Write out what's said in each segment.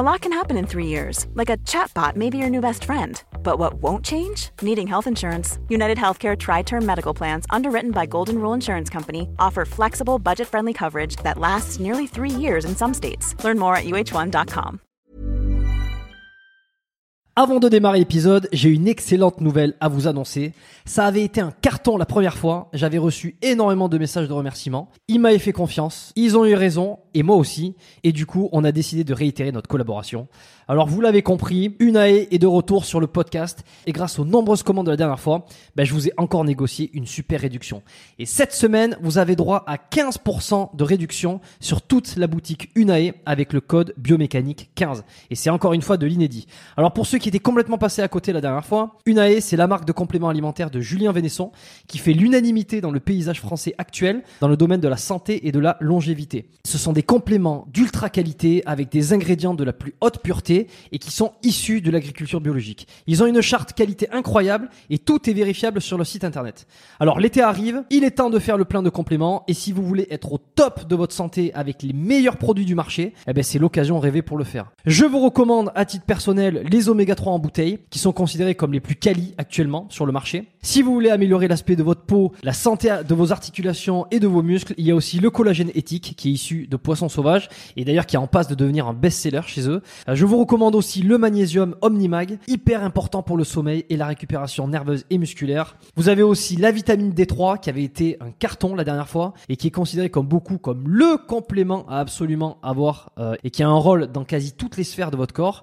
A lot can happen in three years, like a chatbot may be your new best friend. But what won't change? Needing health insurance. United Healthcare Tri Term Medical Plans, underwritten by Golden Rule Insurance Company, offer flexible, budget friendly coverage that lasts nearly three years in some states. Learn more at uh1.com. Avant de démarrer l'épisode, j'ai une excellente nouvelle à vous annoncer. Ça avait été un carton la première fois. J'avais reçu énormément de messages de remerciements. Ils m'avaient fait confiance. Ils ont eu raison. Et moi aussi. Et du coup, on a décidé de réitérer notre collaboration. Alors, vous l'avez compris, Unae est de retour sur le podcast. Et grâce aux nombreuses commandes de la dernière fois, ben, je vous ai encore négocié une super réduction. Et cette semaine, vous avez droit à 15% de réduction sur toute la boutique Unae avec le code biomécanique 15. Et c'est encore une fois de l'inédit. Alors, pour ceux qui étaient complètement passés à côté la dernière fois, Unae, c'est la marque de compléments alimentaires de Julien Vénesson qui fait l'unanimité dans le paysage français actuel dans le domaine de la santé et de la longévité. Ce sont des compléments d'ultra qualité avec des ingrédients de la plus haute pureté et qui sont issus de l'agriculture biologique. Ils ont une charte qualité incroyable et tout est vérifiable sur le site internet. Alors l'été arrive, il est temps de faire le plein de compléments et si vous voulez être au top de votre santé avec les meilleurs produits du marché, eh ben c'est l'occasion rêvée pour le faire. Je vous recommande à titre personnel les oméga 3 en bouteille qui sont considérés comme les plus quali actuellement sur le marché. Si vous voulez améliorer l'aspect de votre peau, la santé de vos articulations et de vos muscles, il y a aussi le collagène éthique qui est issu de poissons sauvages et d'ailleurs qui est en passe de devenir un best-seller chez eux. Euh, Je vous recommande aussi le magnésium Omnimag, hyper important pour le sommeil et la récupération nerveuse et musculaire. Vous avez aussi la vitamine D3 qui avait été un carton la dernière fois et qui est considéré comme beaucoup comme le complément à absolument avoir euh, et qui a un rôle dans quasi toutes les sphères de votre corps.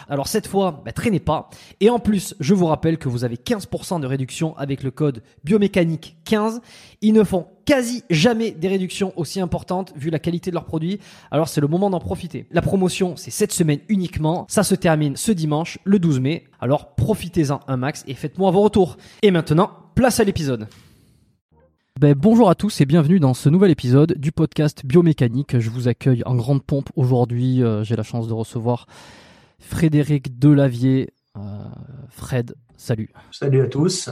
Alors cette fois, bah, traînez pas. Et en plus, je vous rappelle que vous avez 15% de réduction avec le code biomécanique 15. Ils ne font quasi jamais des réductions aussi importantes vu la qualité de leurs produits. Alors c'est le moment d'en profiter. La promotion, c'est cette semaine uniquement. Ça se termine ce dimanche, le 12 mai. Alors profitez-en un max et faites-moi vos retours. Et maintenant, place à l'épisode. Ben, bonjour à tous et bienvenue dans ce nouvel épisode du podcast Biomécanique. Je vous accueille en grande pompe aujourd'hui. Euh, J'ai la chance de recevoir Frédéric Delavier. Euh, Fred, salut. Salut à tous.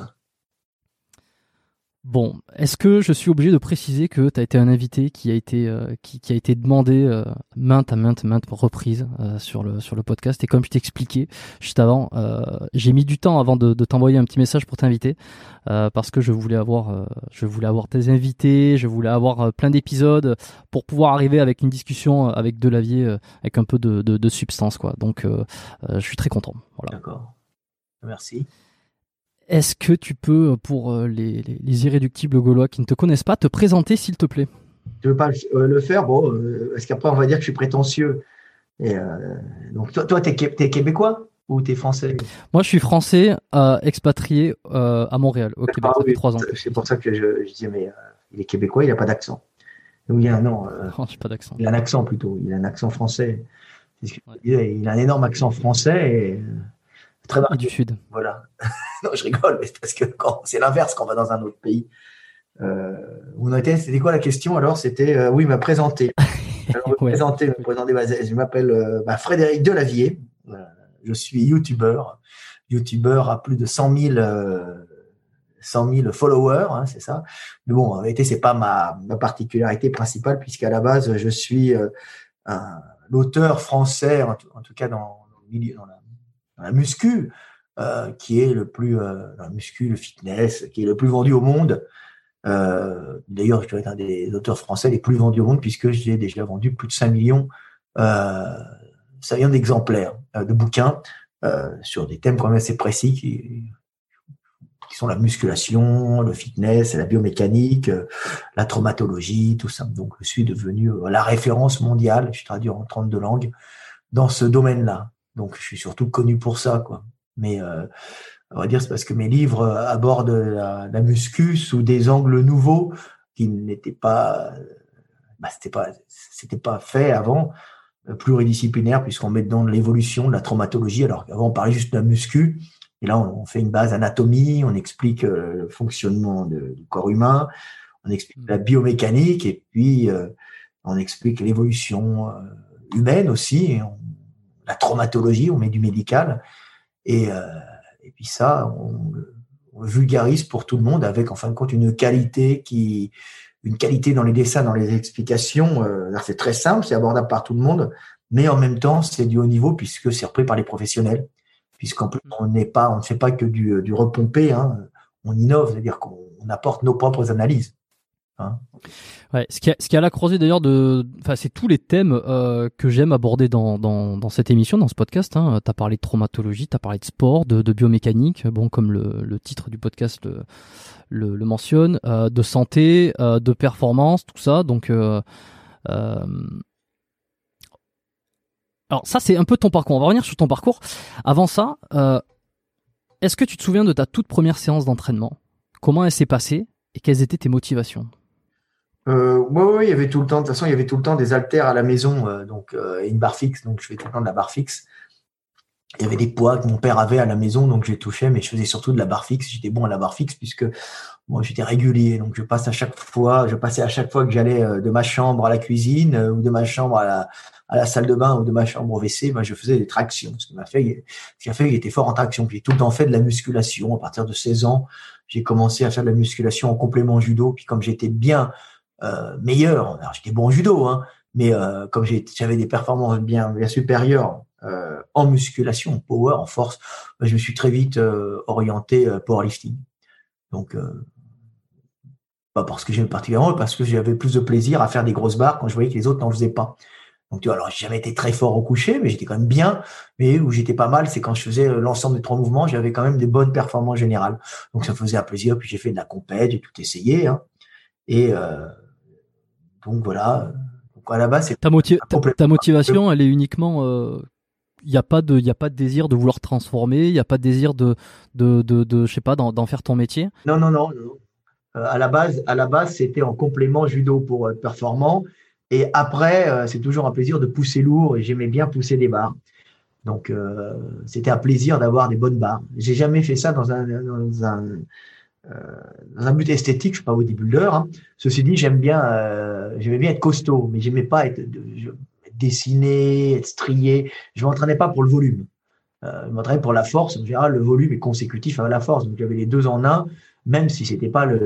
Bon, est-ce que je suis obligé de préciser que tu as été un invité qui a été euh, qui, a été demandé euh, maintes à maintes maintes reprises euh, sur le sur le podcast? Et comme je t'expliquais juste avant, euh, j'ai mis du temps avant de, t'envoyer un petit message pour t'inviter parce que je voulais avoir je voulais avoir tes invités, je voulais avoir plein d'épisodes pour pouvoir arriver avec une discussion avec Delavier avec un peu de, de, de substance quoi. Donc je suis très content. Voilà. D'accord. Merci. Est-ce que tu peux, pour euh, les, les, les irréductibles gaulois qui ne te connaissent pas, te présenter s'il te plaît? Tu veux pas euh, le faire? Bon, euh, parce qu'après, on va dire que je suis prétentieux. Et, euh, donc, toi, Qué- t'es québécois ou t'es français? Moi, je suis français, euh, expatrié euh, à Montréal, au Québec, Ah fait oui, trois ans. C'est pour ça que je, je disais, mais euh, il est québécois, il n'a pas d'accent. Donc, il a, non, euh, Oh, j'ai pas d'accent. il a un accent plutôt. Il a un accent français. Ouais. disais, Il a un énorme accent français et euh, très marqué. du Sud. Voilà. non, je rigole, mais c'est parce que quand c'est l'inverse quand on va dans un autre pays. Euh, on était, c'était quoi la question alors? C'était euh, oui, me présenter. Alors, me Ouais. présenter, me présenter. bah, je m'appelle euh, bah, Frédéric Delavier. Euh, je suis youtubeur, youtubeur à plus de 100 000, euh, 100 000 followers, hein, c'est ça. Mais bon, en réalité, c'est pas ma, ma particularité principale puisqu'à la base, je suis euh, l'auteur français, en tout, en tout cas dans, dans le milieu, dans la, la muscu, euh, qui est le plus euh, muscu, le fitness, qui est le plus vendu au monde. Euh, D'ailleurs, je dois être un des auteurs français les plus vendus au monde puisque j'ai déjà vendu plus de 5 millions, 5 millions d'exemplaires de bouquins sur des thèmes quand même assez précis qui, qui sont la musculation, le fitness, la biomécanique, la traumatologie, tout ça. Donc, je suis devenu la référence mondiale, je traduis en 32 langues, dans ce domaine-là. Donc, je suis surtout connu pour ça, quoi. Mais on va dire c'est parce que mes livres abordent la, la muscu sous des angles nouveaux qui n'étaient pas, bah, c'était pas, c'était pas fait avant, euh, pluridisciplinaire puisqu'on met dans l'évolution, de la traumatologie. Alors qu'avant on parlait juste de la muscu, et là on, fait une base anatomie, on explique euh, le fonctionnement du corps humain, on explique la biomécanique et puis euh, on explique l'évolution humaine aussi, la traumatologie, on met du médical et et puis ça, on, vulgarise pour tout le monde avec en fin de compte une qualité qui, une qualité dans les dessins, dans les explications. Euh, c'est très simple, c'est abordable par tout le monde, mais en même temps, c'est du haut niveau puisque c'est repris par les professionnels, puisqu'en plus on n'est pas, on ne fait pas que du, du repompé, hein, on innove, c'est-à-dire qu'on apporte nos propres analyses. Hein. Ouais, ce qui a, ce qui a la croisée d'ailleurs de, enfin c'est tous les thèmes euh, que j'aime aborder dans, dans, cette émission, dans ce podcast. Hein. T'as parlé de traumatologie, t'as parlé de sport, de, biomécanique, bon comme le, titre du podcast le, mentionne, euh, de santé, euh, de performance, tout ça. Donc alors ça c'est un peu ton parcours. On va revenir sur ton parcours. Avant ça, est-ce que tu te souviens de ta toute première séance d'entraînement? Comment elle s'est passée? Et quelles étaient tes motivations? Euh, oui, il y avait tout le temps. De toute façon, il y avait tout le temps des haltères à la maison, euh, donc euh, une barre fixe. Donc, je fais tout le temps de la barre fixe. Il y avait des poids que mon père avait à la maison, donc j'ai touché, mais je faisais surtout de la barre fixe. J'étais bon à la barre fixe puisque moi j'étais régulier, donc je passe à chaque fois, je passais à chaque fois que j'allais de ma chambre à la cuisine ou de ma chambre à la, salle de bain ou de ma chambre au WC, ben, je faisais des tractions. Ce qui m'a fait, qui a fait qu'il était fort en traction. J'ai tout le temps fait de la musculation. À partir de 16 ans, j'ai commencé à faire de la musculation en complément judo. Puis comme j'étais bien euh, meilleur. J'étais bon en judo, hein, mais euh, comme j'avais des performances bien, bien supérieures euh, en musculation, en power, en force, bah, je me suis très vite orienté powerlifting. Donc, pas parce que j'aimais particulièrement, parce que j'avais plus de plaisir à faire des grosses barres quand je voyais que les autres n'en faisaient pas. Donc, tu vois, alors, j'ai jamais été très fort au coucher, mais j'étais quand même bien. Mais où j'étais pas mal, c'est quand je faisais l'ensemble des trois mouvements, j'avais quand même des bonnes performances générales. Donc, ça faisait un plaisir. Puis, j'ai fait de la compète, j'ai tout essayé. Hein. Et, euh, donc voilà. Donc à la base, ta, ta, motivation, elle est uniquement. Il euh, n'y a pas de, il a pas de désir de vouloir transformer. Il n'y a pas de désir de, de, de, de je sais pas, d'en faire ton métier? Non, non, non. Euh, à la base, à la base, c'était en complément judo pour être performant. Et après, euh, c'est toujours un plaisir de pousser lourd et j'aimais bien pousser des barres. Donc, c'était un plaisir d'avoir des bonnes barres. J'ai jamais fait ça dans un, dans un, dans un but esthétique, je suis pas bodybuilder. Hein. Ceci dit, j'aime bien, euh, j'aimais bien être costaud, mais j'aimais pas être, dessiné, être strié. Je m'entraînais pas pour le volume. Euh, je m'entraînais pour la force. En général, le volume est consécutif à la force. Donc, j'avais les deux en un, même si c'était pas le,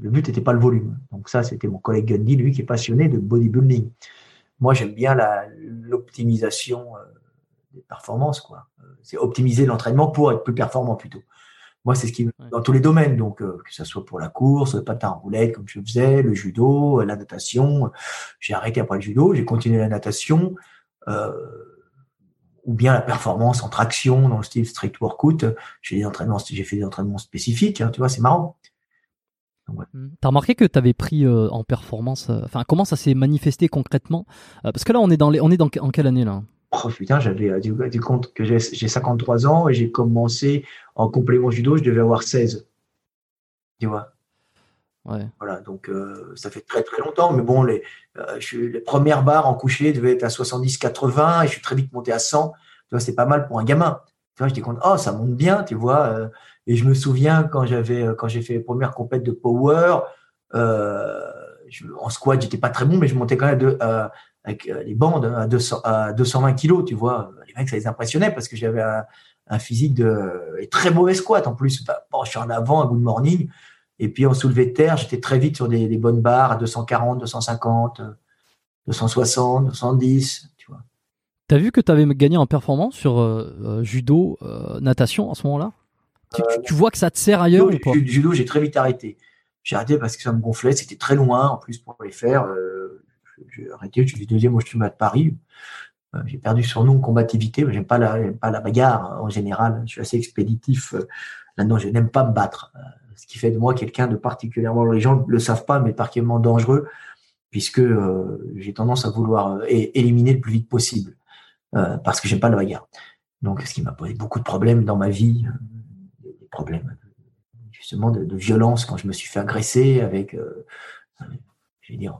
but n'était pas le volume. Donc ça, c'était mon collègue Gundy, lui, qui est passionné de bodybuilding. Moi, j'aime bien l'optimisation euh, des performances. C'est optimiser l'entraînement pour être plus performant plutôt. Moi, c'est ce qui dans tous les domaines, donc euh, que ce soit pour la course, le patin roulette comme je faisais, le judo, euh, la natation. J'ai arrêté après le judo, j'ai continué la natation, euh, ou bien la performance en traction dans le style street workout. J'ai des entraînements, j'ai fait des entraînements spécifiques, hein, tu vois, c'est marrant. Mmh. T'as remarqué que tu avais pris en performance, enfin comment ça s'est manifesté concrètement? Parce que là on est dans les, on est dans en quelle année là? Oh putain, j'avais euh, du, du, compte que j'ai 53 ans et j'ai commencé en complément judo, je devais avoir 16. Tu vois? Ouais. Voilà, donc euh, ça fait très très longtemps, mais bon, les, euh, je, les premières barres en coucher devaient être à 70-80 et je suis très vite monté à 100. Tu vois, c'est pas mal pour un gamin. Tu vois, j'étais content, oh, ça monte bien, tu vois. et je me souviens quand j'avais, quand j'ai fait les premières compètes de power, en squat, j'étais pas très bon, mais je montais quand même de, avec euh, les bandes à, 200, à 220 kilos, tu vois. Les mecs, ça les impressionnait parce que j'avais un, physique de et très mauvais squat en plus. Bon, je suis en avant, un good morning. Et puis en soulevé de terre, j'étais très vite sur des, bonnes barres à 240, 250, 260, 210, tu vois. T'as vu que tu avais gagné en performance sur euh, euh, judo, natation en ce moment-là? Tu, vois que ça te sert ailleurs judo, ou pas? Judo, j'ai très vite arrêté. J'ai arrêté parce que ça me gonflait, c'était très loin en plus pour les faire j'ai arrêté, je suis deuxième au chemin de Paris. j'ai perdu sur nom combativité. J'aime pas la, pas la bagarre hein, en général. Je suis assez expéditif. Là-dedans, je n'aime pas me battre. Ce qui fait de moi quelqu'un de particulièrement, les gens ne le savent pas, mais particulièrement dangereux, puisque j'ai tendance à vouloir éliminer le plus vite possible, parce que j'aime pas la bagarre. Donc, ce qui m'a posé beaucoup de problèmes dans ma vie, des problèmes justement de, violence quand je me suis fait agresser avec, euh, je vais dire,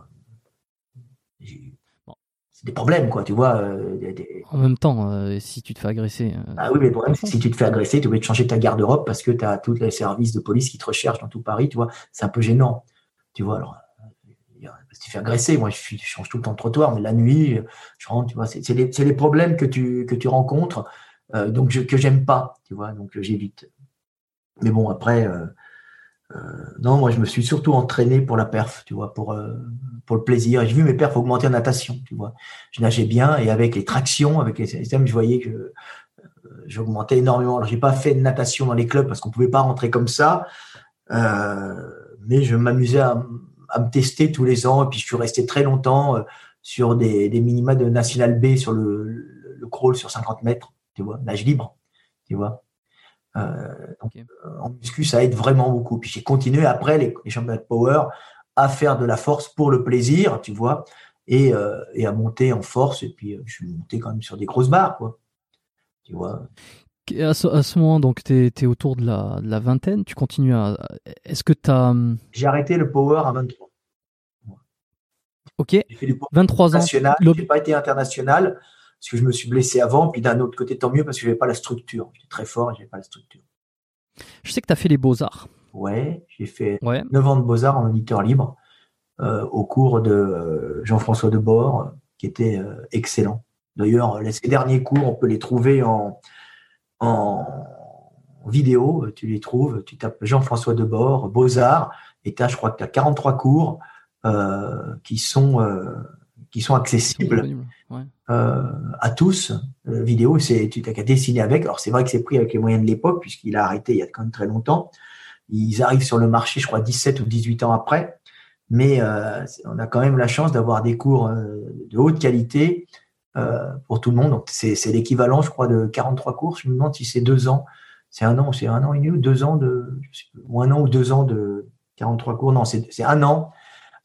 c'est des problèmes, quoi, tu vois. Euh, en même temps, euh, si tu te fais agresser. ah oui, mais le problème, c'est si tu te fais agresser, tu es obligé de changer ta garde-robe parce que tu as tous les services de police qui te recherchent dans tout Paris, tu vois. C'est un peu gênant, tu vois. Alors, si tu te fais agresser, moi, je, change tout le temps de trottoir, mais la nuit, je rentre, tu vois. C'est les, les, problèmes que tu, que tu rencontres, donc je, que j'aime pas, tu vois, donc j'évite. Mais bon, après, euh, euh, non, moi, je me suis surtout entraîné pour la perf, tu vois, pour, euh, pour le plaisir. J'ai vu mes perfs augmenter en natation, tu vois. Je nageais bien et avec les tractions, avec les systèmes, je voyais que j'augmentais énormément. Alors, j'ai pas fait de natation dans les clubs parce qu'on pouvait pas rentrer comme ça, mais je m'amusais à, me tester tous les ans. Et puis, je suis resté très longtemps sur des, minima de National B sur le crawl sur 50 mètres, tu vois, nage libre, tu vois. Euh, euh, en muscu, ça aide vraiment beaucoup. Puis j'ai continué après les, championnats de power à faire de la force pour le plaisir, tu vois, et, euh, et à monter en force. Et puis je suis monté quand même sur des grosses barres, quoi. Tu vois. À ce, à ce, moment, donc, tu es, autour de la, de la, vingtaine, tu continues à. Est-ce que tu as. Hum, j'ai arrêté le power à 23. Ok. J'ai fait du 23 ans. Je n'ai pas été international parce que je me suis blessé avant. Puis d'un autre côté, tant mieux parce que je n'avais pas la structure. J'étais très fort et je n'avais pas la structure. Je sais que tu as fait les beaux-arts. Ouais, j'ai fait 9 ans de beaux-arts en auditeur libre euh, au cours de euh, Jean-François Debord, qui était euh, excellent. D'ailleurs, ces derniers cours, on peut les trouver en, en vidéo. Tu les trouves, tu tapes Jean-François Debord, Beaux-Arts, et tu as, je crois que tu as 43 cours qui sont qui sont accessibles euh, à tous. Euh, vidéo, c'est tu n'as qu'à dessiner avec. Alors c'est vrai que c'est pris avec les moyens de l'époque puisqu'il a arrêté il y a quand même très longtemps. Ils arrivent sur le marché, je crois, 17 ou 18 ans après. Mais euh, on a quand même la chance d'avoir des cours de haute qualité pour tout le monde. Donc c'est l'équivalent, je crois, de 43 cours. Je me demande si c'est deux ans. C'est un an, c'est un an et demi ou deux ans de, ou un an ou deux ans de 43 cours. Non, c'est un an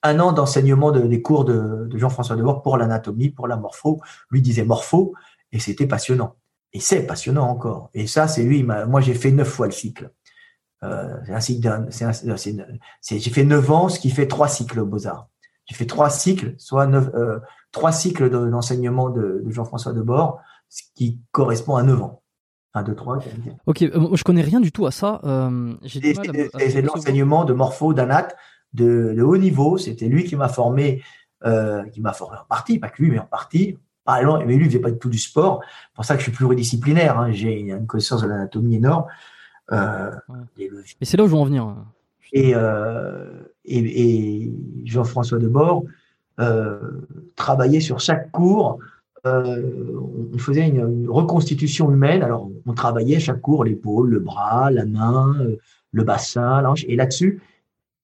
un an d'enseignement des cours de, Jean-François Debord pour l'anatomie, pour la morpho. Lui disait morpho, et c'était passionnant. Et c'est passionnant encore. Et ça, c'est lui. Moi, j'ai fait neuf fois le cycle. Euh, j'ai fait neuf ans, ce qui fait trois cycles aux Beaux-Arts. J'ai fait trois cycles, soit neuf, euh, trois cycles d'enseignement de, Jean-François Debord, ce qui correspond à neuf ans. Un, deux, trois. Ok, euh, je connais rien du tout à ça. c'est de l'enseignement de morpho, d'anat, de, haut niveau. C'était lui qui m'a formé, euh, qui m'a formé en partie, pas que lui, mais en partie. Par exemple, mais lui, il faisait pas du tout du sport. C'est pour ça que je suis pluridisciplinaire. Hein. J'ai une connaissance de l'anatomie énorme. Euh, Et c'est là où je veux en venir. Et, euh, et, Jean-François Debord travaillait sur chaque cours. on faisait une, reconstitution humaine. Alors, on travaillait chaque cours l'épaule, le bras, la main, le bassin, l'ange. Et là-dessus,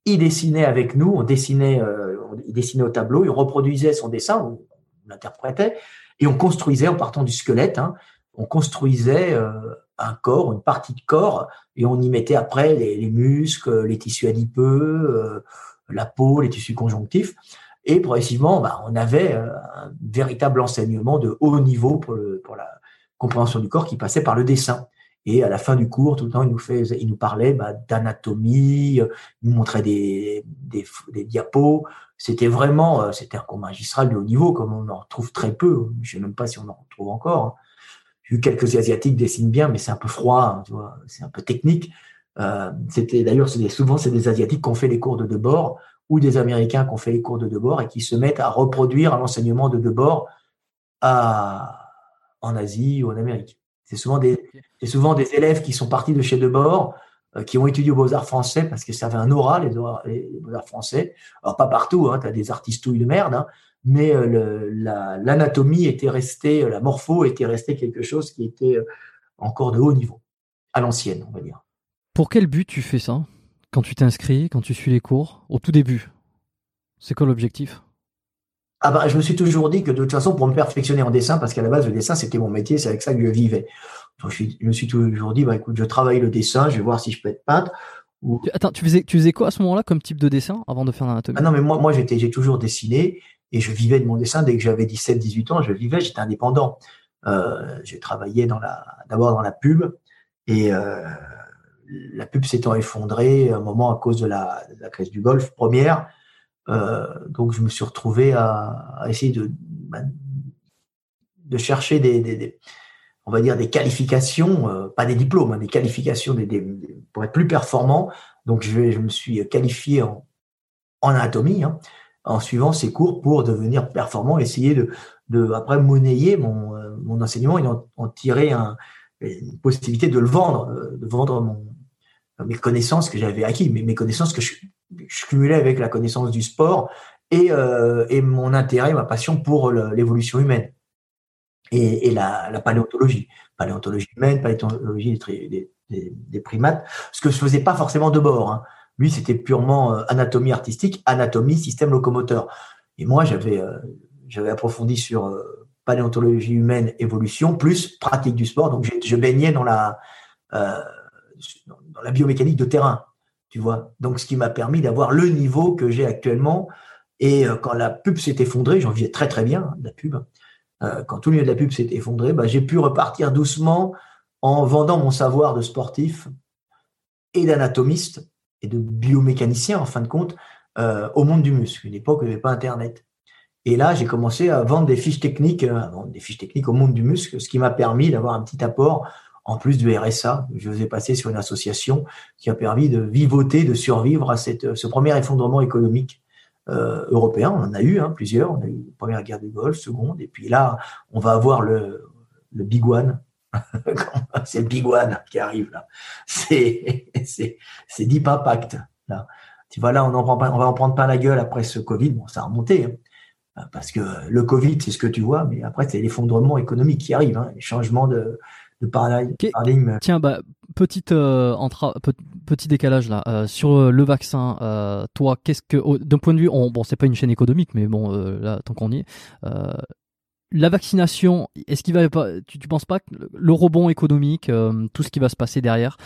il dessinait avec nous, on dessinait, euh, il dessinait au tableau, il reproduisait son dessin, on, l'interprétait, et on construisait en partant du squelette, hein, on construisait euh, un corps, une partie de corps, et on y mettait après les, muscles, les tissus adipeux, euh, la peau, les tissus conjonctifs. Et progressivement, bah, on avait un véritable enseignement de haut niveau pour, le, pour la compréhension du corps qui passait par le dessin. Et à la fin du cours, tout le temps, il nous, fait, il nous parlait bah, d'anatomie, il nous montrait des, des, des diapos. C'était vraiment, euh, c'était un cours magistral de haut niveau, comme on en retrouve très peu. Je ne sais même pas si on en retrouve encore. Hein. J'ai vu quelques Asiatiques dessinent bien, mais c'est un peu froid, hein, tu vois, c'est un peu technique. Euh, c'était d'ailleurs souvent c'est des Asiatiques qui ont fait les cours de Debord ou des Américains qui ont fait les cours de Debord et qui se mettent à reproduire l'enseignement de Debord à, en Asie ou en Amérique. C'est souvent des, c'est souvent des élèves qui sont partis de chez Debord, euh, qui ont étudié aux Beaux-Arts français parce que ça avait un aura, les, Beaux-Arts français. Alors, pas partout, hein, tu as des artistouilles de merde, hein, mais euh, l'anatomie était restée, la morpho était restée quelque chose qui était euh, encore de haut niveau, à l'ancienne, on va dire. Pour quel but tu fais ça? Quand tu t'inscris, quand tu suis les cours, au tout début? C'est quoi l'objectif? Ah bah, je me suis toujours dit que de toute façon, pour me perfectionner en dessin, parce qu'à la base, le dessin, c'était mon métier, c'est avec ça que je vivais. Donc, je, me suis toujours dit, bah, écoute, je travaille le dessin, je vais voir si je peux être peintre. Attends, tu faisais, tu faisais quoi à ce moment-là comme type de dessin avant de faire l'anatomie ah Non, mais moi, moi j'étais, j'ai toujours dessiné et je vivais de mon dessin dès que j'avais 17, 18 ans, je vivais, j'étais indépendant. Euh, j'ai travaillé dans la, d'abord dans la pub et euh, la pub s'étant effondrée à un moment à cause de la, de la crise du Golfe première. Euh, donc je me suis retrouvé à, essayer de, bah, chercher des, on va dire des qualifications, euh, pas des diplômes, hein, des qualifications pour être plus performant. Donc je, me suis qualifié en, anatomie hein, en suivant ces cours pour devenir performant, essayer de, après monnayer mon, euh, enseignement et en, tirer un, une possibilité de le vendre, de vendre mes connaissances que j'avais acquis, mes, mes connaissances que je, je, cumulais avec la connaissance du sport et, euh, mon intérêt, ma passion pour l'évolution humaine et, la, paléontologie, paléontologie humaine, paléontologie des, primates, ce que je faisais pas forcément de bord. Hein. Lui, c'était purement euh, anatomie artistique, anatomie, système locomoteur. Et moi, j'avais euh, approfondi sur paléontologie humaine, évolution, plus pratique du sport. Donc, je, baignais dans la biomécanique de terrain, tu vois? Donc, ce qui m'a permis d'avoir le niveau que j'ai actuellement. Et euh, quand la pub s'est effondrée, j'en vivais très très bien, la pub. Euh, quand tout le milieu de la pub s'est effondré, bah, j'ai pu repartir doucement en vendant mon savoir de sportif et d'anatomiste et de biomécanicien, en fin de compte, euh, au monde du muscle. Une époque où il n'y avait pas Internet. Et là, j'ai commencé à vendre des fiches techniques, euh, des fiches techniques au monde du muscle, ce qui m'a permis d'avoir un petit apport en plus du RSA, je vous ai passé sur une association qui a permis de vivoter, de survivre à cette, ce premier effondrement économique euh, européen. On en a eu hein, plusieurs. On a eu la première guerre du Golfe, seconde, et puis là, on va avoir le, le Big One. c'est le Big One qui arrive là. C'est Deep Impact là. Tu vois là, on en on va en prendre pas la gueule après ce Covid. Bon, ça a remonté. Hein, parce que le Covid, c'est ce que tu vois, mais après, c'est l'effondrement économique qui arrive, hein, les changements de, de paradigme. Tiens, bah, petite, euh, petit décalage là. Euh, sur euh, le vaccin, euh, toi, qu'est-ce que, d'un point de vue, on, bon, c'est pas une chaîne économique, mais bon, là, tant qu'on y est, la vaccination, est-ce qu'il va pas, tu, tu penses pas que le rebond économique, tout ce qui va se passer derrière,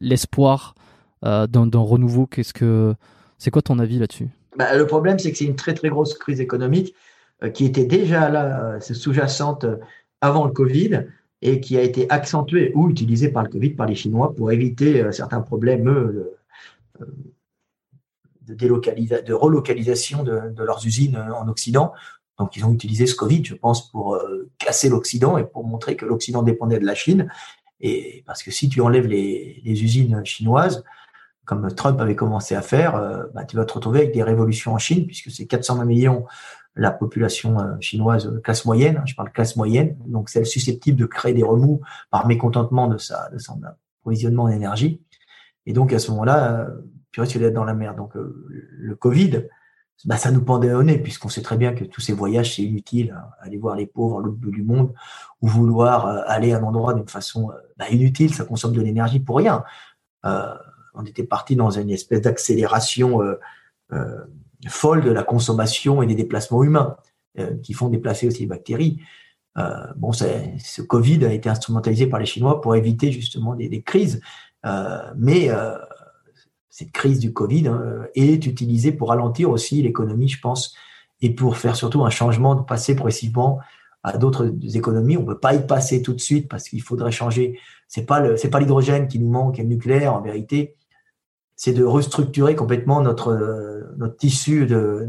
l'espoir le, d'un renouveau, qu'est-ce que, c'est quoi ton avis là-dessus? Bah, Le problème, c'est que c'est une très très grosse crise économique qui était déjà là, sous-jacente avant le Covid et qui a été accentué ou utilisé par le Covid, par les Chinois, pour éviter euh, certains problèmes euh, de, délocalisa de relocalisation de, leurs usines en Occident. Donc, ils ont utilisé ce Covid, je pense, pour euh, casser l'Occident et pour montrer que l'Occident dépendait de la Chine. Et parce que si tu enlèves les, les usines chinoises, comme Trump avait commencé à faire, bah, tu vas te retrouver avec des révolutions en Chine, puisque c'est 420 millions la population euh, chinoise euh, classe moyenne, hein, je parle classe moyenne, donc celle susceptible de créer des remous par mécontentement de, sa, de son approvisionnement en énergie. Et donc à ce moment-là, euh, tu risques d'être dans la merde. Donc le Covid, bah, ça nous pendait au nez, puisqu'on sait très bien que tous ces voyages, c'est inutile, hein, aller voir les pauvres à l'autre bout du monde, ou vouloir aller à un endroit d'une façon bah, inutile, ça consomme de l'énergie pour rien. On était parti dans une espèce d'accélération folle de la consommation et des déplacements humains euh, qui font déplacer aussi les bactéries. Euh, bon, ce Covid a été instrumentalisé par les Chinois pour éviter justement des, crises, euh, mais cette crise du Covid hein, est utilisée pour ralentir aussi l'économie, je pense, et pour faire surtout un changement, de passer progressivement à d'autres économies. On ne peut pas y passer tout de suite parce qu'il faudrait changer. C'est pas c'est pas l'hydrogène qui nous manque, et le nucléaire en vérité c'est de restructurer complètement notre, notre tissu de,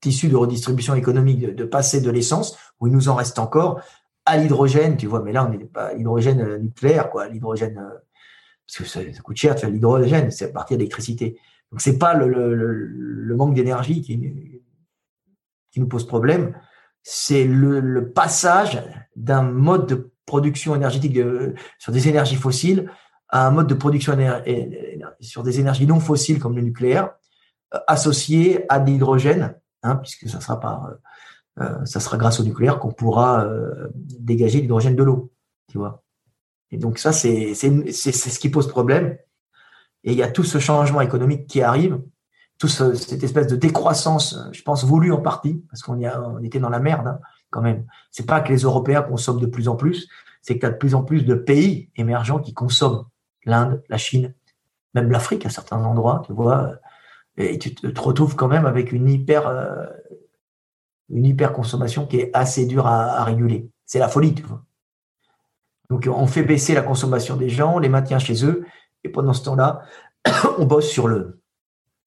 tissu de redistribution économique, de, de passer de l'essence, où il nous en reste encore, à l'hydrogène, tu vois, mais là, on n'est pas l'hydrogène nucléaire, quoi, l'hydrogène, euh, parce que ça, coûte cher de faire l'hydrogène, c'est à partir d'électricité. Donc, c'est pas le, le, manque d'énergie qui, qui nous pose problème, c'est le, passage d'un mode de production énergétique sur des énergies fossiles à un mode de production sur des énergies non fossiles comme le nucléaire, euh, associé à de l'hydrogène, hein, puisque ça sera par, euh, euh, ça sera grâce au nucléaire qu'on pourra dégager l'hydrogène de l'eau, tu vois. Et donc ça, c'est ce qui pose problème. Et il y a tout ce changement économique qui arrive, tout cette espèce de décroissance, je pense voulue en partie, parce qu'on on était dans la merde hein, quand même. C'est pas que les Européens consomment de plus en plus, c'est que tu as de plus en plus de pays émergents qui consomment. L'Inde, la Chine, même l'Afrique à certains endroits, tu vois. Et tu te retrouves quand même avec une hyper, euh, une hyper consommation qui est assez dure à, réguler. C'est la folie, tu vois. Donc on fait baisser la consommation des gens, on les maintient chez eux, et pendant ce temps-là, on bosse sur le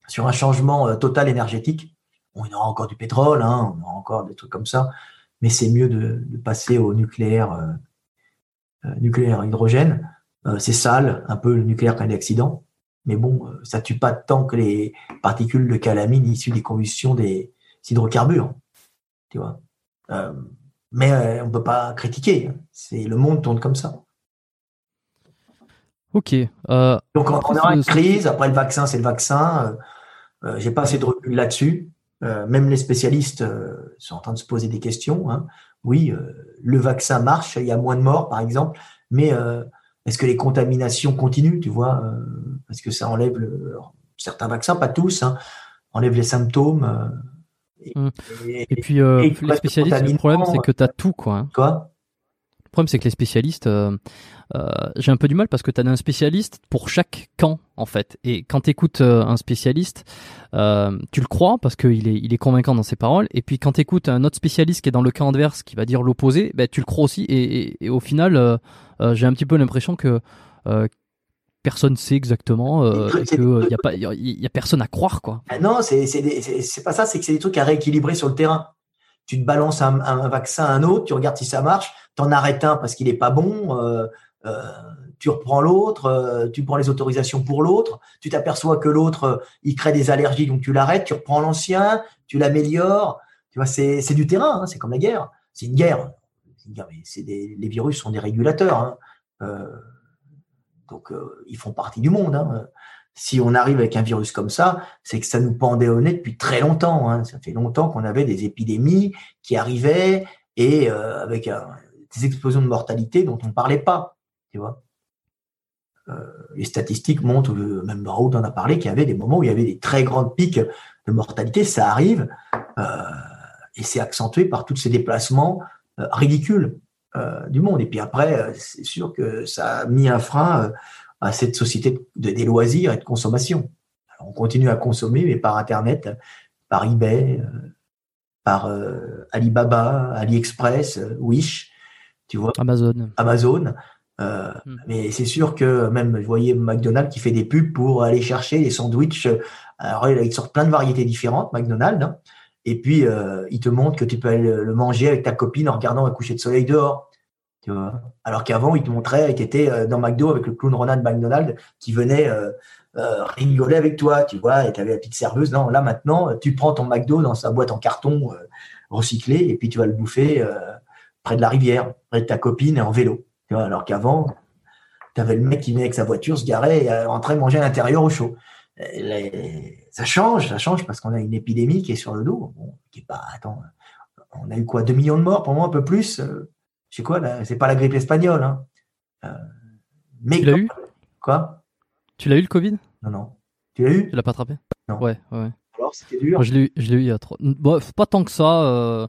sur un changement euh, total énergétique. On aura encore du pétrole, hein, on aura encore des trucs comme ça, mais c'est mieux de, passer au nucléaire, euh, nucléaire hydrogène. C'est sale, un peu le nucléaire quand il y a accident, mais bon, ça tue pas tant que les particules de calamine issues des combustions des hydrocarbures tu vois. Euh, mais euh, on ne peut pas critiquer. C'est le monde tourne comme ça. Ok. Euh, Donc on, aura une crise. Après le vaccin, c'est le vaccin. Euh, J'ai pas assez de recul là-dessus. même les spécialistes sont en train de se poser des questions. Hein. Oui, le vaccin marche. Il y a moins de morts, par exemple. Mais est-ce que les contaminations continuent Tu vois, parce que ça enlève le, certains vaccins, pas tous, hein, enlève les symptômes Mmh. Et, puis, euh, les spécialistes, le problème, c'est que tu as tout, quoi. Hein. Quoi? Le problème, c'est que les spécialistes, euh, euh, j'ai un peu du mal parce que tu as un spécialiste pour chaque camp, en fait. Et quand tu écoutes un spécialiste, tu le crois parce qu'il est, il est convaincant dans ses paroles. Et puis, quand tu écoutes un autre spécialiste qui est dans le camp adverse, qui va dire l'opposé, ben, tu le crois aussi. Et, et au final, j'ai un petit peu l'impression que personne sait exactement euh, qu'il n'y a pas y, a personne à croire quoi. Ah non, c'est c'est pas ça, c'est que c'est des trucs à rééquilibrer sur le terrain. Tu te balances un, un, vaccin à un autre, tu regardes si ça marche, t'en arrêtes un parce qu'il est pas bon, euh, euh, tu reprends l'autre, euh, tu prends les autorisations pour l'autre, tu t'aperçois que l'autre euh, il crée des allergies donc tu l'arrêtes, tu reprends l'ancien, tu l'améliores. Tu vois, c'est du terrain, hein, c'est comme la guerre. C'est une guerre. C'est des, les virus sont des régulateurs. Hein. Euh, donc, euh, ils font partie du monde. Hein. Si on arrive avec un virus comme ça, c'est que ça nous pendait au nez depuis très longtemps. Ça fait longtemps qu'on avait des épidémies qui arrivaient et euh, avec des explosions de mortalité dont on ne parlait pas. Tu vois euh, les statistiques montrent, même Raoult en a parlé, qu'il y avait des moments où il y avait des très grandes pics de mortalité. Ça arrive et c'est accentué par tous ces déplacements ridicules. Euh, du monde. Et puis après, euh, c'est sûr que ça a mis un frein euh, à cette société de, des loisirs et de consommation. on continue à consommer, mais par Internet, par eBay, par Alibaba, AliExpress, Wish, tu vois. Amazon. Amazon. Hmm. Mais c'est sûr que même, je voyais McDonald's qui fait des pubs pour aller chercher les sandwichs. Alors, ils sortent plein de variétés différentes, McDonald's. Hein. Et puis, euh, il te montre que tu peux aller le manger avec ta copine en regardant un coucher de soleil dehors. Tu Alors qu'avant, il te montrait qu'il était euh, dans McDo avec le clown Ronald McDonald qui venait euh, euh, rigoler avec toi, tu vois, et tu avais la petite serveuse. Non, là maintenant, tu prends ton McDo dans sa boîte en carton euh, recyclé et puis tu vas le bouffer près de la rivière, près de ta copine et en vélo. Tu vois Alors qu'avant, tu avais le mec qui venait avec sa voiture, se garait et rentrait manger à l'intérieur au chaud ça change, ça change parce qu'on a une épidémie qui est sur le dos. Bon, qui est pas, attends, on a eu quoi 2 millions de morts, pour moi un peu plus. Euh, je sais quoi, c'est pas la grippe espagnole. Hein. Euh, mais tu l'as eu? Quoi? Tu l'as eu le Covid? Non, non. Tu l'as eu? Tu l'as pas attrapé? Non. Ouais, ouais. Alors, c'était dur. je l'ai eu, il y a trop. Bon, pas tant que ça. Euh,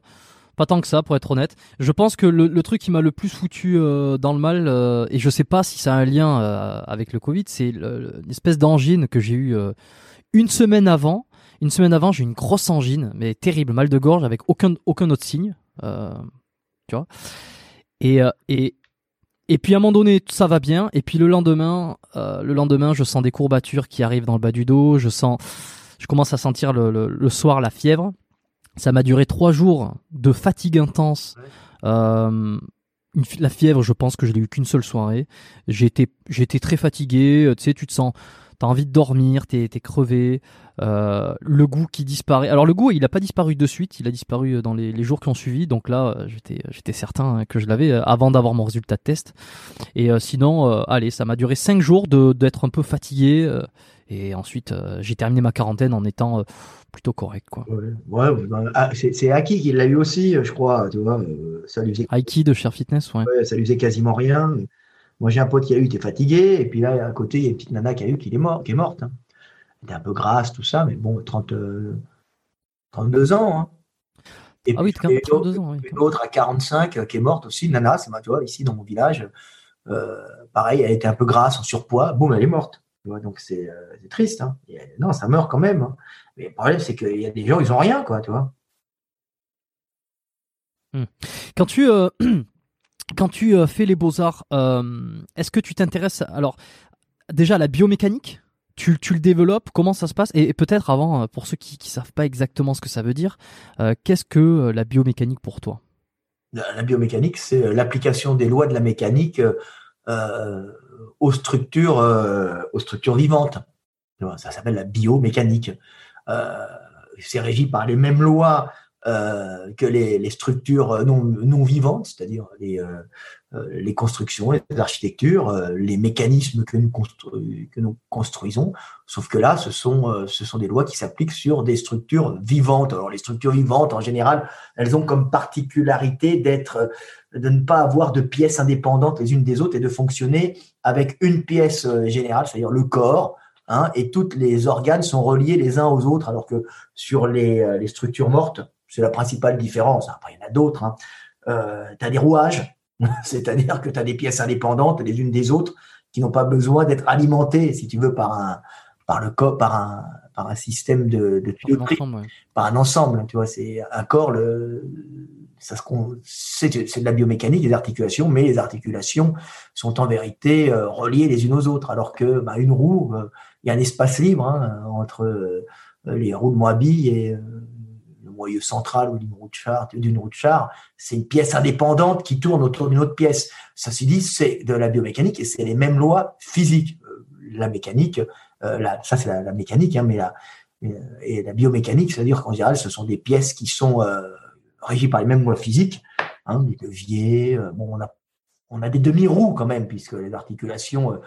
pas tant que ça, pour être honnête. Je pense que le, truc qui m'a le plus foutu dans le mal, et je sais pas si ça a un lien avec le Covid, c'est une espèce d'angine que j'ai eu une semaine avant, une semaine avant, j'ai une grosse angine, mais terrible, mal de gorge avec aucun, aucun autre signe. Euh, tu vois et, euh, puis à un moment donné, ça va bien. Et puis le lendemain, euh, le lendemain, je sens des courbatures qui arrivent dans le bas du dos. Je sens, je commence à sentir le, soir la fièvre. Ça m'a duré trois jours de fatigue intense. Euh, la fièvre, je pense que je l'ai eu qu'une seule soirée. Été très fatigué. Tu sais, tu te sens, t'as envie de dormir, t'es es crevé, euh, le goût qui disparaît. Alors le goût, il n'a pas disparu de suite, il a disparu dans les, jours qui ont suivi. Donc là, euh, j'étais certain que je l'avais euh, avant d'avoir mon résultat de test. Et sinon, allez, ça m'a duré 5 jours d'être un peu fatigué. Et ensuite, j'ai terminé ma quarantaine en étant plutôt correct. Quoi. Ouais, ben, ah, c'est Aki qui l'a eu aussi, je crois. Tu vois, ça lui faisait... Aki de Cher Fitness, ouais. ouais. Ça lui faisait quasiment rien. Moi, j'ai un pote qui a eu, qui est fatigué, et puis là, à côté, il y a une petite nana qui a eu, qui est, mort, qui est morte. Hein. Elle était un peu grasse, tout ça, mais bon, 30, 32 ans. Hein. Et ah oui, 32 ans. Une autre à 45 qui est morte aussi, Nana, c'est tu vois, ici dans mon village. pareil, elle était un peu grasse, en surpoids. Boum, elle est morte. Donc c'est triste. Hein. non, ça meurt quand même. Hein. Mais le problème, c'est qu'il y a des gens, ils n'ont rien, quoi, tu vois. Hmm. Quand tu, euh, quand tu euh, fais les beaux-arts, euh, est-ce que tu t'intéresses alors déjà à la biomécanique? Tu, tu, le développes? Comment ça se passe? Et, peut-être avant, pour ceux qui ne savent pas exactement ce que ça veut dire, qu'est-ce que la biomécanique pour toi? La, biomécanique, c'est l'application des lois de la mécanique aux, structures, aux structures vivantes. Ça s'appelle la biomécanique. c'est régi par les mêmes lois euh, que les, structures non, non vivantes, c'est-à-dire les, euh, euh, constructions, les architectures, les mécanismes que nous, construisons. Sauf que là, ce sont, ce sont des lois qui s'appliquent sur des structures vivantes. Alors les structures vivantes, en général, elles ont comme particularité d'être, de ne pas avoir de pièces indépendantes les unes des autres et de fonctionner avec une pièce générale, c'est-à-dire le corps, Hein, et tous les organes sont reliés les uns aux autres, alors que sur les structures mortes, c'est la principale différence. Après, il y en a d'autres. Hein. Euh, tu as des rouages, c'est-à-dire que tu as des pièces indépendantes les unes des autres qui n'ont pas besoin d'être alimentées, si tu veux, par un, par le corps, par un, par un système de, de tuyauterie, par un ensemble. Tu vois, c'est un corps, le, ça c'est, de la biomécanique, des articulations, mais les articulations sont en vérité euh, reliées les unes aux autres, alors que bah, une roue, euh, il y a un espace libre hein, entre les roues de Moabi et moyeu central ou d'une roue de char, c'est une pièce indépendante qui tourne autour d'une autre pièce. Ça se dit, c'est de la biomécanique et c'est les mêmes lois physiques. Euh, la mécanique, euh, ça c'est la, mécanique, hein, mais la, euh, et la biomécanique, c'est-à-dire qu'en général, ce sont des pièces qui sont régies par les mêmes lois physiques, hein, des leviers. bon, on a, on a des demi-roues quand même, puisque les articulations,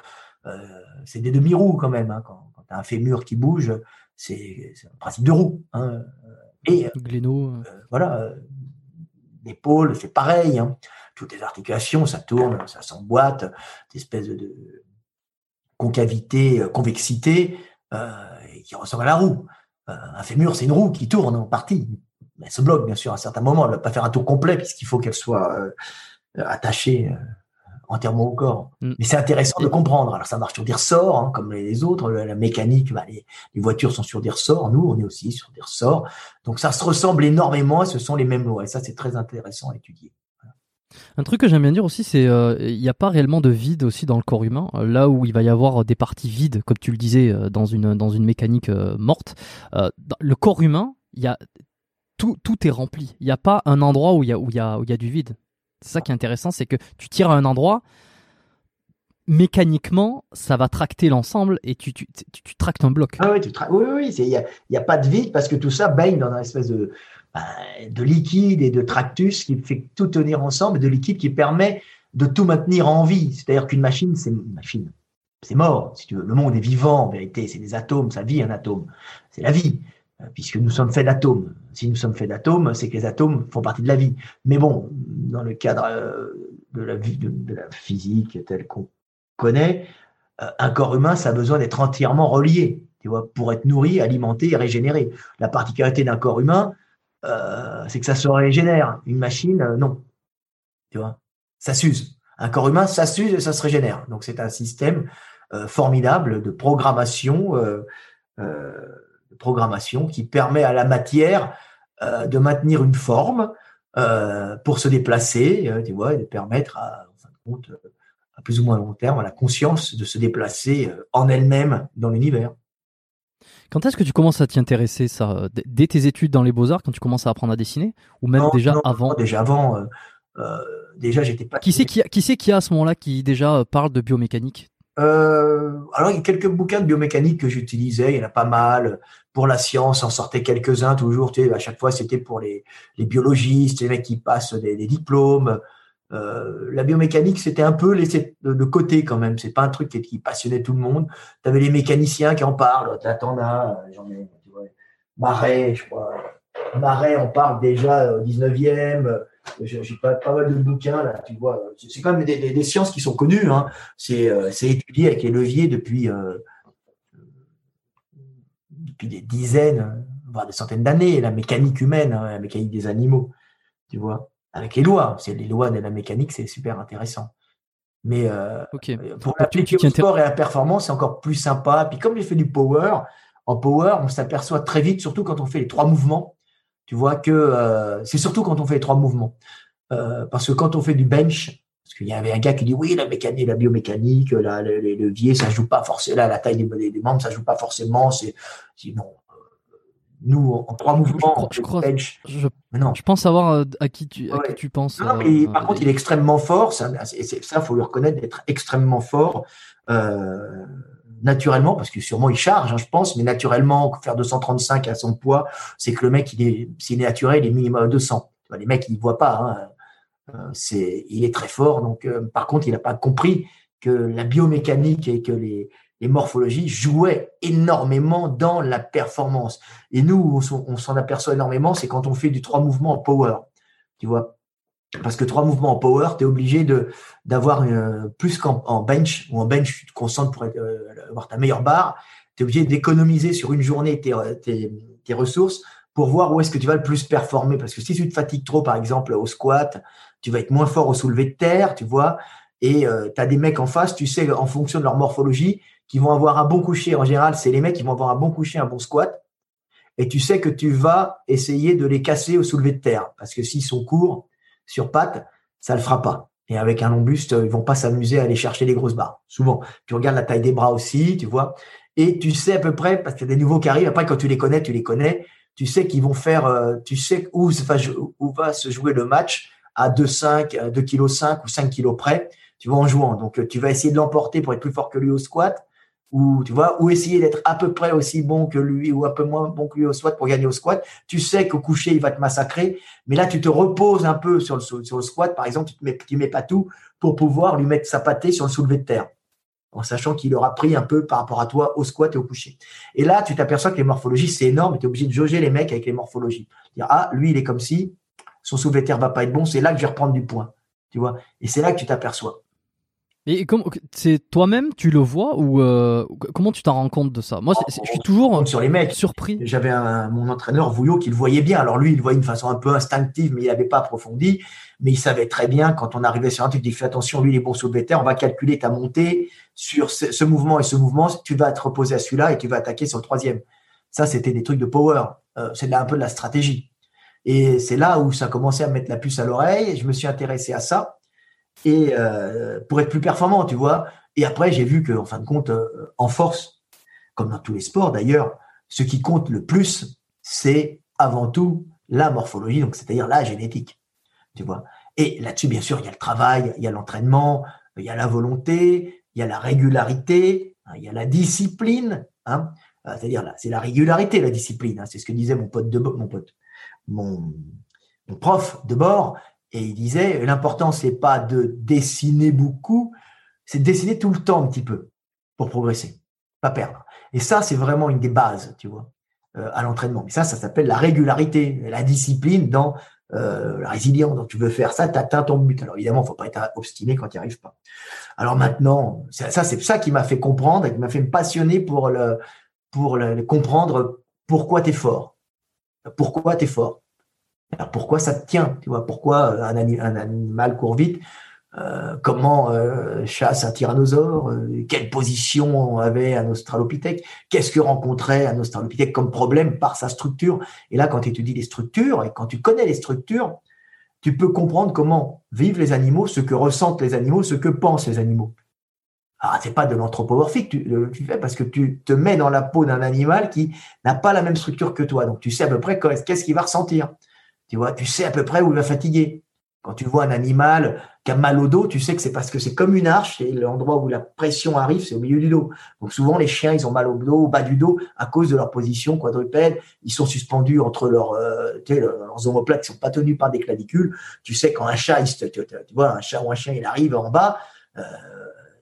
c'est des demi-roues quand même. Hein, quand, tu as un fémur qui bouge, c'est un principe de roue. Et Gléno. Euh, voilà, l'épaule, c'est pareil. Hein. Toutes les articulations, ça tourne, ça s'emboîte, des espèces de concavité, euh, convexité, euh, qui ressemble à la roue. un fémur, c'est une roue qui tourne en partie. Elle se bloque, bien sûr, à un certain moment. Elle ne va pas faire un tour complet puisqu'il faut qu'elle soit attachée entièrement au corps. Mm. Mais c'est intéressant de comprendre. Alors ça marche sur des ressorts, hein, comme les autres. La, mécanique, bah, les, voitures sont sur des ressorts. Nous, on est aussi sur des ressorts. Donc ça se ressemble énormément et ce sont les mêmes lois. Et ça, c'est très intéressant à étudier. Un truc que j'aime bien dire aussi, c'est qu'il euh, n'y a pas réellement de vide aussi dans le corps humain. Euh, là où il va y avoir des parties vides, comme tu le disais, euh, dans une, dans une mécanique morte, le corps humain, il y a, tout, tout est rempli. Il n'y a pas un endroit où il y a, où il y a, où il y a du vide. C'est ça qui est intéressant, c'est que tu tires à un endroit, mécaniquement, ça va tracter l'ensemble et tu, tu, tu, tractes un bloc. Ah oui, oui, oui, il n'y a, a, pas de vide parce que tout ça baigne dans une espèce de, ben, de liquide et de tractus qui fait tout tenir ensemble, de liquide qui permet de tout maintenir en vie. C'est-à-dire qu'une machine, c'est une machine. C'est mort, si tu veux. Le monde est vivant, en vérité. C'est des atomes, ça vit un atome. C'est la vie. Euh, puisque nous sommes faits d'atomes. Si nous sommes faits d'atomes, c'est que les atomes font partie de la vie. Mais bon, dans le cadre euh, de la, vie, de, la physique telle qu'on connaît, euh, un corps humain, ça a besoin d'être entièrement relié, tu vois, pour être nourri, alimenté et régénéré. La particularité d'un corps humain, c'est que ça se régénère. Une machine, non. Tu vois, ça s'use. Un corps humain, ça s'use et ça se régénère. Donc c'est un système formidable de programmation programmation qui permet à la matière euh, de maintenir une forme euh, pour se déplacer, euh, tu vois, et de permettre à, compte, à plus ou moins long terme, à la conscience de se déplacer en elle-même dans l'univers. Quand est-ce que tu commences à t'y intéresser ça Dès tes études dans les beaux-arts, quand tu commences à apprendre à dessiner? Ou même déjà avant? Déjà avant. déjà, j'étais pas. Qui c'est qui, qui, qui a à ce moment-là qui déjà parle de biomécanique? Euh, alors, il y a quelques bouquins de biomécanique que j'utilisais, il y en a pas mal. Pour la science, en sortait quelques-uns toujours. Tu sais, à chaque fois, c'était pour les, biologistes, les mecs qui passent des, diplômes. Euh, la biomécanique, c'était un peu laissé de, côté quand même. C'est pas un truc qui, passionnait tout le monde. Tu avais les mécaniciens qui en parlent. Là, as, j'en ai, tu vois, Marais, je crois. Marais, on parle déjà au 19e. J'ai pas, pas mal de bouquins là, tu vois. C'est quand même des, sciences qui sont connues. Hein. C'est euh, étudié avec les leviers depuis euh, depuis des dizaines, voire des centaines d'années, la mécanique humaine, hein, la mécanique des animaux, tu vois, avec les lois. C'est les lois de la mécanique, c'est super intéressant. Mais euh, pour l'appliquer au sport et à la performance, c'est encore plus sympa. Puis comme j'ai fait du power, en power, on s'aperçoit très vite, surtout quand on fait les trois mouvements, tu vois que euh, c'est surtout quand on fait les trois mouvements. parce que quand on fait du bench, parce qu'il y avait un gars qui dit oui, la mécanique, la biomécanique, la, les leviers, ça joue pas forcément, la taille des, des membres, ça joue pas forcément. C'est non, nous, en trois mouvements, je, crois, bench. Je, non. je pense savoir euh, à qui tu, à qui tu penses. Non, mais par contre, il est extrêmement fort. Ça, ça faut lui reconnaître d'être extrêmement fort. Euh, naturellement, parce que sûrement il charge, hein, je pense, mais naturellement, faire 235 à son poids, c'est que le mec, il est, s'il est naturel, il est minimum à 200. Les mecs, ils ne voient pas. Hein. Euh, c'est, il est très fort. Donc, par contre, il n'a pas compris que la biomécanique et que les, les morphologies jouaient énormément dans la performance. Et nous, on s'en aperçoit énormément, c'est quand on fait du trois mouvements en power. Tu vois Parce que trois mouvements en power, tu es obligé d'avoir plus qu'en bench, ou en bench, tu te concentres pour euh, avoir ta meilleure barre. Tu es obligé d'économiser sur une journée tes, tes, tes ressources pour voir où est-ce que tu vas le plus performer. Parce que si tu te fatigues trop, par exemple, au squat, tu vas être moins fort au soulevé de terre, tu vois. Et euh, tu as des mecs en face, tu sais, en fonction de leur morphologie, qui vont avoir un bon coucher. En général, c'est les mecs qui vont avoir un bon coucher, un bon squat. Et tu sais que tu vas essayer de les casser au soulevé de terre. Parce que s'ils sont courts sur pattes, ça le fera pas. Et avec un long buste, ils vont pas s'amuser à aller chercher les grosses barres. Souvent. Tu regardes la taille des bras aussi, tu vois. Et tu sais à peu près, parce qu'il y a des nouveaux qui arrivent. Après, quand tu les connais, tu les connais. Tu sais qu'ils vont faire, euh, tu sais où, va se jouer le match à 2,5, 2 kg 5 ou 5 kg près. Tu vas en jouant. Donc, tu vas essayer de l'emporter pour être plus fort que lui au squat ou tu vois, essayer d'être à peu près aussi bon que lui ou un peu moins bon que lui au squat pour gagner au squat. Tu sais qu'au coucher, il va te massacrer, mais là, tu te reposes un peu sur le, squat, par exemple, tu ne mets, mets pas tout pour pouvoir lui mettre sa pâtée sur le soulevé de terre, en sachant qu'il aura pris un peu par rapport à toi au squat et au coucher. Et là, tu t'aperçois que les morphologies, c'est énorme, tu es obligé de jauger les mecs avec les morphologies. Dire, ah, lui, il est comme si, son soulevé de terre va pas être bon, c'est là que je vais reprendre du point. Tu vois, et c'est là que tu t'aperçois. Et c'est toi-même tu le vois ou euh, comment tu t'en rends compte de ça? Moi, je suis toujours sur les mecs surpris. J'avais mon entraîneur Vouillot qui le voyait bien. Alors lui, il le voyait d'une façon un peu instinctive, mais il n'avait pas approfondi. Mais il savait très bien quand on arrivait sur un truc, il dit fais attention, lui il est bon sur terre, on va calculer ta montée sur ce, mouvement et ce mouvement. Tu vas te reposer à celui-là et tu vas attaquer sur le troisième. Ça, c'était des trucs de power. Euh, c'est un peu de la stratégie. Et c'est là où ça commençait à mettre la puce à l'oreille. Je me suis intéressé à ça et euh, pour être plus performant, tu vois. Et après, j'ai vu qu'en fin de compte, euh, en force, comme dans tous les sports d'ailleurs, ce qui compte le plus, c'est avant tout la morphologie, donc c'est-à-dire la génétique, tu vois. Et là-dessus, bien sûr, il y a le travail, il y a l'entraînement, il y a la volonté, il y a la régularité, hein, il y a la discipline, hein. Euh, c'est-à-dire là, c'est la régularité, la discipline. Hein. c'est ce que disait mon pote de mon pote, mon prof de bord. Et il disait, l'important, c'est pas de dessiner beaucoup, c'est de dessiner tout le temps un petit peu pour progresser, pas perdre. Et ça, c'est vraiment une des bases, tu vois, euh, à l'entraînement. Mais ça, ça s'appelle la régularité, la discipline dans euh, la résilience. Donc, tu veux faire ça, tu atteins ton but. Alors, évidemment, il faut pas être obstiné quand tu n'y arrives pas. Alors maintenant, ça, c'est ça qui m'a fait comprendre et qui m'a fait me passionner pour le, pour le, comprendre pourquoi tu es fort. Pourquoi tu es fort alors pourquoi ça te tient Tu vois, pourquoi euh, un, animal court vite? Euh, Comment euh, chasse un tyrannosaure? Quelle position avait un australopithèque? Qu'est-ce que rencontrait un australopithèque comme problème par sa structure? Et là, quand tu étudies les structures et quand tu connais les structures, tu peux comprendre comment vivent les animaux, ce que ressentent les animaux, ce que pensent les animaux. Ah, c'est pas de l'anthropomorphique tu, tu, fais parce que tu te mets dans la peau d'un animal qui n'a pas la même structure que toi. Donc tu sais à peu près qu'est-ce qu'il va ressentir. Tu vois, tu sais à peu près où il va fatiguer. Quand tu vois un animal qui a mal au dos, tu sais que c'est parce que c'est comme une arche et l'endroit où la pression arrive, c'est au milieu du dos. Donc souvent, les chiens, ils ont mal au dos, au bas du dos, à cause de leur position quadrupède. Ils sont suspendus entre leurs, euh, leurs omoplates sont pas tenus par des clavicules. Tu sais, quand un chat, il, tu, vois, un chat ou un chien, il arrive en bas, euh,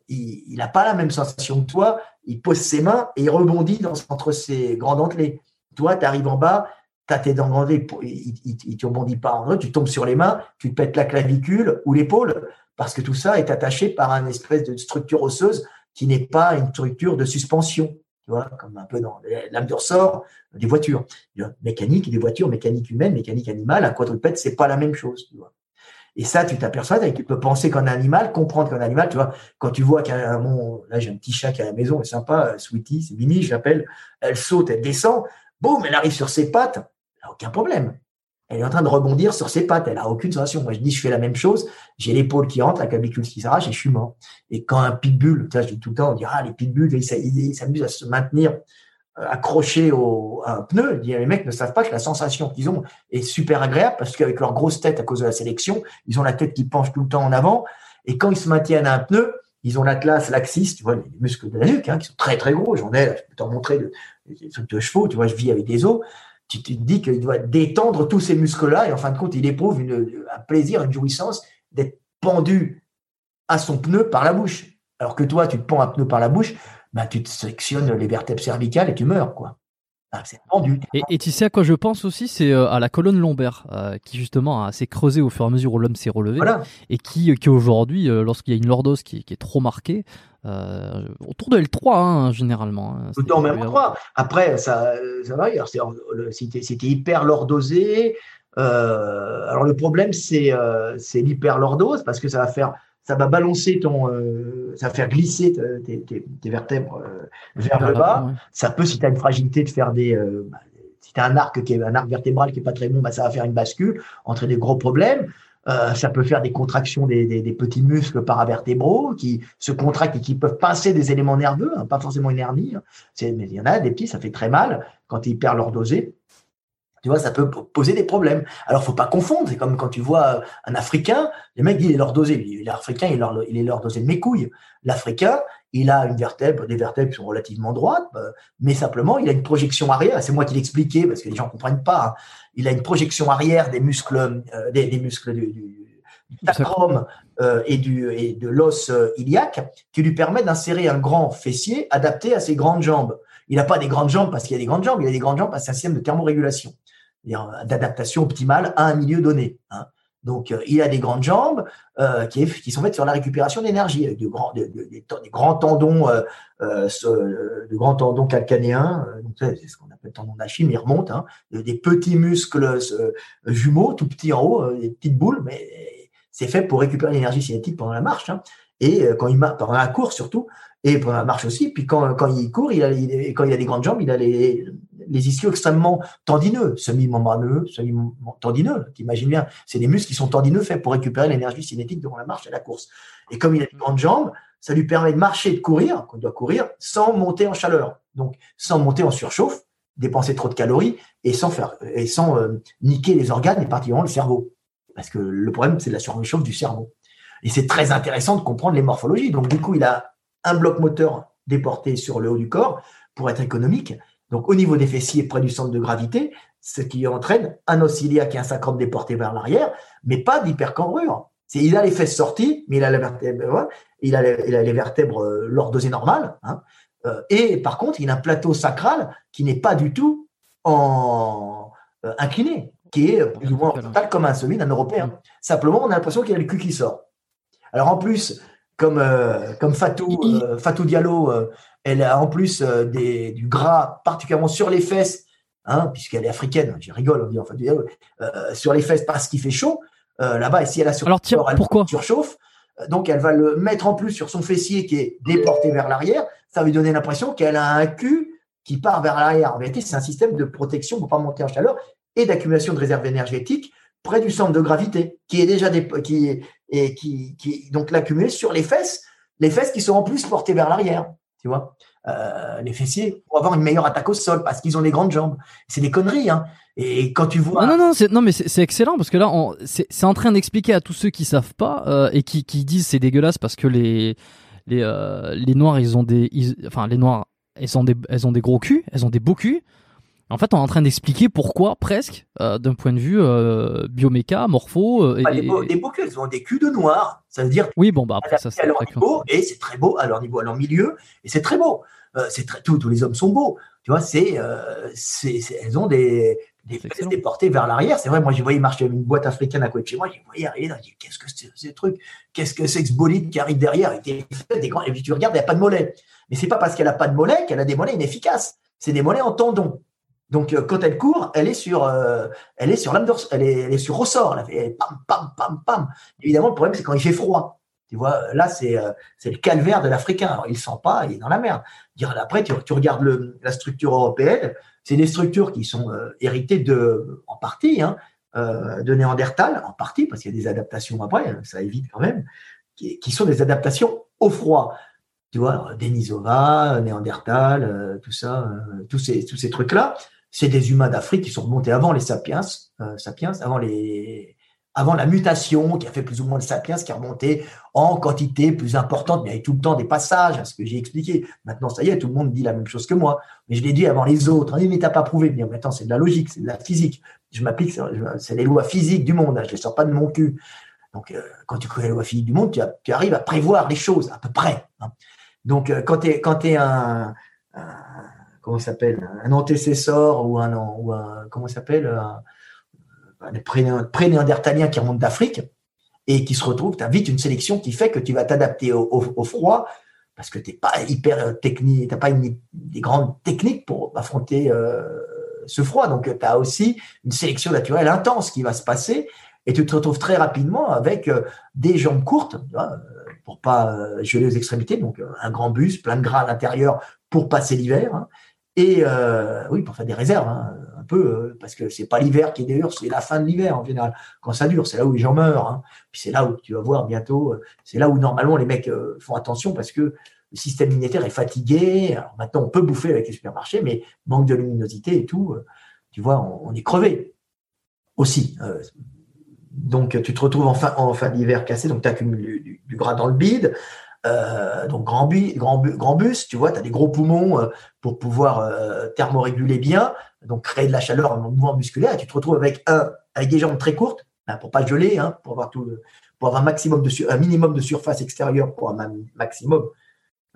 il n'a pas la même sensation que toi. Il pose ses mains et il rebondit entre ses grands dentelés. Toi, tu arrives en bas, tu as tes dents grandées, il ne rebondit pas en eux, tu tombes sur les mains, tu te pètes la clavicule ou l'épaule, parce que tout ça est attaché par une espèce de structure osseuse qui n'est pas une structure de suspension. tu vois, comme un peu dans l'âme de ressort des voitures. Mécanique des voitures, mécanique humaine, mécanique animale, un quadrupède, c'est pas la même chose, tu vois. Et ça, tu t'aperçois, tu peux penser qu'un animal, comprendre qu'un animal, tu vois, quand tu vois qu'un, bon, là, j'ai un petit chat qui est à la maison, c'est sympa, euh, Sweetie, c'est Mini, je l'appelle, elle saute, elle descend, boum, elle arrive sur ses pattes, aucun problème. Elle est en train de rebondir sur ses pattes, elle a aucune sensation. Moi, je dis, je fais la même chose, j'ai l'épaule qui rentre, la clavicule qui s'arrache et je suis mort. Et quand un pitbull, tu vois, je dis tout le temps, on dit, ah, les pitbulls, ils s'amusent à se maintenir euh, accrochés au, à un pneu, les mecs ne savent pas que la sensation qu'ils ont est super agréable parce qu'avec leur grosse tête à cause de la sélection, ils ont la tête qui penche tout le temps en avant. Et quand ils se maintiennent à un pneu, ils ont l'atlas, l'axis, tu vois, les muscles de la nuque, hein, qui sont très très gros. J'en ai, je peux t'en montrer des trucs de chevaux, tu vois, je vis avec des os. Tu te dis qu'il doit détendre tous ces muscles-là et en fin de compte, il éprouve un plaisir, une jouissance d'être pendu à son pneu par la bouche. Alors que toi, tu te pends un pneu par la bouche, bah, tu te sectionnes les vertèbres cervicales et tu meurs, quoi. Ah. Et, tu sais à quoi je pense aussi, c'est euh, à la colonne lombaire, euh, qui justement s'est creusée au fur et à mesure où l'homme s'est relevé, et qui, qui aujourd'hui, euh, lorsqu'il y a une lordose qui, qui est trop marquée, autour de L3 hein, généralement. Hein, Tout en même 3. Après, ça, ça va. C'était hyper lordosé. alors le problème, c'est c'est l'hyperlordose parce que ça va faire ça va balancer ton, euh, ça va faire glisser tes, vertèbres euh, vers le bas. Ça peut, si tu as une fragilité, de faire des, euh, bah, si tu as un arc qui est un arc vertébral qui est pas très bon, bah, ça va faire une bascule, entraîner des gros problèmes. ça peut faire des contractions des, des, petits muscles paravertébraux qui se contractent et qui peuvent pincer des éléments nerveux, hein, pas forcément une hernie. Hein. Mais il y en a des petits, ça fait très mal quand ils perdent leur dosé. Tu vois, ça peut poser des problèmes. Alors, faut pas confondre. C'est comme quand tu vois un Africain, le mec dit il est dosé. L'Africain, il, il est dosé de mes couilles. L'Africain, il a une vertèbre, des vertèbres qui sont relativement droites, euh, mais simplement, il a une projection arrière. C'est moi qui l'expliquais parce que les gens comprennent pas. Hein. Il a une projection arrière des muscles, euh, des, muscles du, du, euh, et, du, et de l'os iliaque qui lui permet d'insérer un grand fessier adapté à ses grandes jambes. Il n'a pas des grandes jambes parce qu'il a des grandes jambes, il a des grandes jambes parce que c'est un système de thermorégulation d'adaptation optimale à un milieu donné. Hein. Donc, euh, il a des grandes jambes euh, qui, sont faites sur la récupération d'énergie, avec grands, de, des grands tendons, euh, euh grands tendons calcanéens. c'est ce qu'on appelle tendon d'Achille, mais ils remontent. Hein, des petits muscles jumeaux, tout petits en haut, des petites boules, mais c'est fait pour récupérer l'énergie cinétique pendant la marche. Hein. Et quand il marche, pendant la course surtout, et pendant la marche aussi. Puis quand, quand il court, il a, quand il a des grandes jambes, il a les, les ischios extrêmement tendineux, semi-membraneux, semi-tendineux. T'imagines bien, c'est des muscles qui sont tendineux faits pour récupérer l'énergie cinétique durant la marche et la course. Et comme il a des grandes jambes, ça lui permet de marcher, de courir, qu'on doit courir, sans monter en chaleur. Donc, sans monter en surchauffe, dépenser trop de calories et et sans euh, niquer les organes et particulièrement le cerveau. Parce que le problème, c'est la surchauffe du cerveau. Et c'est très intéressant de comprendre les morphologies. Donc, du coup, il a un bloc moteur déporté sur le haut du corps pour être économique donc au niveau des fessiers, près du centre de gravité, ce qui entraîne un os iliaque et un sacrum déporté vers l'arrière, mais pas d'hypercambrure. Il a les fesses sorties, mais il a, la vertèbre, il a, les, vertèbres euh, lordosées normales. Hein. Euh, et par contre, il a un plateau sacral qui n'est pas du tout en euh, incliné, qui est plus ou moins total comme un celui d'un Européen. Simplement, on a l'impression qu'il a le cul qui sort. Alors en plus, comme, comme Fatou, Fatou Diallo elle a en plus euh, des, du gras, particulièrement sur les fesses, hein, puisqu'elle est africaine. Je rigole, on dit enfin, euh, sur les fesses parce qu'il fait chaud. Euh, là-bas, et si elle a sur Alors, tiens, elle pourquoi? surchauffe, donc elle va le mettre en plus sur son fessier qui est déporté vers l'arrière. Ça va lui donner l'impression qu'elle a un cul qui part vers l'arrière. En vérité, c'est un système de protection pour pas monter en chaleur et d'accumulation de réserves énergétiques près du centre de gravité, qui est déjà des, qui et qui, qui donc l'accumuler sur les fesses, les fesses qui sont en plus portées vers l'arrière tu vois. Euh, les fessiers pour avoir une meilleure attaque au sol parce qu'ils ont des grandes jambes. C'est des conneries, hein. Et quand tu vois. Non, non, non, mais c'est excellent parce que là, c'est en train d'expliquer à tous ceux qui savent pas euh, et qui, qui disent c'est dégueulasse parce que les les euh, les noirs ils ont des enfin les noirs elles ont des elles ont des gros culs, elles ont des beaux culs. En fait, on est en train d'expliquer pourquoi, presque, euh, d'un point de vue euh, bioméca, morpho. Euh, et, des, beaux, des beaux culs, elles ont des culs de noir. Ça veut dire. Oui, bon, bah après, ça, c'est. Leur niveau, et c'est très beau, à leur niveau, à leur milieu, et c'est très beau. c'est très, tous, tous les hommes sont beaux. Tu vois, c'est, elles ont des, des déportées vers l'arrière. C'est vrai, moi, je voyais marcher une boîte africaine à côté de chez moi, je voyais arriver je dis, qu'est-ce que c'est ce truc Qu'est-ce que c'est que ce bolide qui arrive derrière Et puis tu regardes, il n'y a pas de mollet. Mais c'est pas parce qu'elle n'a pas de mollet qu'elle a des mollets inefficaces. C'est des mollets en tendon. Donc, euh, quand elle court, elle est sur, euh, elle est sur lame elle est, elle est sur ressort. Elle fait pam, pam, pam, pam. Évidemment, le problème, c'est quand il fait froid. Tu vois, là, c'est euh, le calvaire de l'Africain. Alors, il ne sent pas, il est dans la merde. Après, tu, regardes la structure européenne, c'est des structures qui sont héritées de, en partie, hein, de Néandertal, en partie, parce qu'il y a des adaptations après, ça évite quand même, qui, qui sont des adaptations au froid tu vois, Denisova, Néandertal, tout ça, tous ces, tous ces trucs-là, c'est des humains d'Afrique qui sont remontés avant les sapiens, euh, sapiens, avant les, avant la mutation qui a fait plus ou moins le sapiens, qui est remonté en quantité plus importante, mais avait tout le temps des passages, à ce que j'ai expliqué. Maintenant, ça y est, tout le monde dit la même chose que moi, mais je l'ai dit avant les autres. mais t'as pas prouvé. Maintenant, c'est de la logique, c'est de la physique. Je m'applique, c'est les lois physiques du monde. Hein, je les sors pas de mon cul. Donc, euh, quand tu connais les lois physiques du monde, tu, arrives à prévoir les choses à peu près. Hein. Donc, euh, quand tu es, quand es un comment s'appelle, un antécesseur ou un, ou un comment s'appelle, un, pré-néandertalien qui remonte d'Afrique et qui se retrouve, tu as vite une sélection qui fait que tu vas t'adapter au, froid parce que tu n'es pas hyper technique, tu n'as pas une, des grandes techniques pour affronter euh, ce froid. Donc, tu as aussi une sélection naturelle intense qui va se passer et tu te retrouves très rapidement avec euh, des jambes courtes pour pas euh, geler aux extrémités, donc un grand bus, plein de gras à l'intérieur pour passer l'hiver. Hein. Et euh, oui, pour faire des réserves, hein, un peu, euh, parce que c'est pas l'hiver qui est dur, c'est la fin de l'hiver en général. Quand ça dure, c'est là où les gens meurent. Hein. Puis c'est là où tu vas voir bientôt, euh, c'est là où normalement les mecs font attention parce que le système immunitaire est fatigué. Alors maintenant, on peut bouffer avec les supermarchés, mais manque de luminosité et tout, tu vois, on, est crevé aussi. donc tu te retrouves en fin, en fin d'hiver cassé, donc tu accumules du, gras dans le bide. Euh, donc grand, grand, grand bus, tu vois, tu as des gros poumons euh, pour pouvoir euh, thermoréguler bien, donc créer de la chaleur en mouvement musculaire, et tu te retrouves avec un avec des jambes très courtes, ben, pour pas geler, hein, pour avoir tout pour avoir un maximum de un minimum de surface extérieure pour un maximum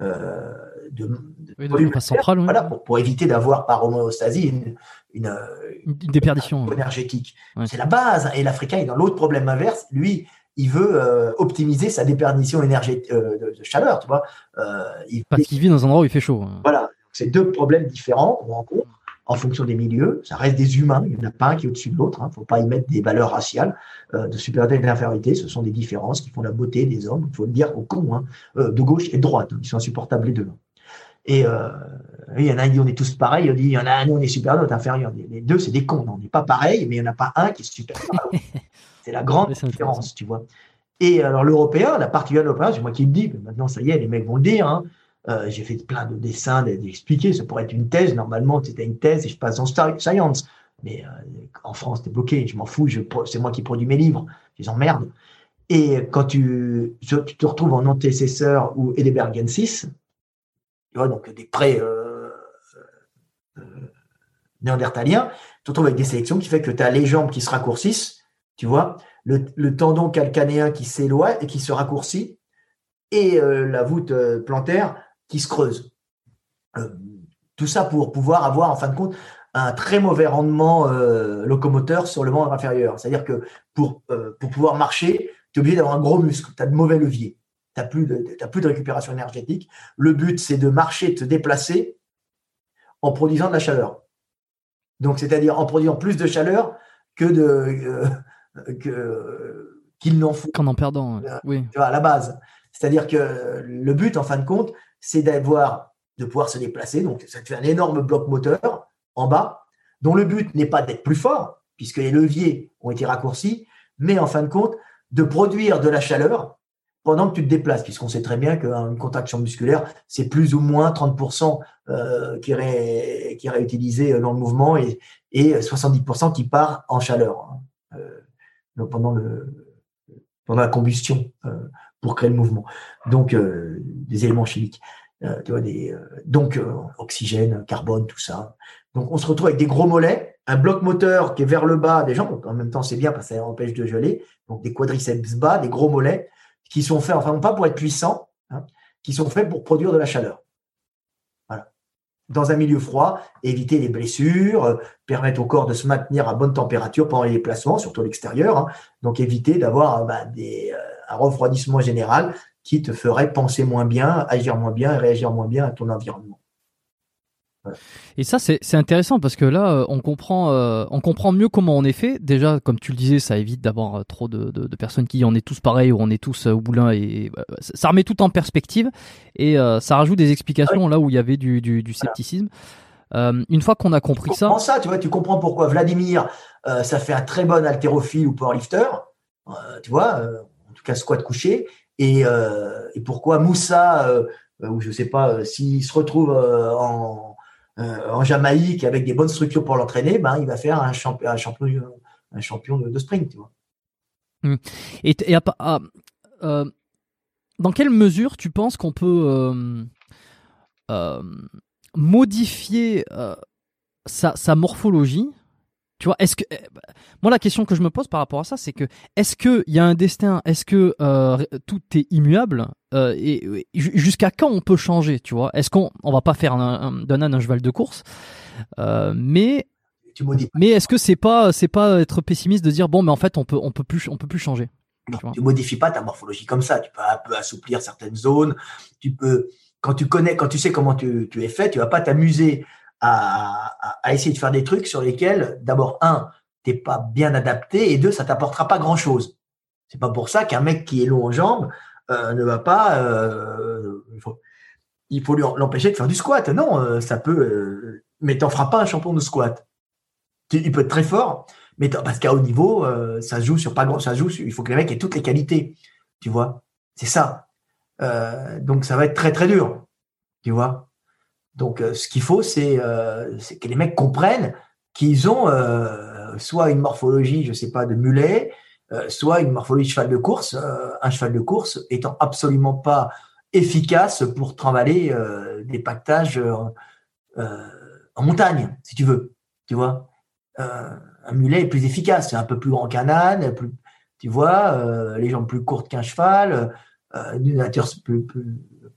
de, volume central, voilà, pour, éviter d'avoir par homéostasie une, une, une déperdition énergétique. C'est la base. Et l'Africain est dans l'autre problème inverse. Lui, il veut euh, optimiser sa déperdition énergétique euh, de, chaleur, tu vois. Euh, Parce qu'il vit dans un endroit où il fait chaud. Hein. Voilà, c'est deux problèmes différents qu'on rencontre en fonction des milieux. Ça reste des humains, il n'y en a pas un qui est au-dessus de l'autre. Il hein. ne faut pas y mettre des valeurs raciales de supériorité et d'infériorité. Ce sont des différences qui font la beauté des hommes. Il faut le dire au con, hein, de gauche et de droite. Ils sont insupportables les deux. Et il y en a un qui dit on est tous pareils, il y en a un on est supérieur, l'autre inférieur. Les deux, c'est des cons. On n'est pas pareils, mais il n'y en a pas un qui est supérieur. C'est la grande différence, tu vois. Et alors l'européen, la particularité de l'européen, c'est moi qui le dis, mais maintenant ça y est, les mecs vont le dire. Hein. Euh, j'ai fait plein de dessins, d'expliquer. Ça pourrait être une thèse. Normalement, c'était une thèse et je passe en science. Mais euh, en France, t'es bloqué. Je m'en fous. C'est moi qui produis mes livres. Je les emmerde. Et quand tu, tu te retrouves en antécesseur ou Edebergensis, tu vois, donc des prêts euh, néandertaliens, tu te retrouves avec des sélections qui fait que tu as les jambes qui se raccourcissent tu vois, le, tendon calcanéen qui s'éloigne et qui se raccourcit, et euh, la voûte euh, plantaire qui se creuse. Euh, tout ça pour pouvoir avoir, en fin de compte, un très mauvais rendement locomoteur sur le membre inférieur. C'est-à-dire que pour, pour pouvoir marcher, tu es obligé d'avoir un gros muscle, tu as de mauvais leviers, tu n'as plus, plus de récupération énergétique. Le but, c'est de marcher, de te déplacer en produisant de la chaleur. Donc, c'est-à-dire en produisant plus de chaleur que de, que qu'ils n'en font qu'en en perdant. Oui. Tu vois, à la base. C'est-à-dire que le but, en fin de compte, c'est d'avoir de pouvoir se déplacer. Donc, ça te fait un énorme bloc moteur en bas, dont le but n'est pas d'être plus fort, puisque les leviers ont été raccourcis, mais en fin de compte, de produire de la chaleur pendant que tu te déplaces, puisqu'on sait très bien qu'une contraction musculaire, c'est plus ou moins 30% euh, qui, est, qui est réutilisé dans le mouvement et, et 70% qui part en chaleur. Euh, pendant, le, pendant la combustion euh, pour créer le mouvement. Donc, euh, des éléments chimiques. Tu vois, des, donc, oxygène, carbone, tout ça. Donc, on se retrouve avec des gros mollets, un bloc moteur qui est vers le bas des jambes. En même temps, c'est bien parce que ça empêche de geler. Donc, des quadriceps bas, des gros mollets qui sont faits, enfin, pas pour être puissants, hein, qui sont faits pour produire de la chaleur. Dans un milieu froid, éviter les blessures, euh, permettre au corps de se maintenir à bonne température pendant les déplacements, surtout à l'extérieur. Hein. Donc éviter d'avoir bah, des, un refroidissement général qui te ferait penser moins bien, agir moins bien et réagir moins bien à ton environnement. Et ça, c'est intéressant parce que là, euh, on comprend, euh, on comprend mieux comment on est fait. Déjà, comme tu le disais, ça évite d'avoir euh, trop de, personnes qui on est tous pareils ou on est tous au boulin et ça remet tout en perspective et ça rajoute des explications là où il y avait du, scepticisme. une fois qu'on a compris tu ça, ça, tu vois, tu comprends pourquoi Vladimir, ça fait un très bon haltérophile ou powerlifter, tu vois, en tout cas squat couché, et, et pourquoi Moussa, ou je sais pas, s'il se retrouve en euh, en Jamaïque avec des bonnes structures pour l'entraîner, ben, il va faire un, champion, un champion, un champion de, sprint. Tu vois. Hmm. Et, euh, dans quelle mesure tu penses qu'on peut euh, modifier sa, morphologie tu vois, est-ce que eh, bah, moi la question que je me pose par rapport à ça, c'est que est-ce que il y a un destin, est-ce que euh, tout est immuable euh, et, jusqu'à quand on peut changer, tu vois? Est-ce qu'on on va pas faire d'un âne un cheval de course, euh, mais mais est-ce que c'est pas c'est pas être pessimiste de dire bon mais en fait on peut on peut plus on peut plus changer tu, modifies pas ta morphologie comme ça, tu peux un peu assouplir certaines zones, tu peux quand tu connais quand tu sais comment tu, tu es fait, tu vas pas t'amuser à, essayer de faire des trucs sur lesquels, d'abord, un, t'es pas bien adapté, et deux, ça t'apportera pas grand chose. C'est pas pour ça qu'un mec qui est long en jambes euh, ne va pas. Euh, il faut, l'empêcher de faire du squat. Non, euh, ça peut. mais t'en feras pas un champion de squat. Il peut être très fort, mais parce qu'à haut niveau, ça joue sur pas grand. Ça joue. il faut que les mecs aient toutes les qualités. Tu vois, c'est ça. donc ça va être très très dur. Tu vois. Donc, euh, ce qu'il faut, euh, c'est que les mecs comprennent qu'ils ont euh, soit une morphologie, je sais pas, de mulet, soit une morphologie de cheval de course. un cheval de course étant absolument pas efficace pour travailler des pactages en montagne, si tu veux. Tu vois, un mulet est plus efficace, c'est un peu plus grand qu'un âne, tu vois, les jambes plus courtes qu'un cheval, d'une nature plus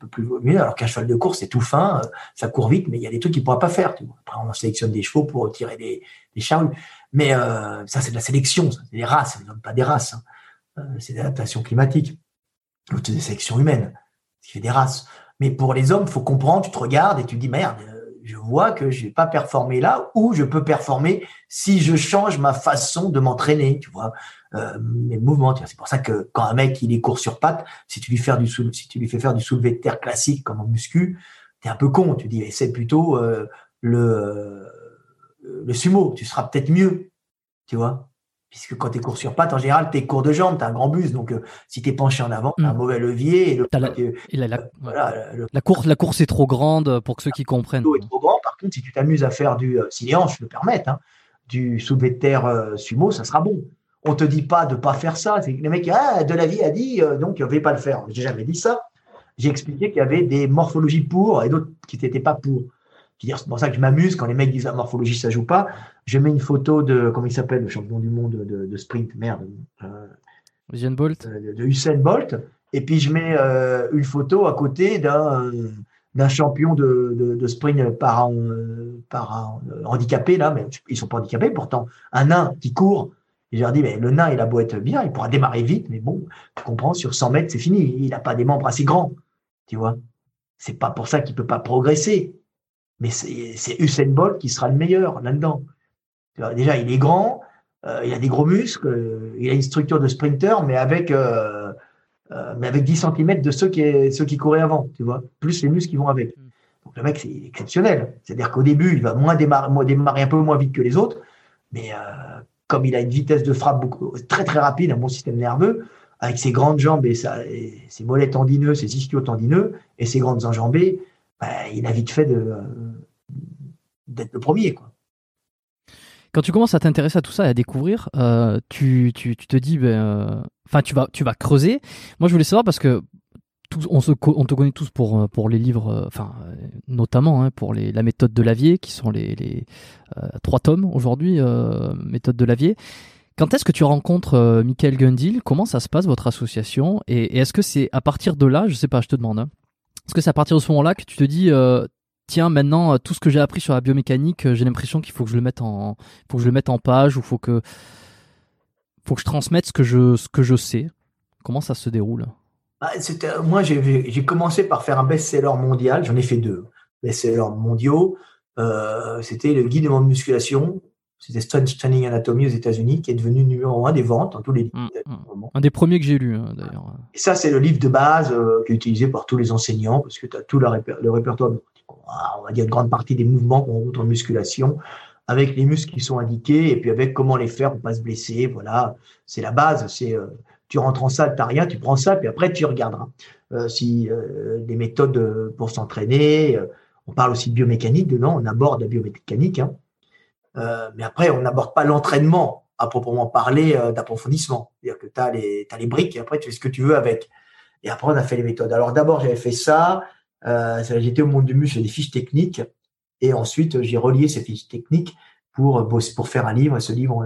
plus mieux. Alors qu'un cheval de course, c'est tout fin, euh, ça court vite, mais il y a des trucs qu'il ne pourra pas faire. Après, on sélectionne des chevaux pour tirer des, charrues. Mais euh, ça, c'est de la sélection, c'est des races, pas des races. Hein. Euh, c'est des adaptations climatiques. C'est des sélections humaines, qui fait des races. Mais pour les hommes, il faut comprendre, tu te regardes et tu te dis, merde, je vois que je vais pas performer là, ou je peux performer si je change ma façon de m'entraîner, tu vois euh, mes mouvements. C'est pour ça que quand un mec il est court sur pattes, si tu lui fais du si tu lui fais faire du soulevé de terre classique comme en muscu, t'es un peu con. Tu dis c'est plutôt euh, le euh, le sumo, tu seras peut-être mieux, tu vois. Puisque quand tu es court sur pattes, en général, tu es court de jambes, tu as un grand bus. Donc, euh, si tu es penché en avant, tu as un mm. mauvais levier. Et le, la, course, la course est trop grande pour que ceux qui comprennent. Le est trop grand. Par contre, si tu t'amuses à faire du, si les hanches le permettent, hein, du soulevé de terre sumo, ça sera bon. On te dit pas de pas faire ça. Les mecs, ah, de la vie a dit, euh, donc je vais pas le faire. J'ai jamais dit ça. J'ai expliqué qu'il y avait des morphologies pour et d'autres qui n'étaient pas pour. C'est pour ça que je m'amuse quand les mecs disent la morphologie ça joue pas. Je mets une photo de comment il s'appelle le champion du monde de, sprint, merde. Euh, Usain Bolt. Euh, de Usain Bolt. Et puis je mets euh, une photo à côté d'un d'un champion de, de, sprint par, par handicapé là, mais ils sont pas handicapés pourtant. Un nain qui court et je leur dis, mais le nain, il a beau être bien, il pourra démarrer vite, mais bon, tu comprends, sur 100 mètres, c'est fini. Il n'a pas des membres assez grands, tu vois. C'est pas pour ça qu'il peut pas progresser. Mais c'est Usain Bolt qui sera le meilleur là-dedans. Déjà, il est grand, euh, il a des gros muscles, il a une structure de sprinter, mais avec, euh, euh, mais avec 10 cm de ceux qui, ceux qui couraient avant, tu vois, plus les muscles qui vont avec. Mm. Donc le mec, c'est exceptionnel. C'est-à-dire qu'au début, il va moins démarrer, démarrer un peu moins vite que les autres, mais comme il a une vitesse de frappe beaucoup, très très rapide, un bon système nerveux, avec ses grandes jambes et, ses mollets tendineux, ses ischios tendineux et ses grandes enjambées, bah, il a vite fait d'être le premier. Quand tu commences à t'intéresser à tout ça et à découvrir, euh, tu, te dis, ben, euh, enfin, tu, vas, creuser. Moi, je voulais savoir parce que on, te connaît tous pour, euh, les livres, euh, enfin, euh, notamment hein, pour la méthode de Lavier, qui sont les, trois tomes aujourd'hui, méthode de Lavier. Quand est-ce que tu rencontres Michael Gundil? Comment ça se passe, votre association? Et, est-ce que c'est à partir de là, je sais pas, je te demande, hein, est-ce que c'est à partir de ce moment-là que tu te dis, tiens, maintenant, tout ce que j'ai appris sur la biomécanique, j'ai l'impression qu'il faut que je le mette en, faut que je le mette en page ou faut que, faut que je transmette ce que je, ce que je sais. Comment ça se déroule? Bah, Moi, j'ai commencé par faire un best-seller mondial. J'en ai fait deux best-sellers mondiaux. Euh, c'était le guide de musculation. C'était Strength Training Anatomy aux États-Unis, qui est devenu numéro un des ventes dans tous les livres. Mmh, mmh. Un des premiers que j'ai lu, hein, d'ailleurs. Et ça, c'est le livre de base euh, qui est utilisé par tous les enseignants, parce que tu as tout le, répertoire, on va dire une grande partie des mouvements qu'on rencontre en musculation, avec les muscles qui sont indiqués, et puis avec comment les faire pour pas se blesser. Voilà, c'est la base. C'est euh, tu rentres en salle, tu n'as rien, tu prends ça, puis après tu regarderas. si des méthodes pour s'entraîner, on parle aussi de biomécanique dedans, on aborde la biomécanique, hein. Euh, mais après, on n'aborde pas l'entraînement à proprement parler euh, d'approfondissement. C'est-à-dire que tu as les, les briques et après, tu fais ce que tu veux avec. Et après, on a fait les méthodes. Alors d'abord, j'avais fait ça, euh, j'étais au monde du muscle, des fiches techniques, et ensuite, j'ai relié ces fiches techniques pour, pour faire un livre. ce livre,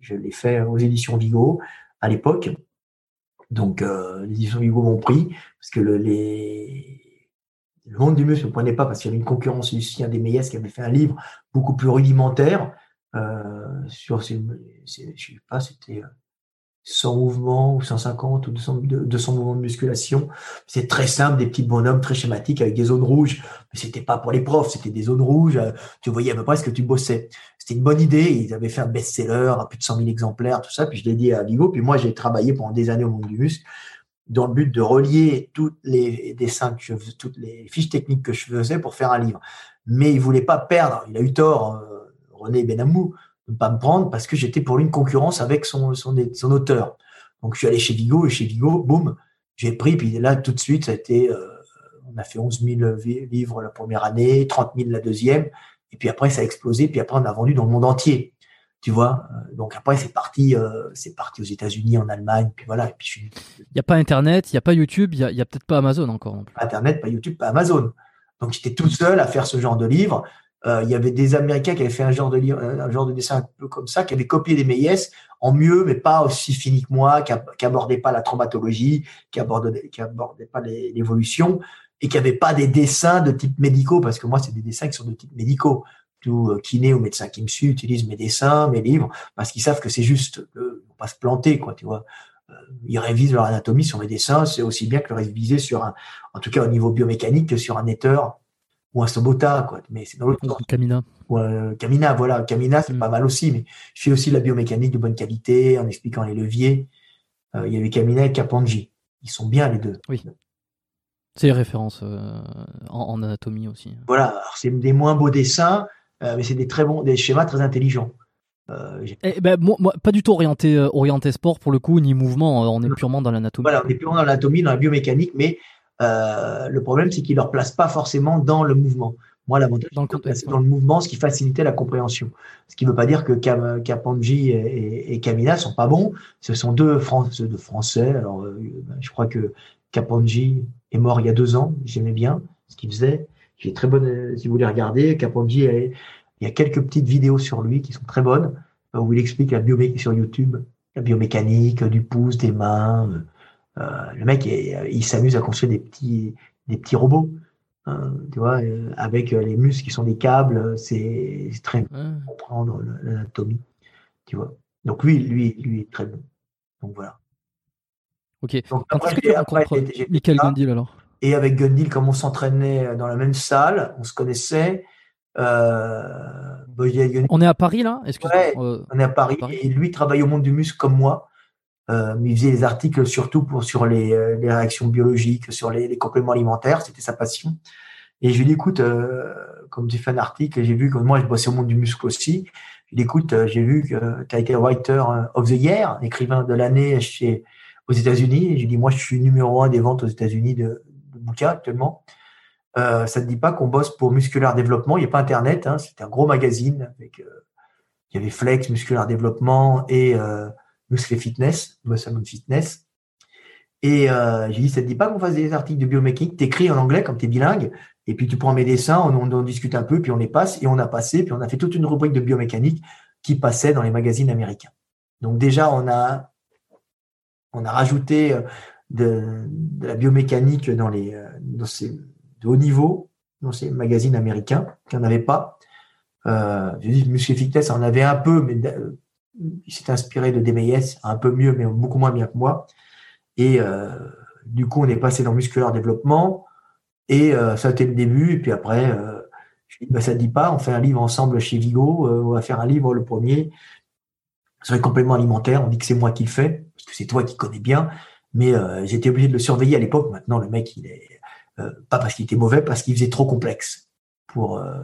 je l'ai fait aux éditions Vigo à l'époque. Donc, les éditions Vigo m'ont pris, parce que le, les, le monde du muscle ne prenait pas parce qu'il y avait une concurrence ici, un des Méliès qui avait fait un livre beaucoup plus rudimentaire euh, sur, je sais pas, c'était 100 euh, mouvements ou 150 ou 200, 200 mouvements de musculation. C'est très simple, des petits bonhommes très schématiques avec des zones rouges. Mais c'était pas pour les profs, c'était des zones rouges. Euh, tu voyais à peu près ce que tu bossais. C'était une bonne idée. Ils avaient fait un best-seller à plus de 100 000 exemplaires, tout ça. Puis je l'ai dit à Vigo. Puis moi, j'ai travaillé pendant des années au monde du muscle dans le but de relier toutes les dessins que je toutes les fiches techniques que je faisais pour faire un livre. Mais il voulait pas perdre, il a eu tort, euh, René Benamou, de ne pas me prendre parce que j'étais pour lui une concurrence avec son, son, auteur. Donc je suis allé chez Vigo et chez Vigo, boum, j'ai pris, puis là tout de suite, ça a été, euh, on a fait 11 000 livres la première année, 30 000 la deuxième, et puis après ça a explosé, puis après on a vendu dans le monde entier tu vois. Euh, donc après, c'est parti, euh, c'est parti aux États-Unis, en Allemagne, puis voilà. Il n'y a pas Internet, il n'y a pas YouTube, il n'y a, peut-être pas Amazon encore. Non Internet, pas YouTube, pas Amazon. Donc j'étais tout seul à faire ce genre de livre. Euh, il y avait des Américains qui avaient fait un genre de livre, un genre de dessin un peu comme ça, qui avaient copié des Méliès en mieux, mais pas aussi fini que moi, qui, n'abordaient pas la traumatologie, qui abordaient, qui abordaient pas l'évolution et qui n'avaient pas des dessins de type médicaux, parce que moi, c'est des dessins qui sont de type médicaux tout euh, kiné ou médecin qui me suit utilisent mes dessins, mes livres, parce qu'ils savent que c'est juste, euh, pas se planter, quoi, tu vois. Euh, ils révisent leur anatomie sur mes dessins, c'est aussi bien que le réviser sur un, en tout cas au niveau biomécanique, que sur un netteur ou un Sobota, quoi. Mais c'est dans l'autre sens. Camina. Ou Camina, voilà. Camina, c'est mm. pas mal aussi, mais je fais aussi la biomécanique de bonne qualité en expliquant les leviers. il y avait Camina et Capanji. Ils sont bien les deux. Oui. C'est les références en, anatomie aussi. Voilà, c'est des moins beaux dessins, euh, mais c'est des très bons, des schémas très intelligents. Euh, eh ben, moi, pas du tout orienté, euh, orienté sport pour le coup, ni mouvement. on est purement dans l'anatomie. Voilà, on est purement dans l'anatomie, dans la biomécanique, mais le problème, c'est qu'ils ne leur placent pas forcément dans le mouvement. Moi, l'avantage, c'est dans le mouvement, ce qui facilitait la compréhension. Ce qui ne veut pas dire que Kapanji et, et, Kamina ne sont pas bons. Ce sont deux, de Français. Alors, je crois que Kapanji est mort il y a deux ans. J'aimais bien ce qu'il faisait qui est très bonne. Euh, si vous voulez regarder, il y a quelques petites vidéos sur lui qui sont très bonnes, euh, où il explique la biomécanique sur YouTube, la biomécanique du pouce, des mains. Euh, le mec, il, s'amuse à construire des petits, des petits robots. Hein, tu vois, avec les muscles qui sont des câbles, c'est très bon pour comprendre l'anatomie. Tu vois. Donc lui, lui, lui est très bon. Donc voilà. Ok. Donc, après, après, Michael Gandil alors? Et avec Gundil, comme on s'entraînait dans la même salle, on se connaissait. Euh, on est à Paris là? Ouais, euh, On est à Paris. Et lui travaille au monde du muscle comme moi. Euh, il faisait des articles surtout pour, sur les, euh, les réactions biologiques, sur les, les compléments alimentaires. C'était sa passion. Et je lui dis, écoute, euh, comme tu fais un article, j'ai vu que moi, je bossais au monde du muscle aussi. Je lui dis, écoute, j'ai vu que tu as été writer of the year, écrivain de l'année chez aux États-Unis. Et je lui dis, moi, je suis numéro un des ventes aux États-Unis de, bouquin actuellement. Euh, ça ne dit pas qu'on bosse pour Musculaire Développement. Il n'y a pas Internet. Hein, C'était un gros magazine avec. Euh, il y avait Flex, Musculaire Développement et euh, Muscle Fitness, Muscle Fitness. Et j'ai dit, ça ne dit pas qu'on fasse des articles de biomécanique. T'écris en anglais comme tu es bilingue. Et puis tu prends mes dessins, on, on, discute un peu, puis on les passe. Et on a passé, puis on a fait toute une rubrique de biomécanique qui passait dans les magazines américains. Donc déjà, on a, on a rajouté de, la biomécanique dans les, dans ces, de haut niveau Non, c'est un magazine américain qui n'en avait pas. Euh, je dis, Muscle Fitness en avait un peu, mais euh, il s'est inspiré de DMS, un peu mieux, mais beaucoup moins bien que moi. Et euh, du coup, on est passé dans musculaire développement. Et euh, ça a été le début. Et puis après, euh, je dis, bah, ça ne dit pas, on fait un livre ensemble chez Vigo. Euh, on va faire un livre, le premier, sur les compléments alimentaires. On dit que c'est moi qui le fais, parce que c'est toi qui connais bien. Mais euh, j'étais obligé de le surveiller à l'époque. Maintenant, le mec, il est euh, pas parce qu'il était mauvais, parce qu'il faisait trop complexe. Pour, euh,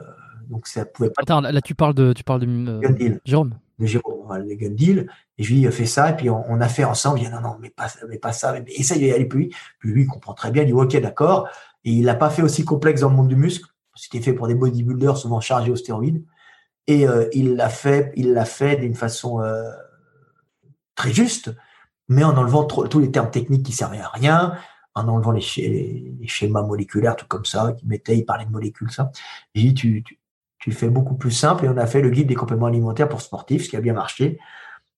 donc ça pouvait pas Attends, là, tu parles de, tu parles de Gun deal. Jérôme. de Jérôme, le gun deal. Et je lui ai fait ça, et puis on, on a fait ensemble. Il dit non, non, mais pas, mais pas ça, mais essaye d'y aller plus vite. Puis lui, il comprend très bien. Il dit ok, d'accord. Et il l'a pas fait aussi complexe dans le monde du muscle. C'était fait pour des bodybuilders souvent chargés aux stéroïdes. Et il l'a fait, il l'a fait d'une façon très juste, mais en enlevant trop- tous les termes techniques qui servaient à rien, en enlevant les, sché- les schémas moléculaires, tout comme ça, qui mettaient, il parlait de molécules, ça. J'ai dit, tu, tu, tu fais beaucoup plus simple, et on a fait le guide des compléments alimentaires pour sportifs, ce qui a bien marché.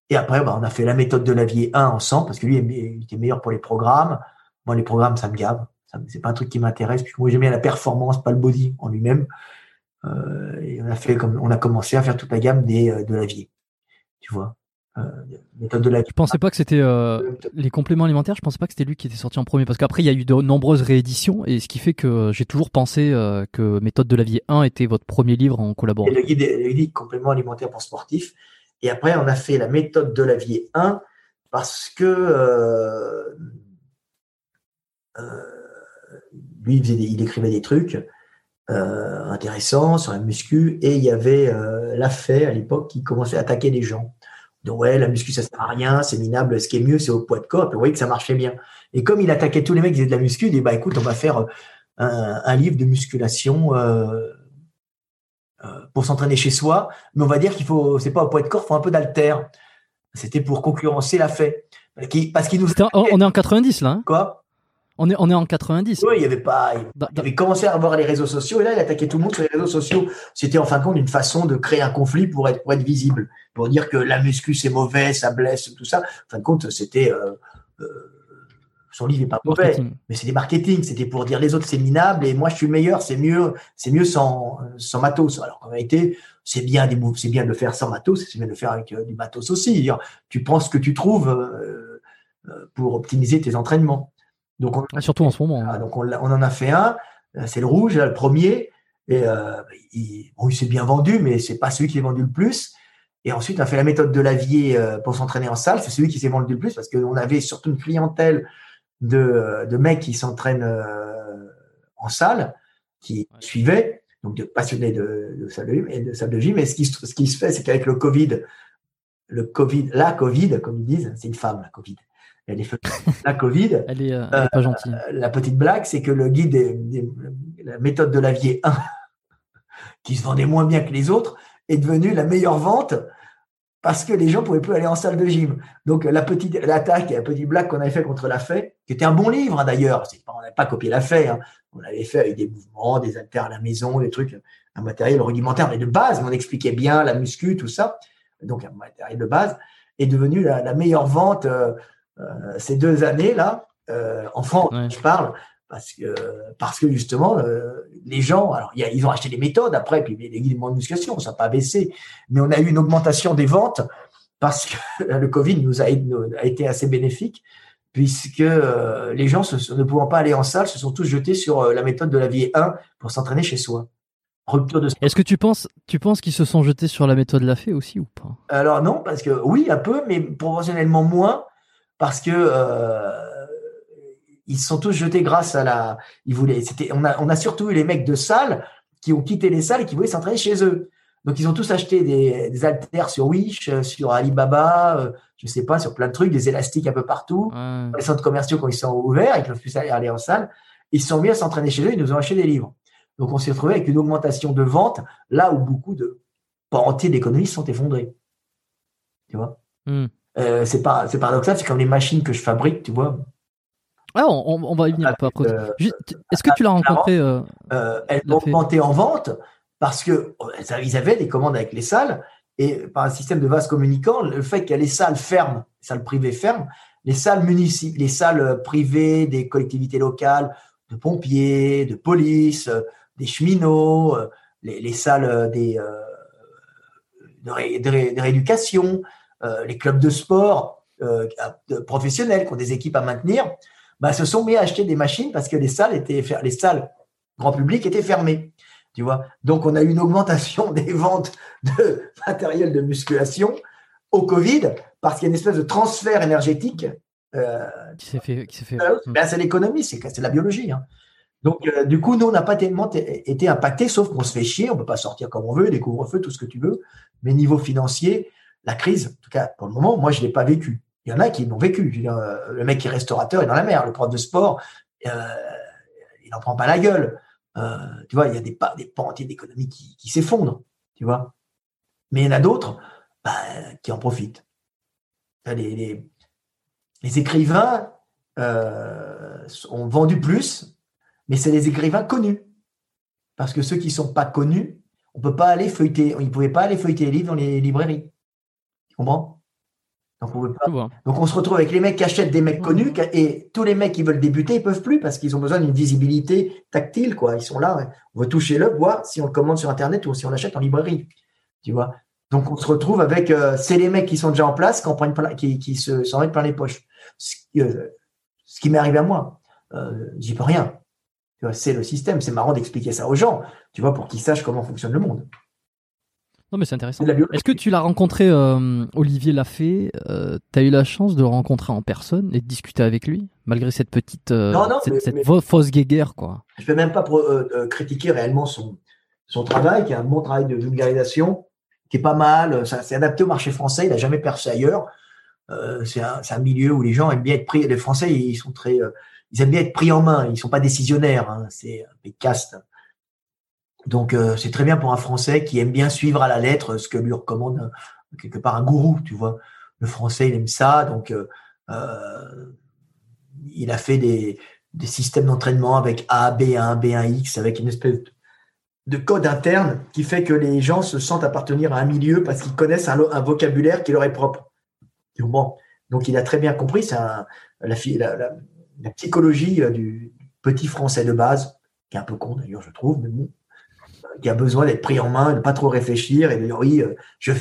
Et après, bah, on a fait la méthode de Lavier 1 ensemble, parce que lui, il était meilleur pour les programmes. Moi, les programmes, ça me gave. C'est pas un truc qui m'intéresse, puisque moi, j'aime bien la performance, pas le body en lui-même. Euh, et on a fait comme, on a commencé à faire toute la gamme des, euh, de Lavier. Tu vois? Euh, méthode de Lavier. Je pensais pas que c'était euh, les compléments alimentaires. Je pensais pas que c'était lui qui était sorti en premier parce qu'après il y a eu de nombreuses rééditions et ce qui fait que j'ai toujours pensé euh, que Méthode de la vie 1 était votre premier livre en collaboration. le guide, le guide complément alimentaire pour sportifs. Et après, on a fait la méthode de Lavier 1 parce que euh, euh, lui, il, faisait des- il écrivait des trucs euh, intéressants sur la muscu et il y avait euh, Lafay à l'époque qui commençait à attaquer les gens. Donc ouais, la muscu ça sert à rien, c'est minable. Ce qui est mieux, c'est au poids de corps. Puis vous voyez que ça marchait bien. Et comme il attaquait tous les mecs qui faisaient de la muscu, il dit bah écoute, on va faire euh, un, un livre de musculation. Euh, euh, pour s'entraîner chez soi, mais on va dire qu'il faut, c'est pas au poids de corps, il faut un peu d'alter. C'était pour concurrencer la fait. Parce qu'il nous on est en 90 là. hein quoi? On est on est en 90. Oui, il y avait pas, il il avait commencé à avoir les réseaux sociaux et là il attaquait tout le monde sur les réseaux sociaux. C'était en fin de compte une façon de créer un conflit pour être pour être visible, pour dire que la muscu c'est mauvais, ça blesse, tout ça. En fin de compte, c'était euh, euh, son livre n'est pas mauvais, marketing. mais c'est des marketing. C'était pour dire les autres c'est minable et moi je suis le meilleur, c'est mieux, c'est mieux sans sans matos. Alors qu'en réalité, c'est bien des moves, c'est bien de le faire sans matos, c'est bien de le faire avec euh, du matos aussi. Tu prends ce que tu trouves pour optimiser tes entraînements. Donc on, Ah, Surtout en ce moment. ah, donc on, on en a fait un, euh, c'est le rouge, là, le premier. Et euh, il, bon, il s'est bien vendu, mais c'est pas celui qui s'est vendu le plus. Et ensuite, on a fait la méthode de Lavier euh, pour s'entraîner en salle. C'est celui qui s'est vendu le plus parce qu'on avait surtout une clientèle de, de mecs qui s'entraînent euh, en salle, qui Ouais. suivaient, donc de passionnés de, de salle de gym. Et de salle de gym. Et ce qui, se- ce qui se fait, c'est qu'avec le Covid, le Covid, la Covid, comme ils disent, c'est une femme, la Covid. Elle est la Covid, Elle est, euh, elle est pas gentille. euh, la petite blague, c'est que le guide des, des- la méthode de Lavier 1, qui se vendait moins bien que les autres, est devenue la meilleure vente parce que les gens pouvaient plus aller en salle de gym. Donc la petite l'attaque et la petite blague qu'on avait fait contre la Fée, qui était un bon livre hein, d'ailleurs, on n'avait pas copié la Fée, hein. on l'avait fait avec des mouvements, des haltères à la maison, des trucs, un matériel rudimentaire, mais de base, on expliquait bien la muscu, tout ça. Donc un matériel de base est devenu la, la meilleure vente euh, euh, ces deux années-là, euh, en France, Ouais. je parle, parce que, parce que justement, euh, les gens, alors il y a- ils ont acheté des méthodes après, puis les guides de musculation, ça n'a pas baissé, mais on a eu une augmentation des ventes parce que le Covid nous a, nous a été assez bénéfique, puisque euh, les gens, se- ne pouvant pas aller en salle, se sont tous jetés sur euh, la méthode de la vie 1 pour s'entraîner chez soi. Rupture de Est-ce que tu penses, tu penses qu'ils se sont jetés sur la méthode Lafay aussi ou pas? Alors non, parce que oui, un peu, mais proportionnellement moins, parce que euh, ils se sont tous jetés grâce à la. Ils voulaient. C'était. On a, on a surtout eu les mecs de salle qui ont quitté les salles et qui voulaient s'entraîner chez eux. Donc ils ont tous acheté des, des haltères sur Wish, euh, sur Alibaba, euh, je sais pas, sur plein de trucs, des élastiques un peu partout. Les centres commerciaux quand ils sont ouverts, ils peuvent plus aller aller en salle. Ils se sont mis à s'entraîner chez eux. Ils nous ont acheté des livres. Donc on s'est retrouvé avec une augmentation de ventes là où beaucoup de pans entiers d'économies se sont effondrés. Tu vois? Hmm. Euh, c'est pas c'est paradoxal, c'est comme les machines que je fabrique, tu vois. Ah, on, on va y venir un peu après. Euh, Est-ce que tu l'as rencontré euh, elles ont augmenté en vente parce que ils avaient des commandes avec les salles et par un système de vase communicant, le fait que les salles ferment, les salles privées ferment, les salles munici- les salles privées des collectivités locales, de pompiers, de police, des cheminots, les, salles des, de, rééducation, les clubs de sport professionnels qui ont des équipes à maintenir, bah, se sont mis à acheter des machines parce que les salles étaient les salles grand public étaient fermées. Tu vois Donc, on a eu une augmentation des ventes de matériel de musculation au Covid parce qu'il y a une espèce de transfert énergétique. Euh, qui s'est fait. Qui fait euh, ben, c'est l'économie, c'est la biologie. Hein. Donc, euh, du coup, nous, on n'a pas tellement été impactés, sauf qu'on se fait chier, on ne peut pas sortir comme on veut, des couvre-feux, tout ce que tu veux. Mais niveau financier, la crise, en tout cas, pour le moment, moi, je ne l'ai pas vécu. Il y en a qui l'ont vécu. le mec qui est restaurateur est dans la mer, le prof de sport, il n'en prend pas la gueule. tu vois, il y a des, des pans entiers d'économie qui, s'effondrent, tu vois. Mais il y en a d'autres bah, qui en profitent. Les, écrivains euh, ont vendu plus, mais c'est les écrivains connus. Parce que ceux qui ne sont pas connus, on peut pas aller feuilleter, ils ne pouvaient pas aller feuilleter les livres dans les librairies. Comprends? Donc on, se retrouve avec les mecs qui achètent des mecs connus et tous les mecs qui veulent débuter, ils peuvent plus parce qu'ils ont besoin d'une visibilité tactile. Quoi. Ils sont là, on veut toucher le, voir si on le commande sur Internet ou si on l'achète en librairie. Tu vois? Donc on se retrouve avec, euh, c'est les mecs qui sont déjà en place qui, prennent qui, qui se, s'en mettent plein les poches. Ce, euh, qui m'est arrivé à moi, euh, j'y peux rien. c'est le système. C'est marrant d'expliquer ça aux gens, tu vois, pour qu'ils sachent comment fonctionne le monde. Non, mais c'est intéressant. Est-ce que tu l'as rencontré, euh, Olivier Lafay euh, Tu as eu la chance de le rencontrer en personne et de discuter avec lui, malgré cette petite euh, cette, fausse guéguerre quoi? Je ne peux même pas critiquer réellement son, son travail, qui est un bon travail de vulgarisation, qui est pas mal. C'est adapté au marché français, il n'a jamais percé ailleurs. c'est un, un, milieu où les gens aiment bien être pris. Les Français, ils sont très. ils aiment bien être pris en main, ils ne sont pas décisionnaires. Hein, c'est des castes. Donc euh, c'est très bien pour un Français qui aime bien suivre à la lettre ce que lui recommande euh, quelque part un gourou, tu vois. Le Français, il aime ça, donc euh, il a fait des, systèmes d'entraînement avec A, B1, B1X, avec une espèce de code interne qui fait que les gens se sentent appartenir à un milieu parce qu'ils connaissent un, vocabulaire qui leur est propre. Donc il a très bien compris, c'est la, la, psychologie du petit français de base, qui est un peu con d'ailleurs, je trouve, mais bon, qui a besoin d'être pris en main, de pas trop réfléchir et de oui, euh, je,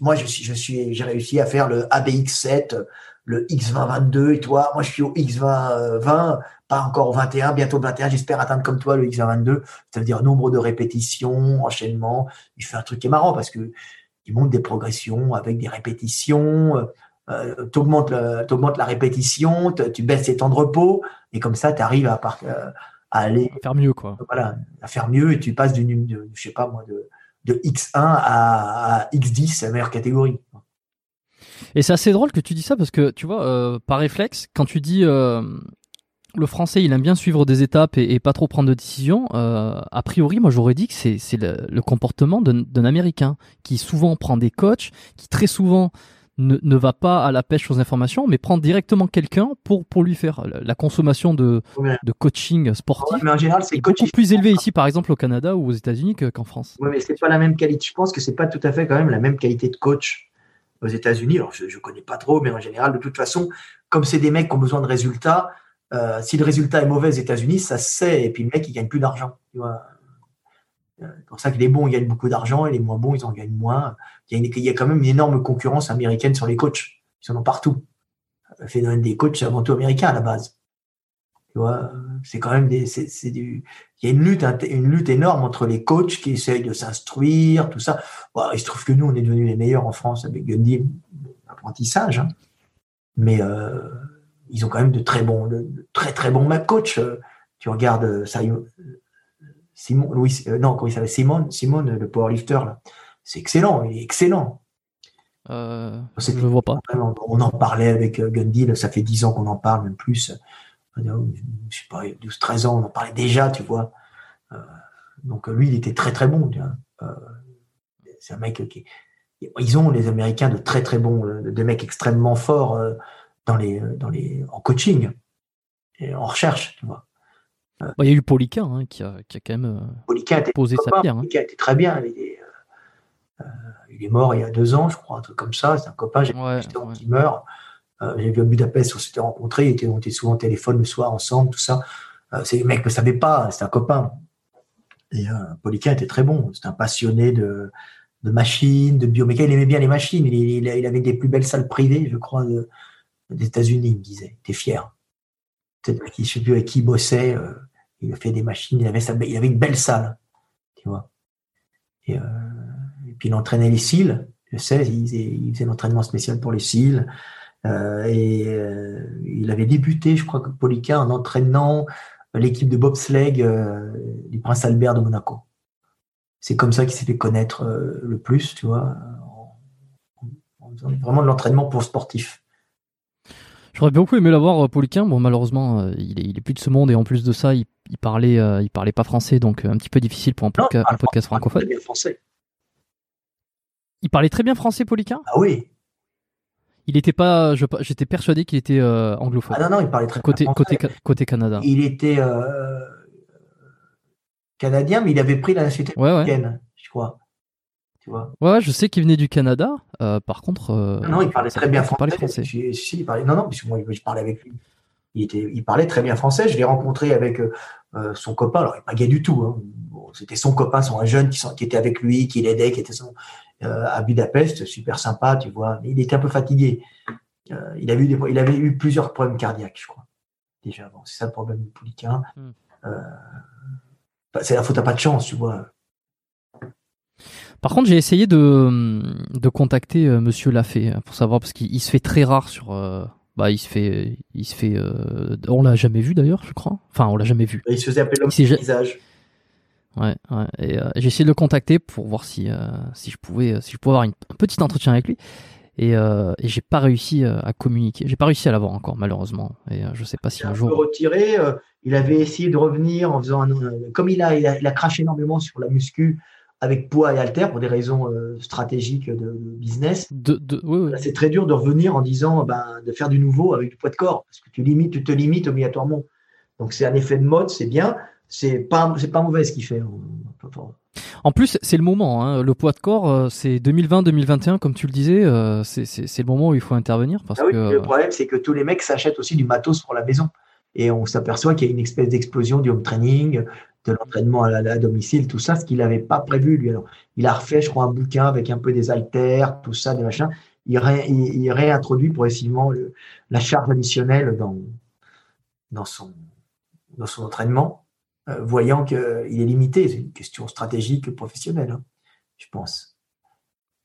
moi je suis, j'ai réussi à faire le ABX7, le X2022 et toi, moi je suis au X2020, pas encore au 21, bientôt au 21, j'espère atteindre comme toi le X2022. Ça veut dire nombre de répétitions, enchaînement. Il fait un truc qui est marrant parce que il montre des progressions avec des répétitions. Euh, euh tu augmentes, la répétition, tu baisses tes temps de repos, et comme ça, tu arrives à, part, euh, à aller faire mieux quoi. Voilà, à faire mieux et tu passes d'une de, je sais pas moi de, de X1 à, X10, la meilleure catégorie. Et c'est assez drôle que tu dis ça parce que tu vois euh, par réflexe quand tu dis euh, le français il aime bien suivre des étapes et, pas trop prendre de décisions. Euh, a priori, moi j'aurais dit que c'est le, le, comportement d'un Américain qui souvent prend des coachs, qui très souvent ne, va pas à la pêche aux informations, mais prend directement quelqu'un pour, pour lui faire la consommation de, de coaching sportif. mais en général, c'est beaucoup plus élevé ici, par exemple, au Canada ou aux États-Unis qu'en France. Oui, mais c'est pas la même qualité. Je pense que c'est pas tout à fait quand même la même qualité de coach aux États-Unis. Alors, je, ne connais pas trop, mais en général, de toute façon, comme c'est des mecs qui ont besoin de résultats, euh, si le résultat est mauvais aux États-Unis, ça se sait. Et puis le mec, il gagne plus d'argent. Tu vois c'est pour ça que les bons gagnent beaucoup d'argent et les moins bons, ils en gagnent moins. Il y, a quand même une énorme concurrence américaine sur les coachs. Ils sont partout. Le phénomène des coachs, c'est avant tout américain à la base. Tu vois, c'est quand même des, c'est, du, il y a une lutte, une lutte énorme entre les coachs qui essayent de s'instruire, tout ça. il se trouve que nous, on est devenus les meilleurs en France avec Gundy, apprentissage. Hein. Mais euh, ils ont quand même de très bons, de, très très bons coachs. Tu regardes ça, Simon, Louis, euh, non, comment il s'appelle? Simon, Simon, le powerlifter, là. C'est excellent, il est excellent. Euh, je ne vois pas. On en parlait avec euh, Gundy, ça fait 10 ans qu'on en parle, même plus. Je sais pas, 12, 13 ans, on en parlait déjà, tu vois. donc lui, il était très très bon. c'est un mec qui. Ils ont, les Américains, de très très bons, des mecs extrêmement forts dans les, dans les, en coaching et en recherche, tu vois. Bah, il y a eu Poliquin hein, qui, a, qui, a, quand même euh, posé sa pierre. Hein. Était très bien. Il est, euh, il est, mort il y a deux ans, je crois, un truc comme ça. C'est un copain, j'ai ouais, meurt. Euh, j'ai vu à Budapest, on s'était rencontrés, on était souvent au téléphone le soir ensemble, tout ça. c'est les mecs ne savaient pas, c'est un copain. Et euh, Poliquin était très bon. C'était un passionné de, de machines, de biomécanique. Il aimait bien les machines. Il, il, il avait des plus belles salles privées, je crois, de, des États-Unis, il me disait. Il était fier. Peut-être ne sais plus avec qui il bossait. Euh, il a des machines. Il avait, il avait une belle salle, tu vois. Et, euh, puis il entraînait les cils. Je sais, il faisait, l'entraînement spécial pour les cils. Euh, et il avait débuté, je crois que Poliquin, en entraînant l'équipe de bobsleigh du Prince Albert de Monaco. C'est comme ça qu'il s'est fait connaître le plus, tu vois, en, en faisant vraiment de l'entraînement pour sportifs. J'aurais beaucoup aimé l'avoir, Poliquin. Bon, malheureusement, euh, il, est, il est plus de ce monde et en plus de ça, il, il parlait, euh, il parlait pas français, donc un petit peu difficile pour un, Non, podca- un podcast francophone. très bien français. Il parlait très bien français, Poliquin. Ah oui. Il était pas, j'étais persuadé qu'il était euh, anglophone. Ah non, non, il parlait très côté, bien français. côté, côté Canada. Il était euh, canadien, mais il avait pris la nationalité Ouais, ouais. américaine, je crois. Tu vois. Ouais, je sais qu'il venait du Canada. euh, par contre, euh, Non, non, il parlait très bien français. français. Si, si, il parlait, non, non, puisque moi, je parlais avec lui. Il, était, il parlait très bien français. Je l'ai rencontré avec euh, son copain. Alors, il n'est pas gay du tout. Hein. Bon, C'était son copain, son un jeune qui, était avec lui, qui l'aidait, qui était son, à Budapest. Super sympa, tu vois. Mais il était un peu fatigué. Il, avait eu des, il avait eu plusieurs problèmes cardiaques, je crois. Déjà, bon, c'est ça le problème du Pouliquin. Hmm. Euh, bah, c'est la faute à pas de chance, tu vois. Par contre, j'ai essayé de, de contacter euh, Monsieur Lafay euh, pour savoir parce qu'il il se fait très rare sur. euh, bah, il se fait, il se fait. euh, on l'a jamais vu d'ailleurs, je crois. Enfin, on l'a jamais vu. Il se faisait appeler l'homme du visage. Ouais, ouais. Et euh, j'ai essayé de le contacter pour voir si si je pouvais si je pouvais avoir une, un petit entretien avec lui. Et, et j'ai pas réussi à communiquer. J'ai pas réussi à l'avoir encore malheureusement. Et je sais pas si un un jour. retiré. il avait essayé de revenir en faisant un, comme il a, il a, il a craché énormément sur la muscu avec poids et haltère pour des raisons euh, stratégiques de, de business. De, de, C'est très dur de revenir en disant ben, de faire du nouveau avec du poids de corps parce que tu limites, tu te limites obligatoirement. Donc c'est un effet de mode, c'est bien. C'est pas, c'est pas mauvais ce qu'il fait. En plus, c'est le moment. Hein. Le poids de corps, euh, c'est 2020-2021, comme tu le disais. euh, c'est- le moment où il faut intervenir parce Ah oui, que. le problème, c'est que tous les mecs s'achètent aussi du matos pour la maison. Et on s'aperçoit qu'il y a une espèce d'explosion du home training, de l'entraînement à, à domicile, tout ça, ce qu'il n'avait pas prévu, lui. Alors, il a refait, je crois, un bouquin avec un peu des haltères, tout ça, des machins. Il, ré- il, il réintroduit progressivement le- la charge additionnelle dans, dans, son, dans son entraînement, euh, voyant qu'il est limité. C'est une question stratégique professionnelle, hein, je pense.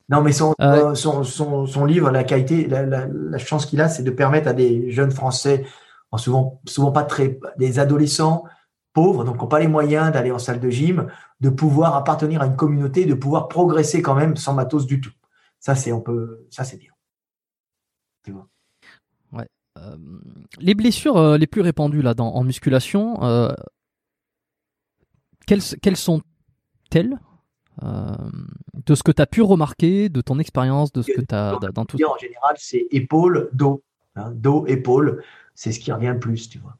Non, mais son, euh, son, son, son livre, la qualité, la, la, la chance qu'il a, c'est de permettre à des jeunes Français, en souvent, souvent pas très, des adolescents pauvres, donc qui n'ont pas les moyens d'aller en salle de gym, de pouvoir appartenir à une communauté, de pouvoir progresser quand même sans matos du tout. Ça, c'est on peut, ça c'est bien. Tu vois. Euh, les blessures euh, les plus répandues là dans, en musculation, euh, quelles, quelles sont-elles de ce que tu as pu remarquer, de ton expérience, de ce que tu as dans tout En général, c'est épaule, dos. Hein, dos, épaule, c'est ce qui revient le plus, tu vois.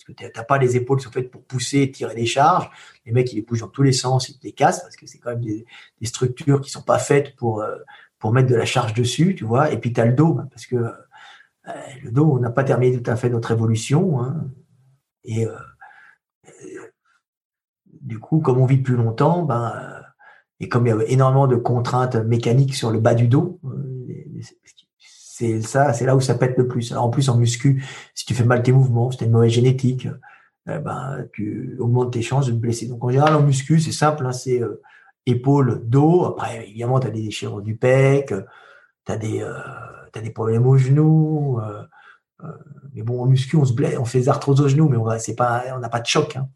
Parce que tu n'as pas les épaules sont faites pour pousser et tirer des charges. Les mecs, ils les bougent dans tous les sens, ils te les cassent parce que c'est quand même des, structures qui sont pas faites pour, euh, pour mettre de la charge dessus, tu vois. Et puis, tu as le dos, hein, parce que euh, le dos, on n'a pas terminé tout à fait notre évolution. Hein. Et euh, du coup, comme on vit plus longtemps, ben, et comme il y a énormément de contraintes mécaniques sur le bas du dos, c'est ça, c'est là où ça pète le plus. Alors en plus en muscu, si tu fais mal tes mouvements, si tu as une mauvaise génétique, eh ben, tu augmentes tes chances de te blesser. Donc en général en muscu, c'est simple, hein, c'est euh, épaule, dos. Après, évidemment, tu as des déchirures du pec, tu as des, euh, des problèmes au genou. Euh, mais bon, en muscu, on se blesse, on fait des arthroses au genou, mais on va, on n'a pas de choc. Hein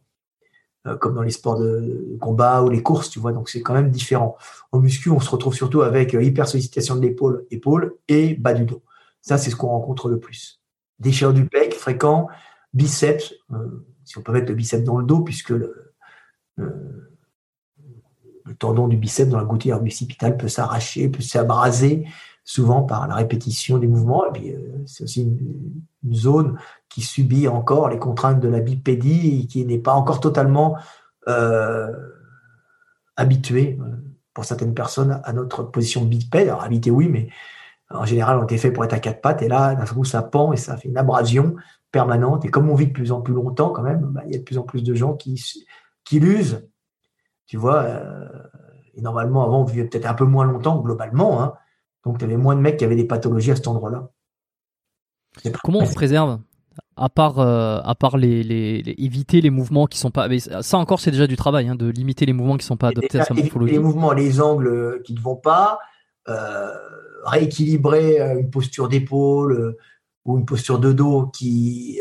comme dans les sports de combat ou les courses, tu vois, donc c'est quand même différent. En muscu, on se retrouve surtout avec hyper sollicitation de l'épaule, épaule et bas du dos. Ça, c'est ce qu'on rencontre le plus. Déchirure du pec, fréquent, biceps, euh, si on peut mettre le biceps dans le dos, puisque le tendon du biceps dans la gouttière bicipitale peut s'arracher, peut s'abraser, souvent par la répétition des mouvements. Et puis, euh, c'est aussi une, zone qui subit encore les contraintes de la bipédie et qui n'est pas encore totalement euh, habituée pour certaines personnes à notre position bipède. Alors, habité, oui, mais en général, on était fait pour être à quatre pattes. Et là, d'un coup, ça pend et ça fait une abrasion permanente. Et comme on vit de plus en plus longtemps, quand même, bah, il y a de plus en plus de gens qui, qui l'usent Tu vois, euh, et normalement, avant, on vivait peut-être un peu moins longtemps, globalement. Hein. Donc, tu avais moins de mecs qui avaient des pathologies à cet endroit-là. Comment on se préserve à part, euh, à part les, les, éviter les mouvements qui sont pas. Mais ça encore, c'est déjà du travail, hein, de limiter les mouvements qui sont pas adaptés à sa morphologie. Les mouvements, les angles qui ne vont pas, euh, rééquilibrer euh, une posture d'épaule ou une posture de dos qui,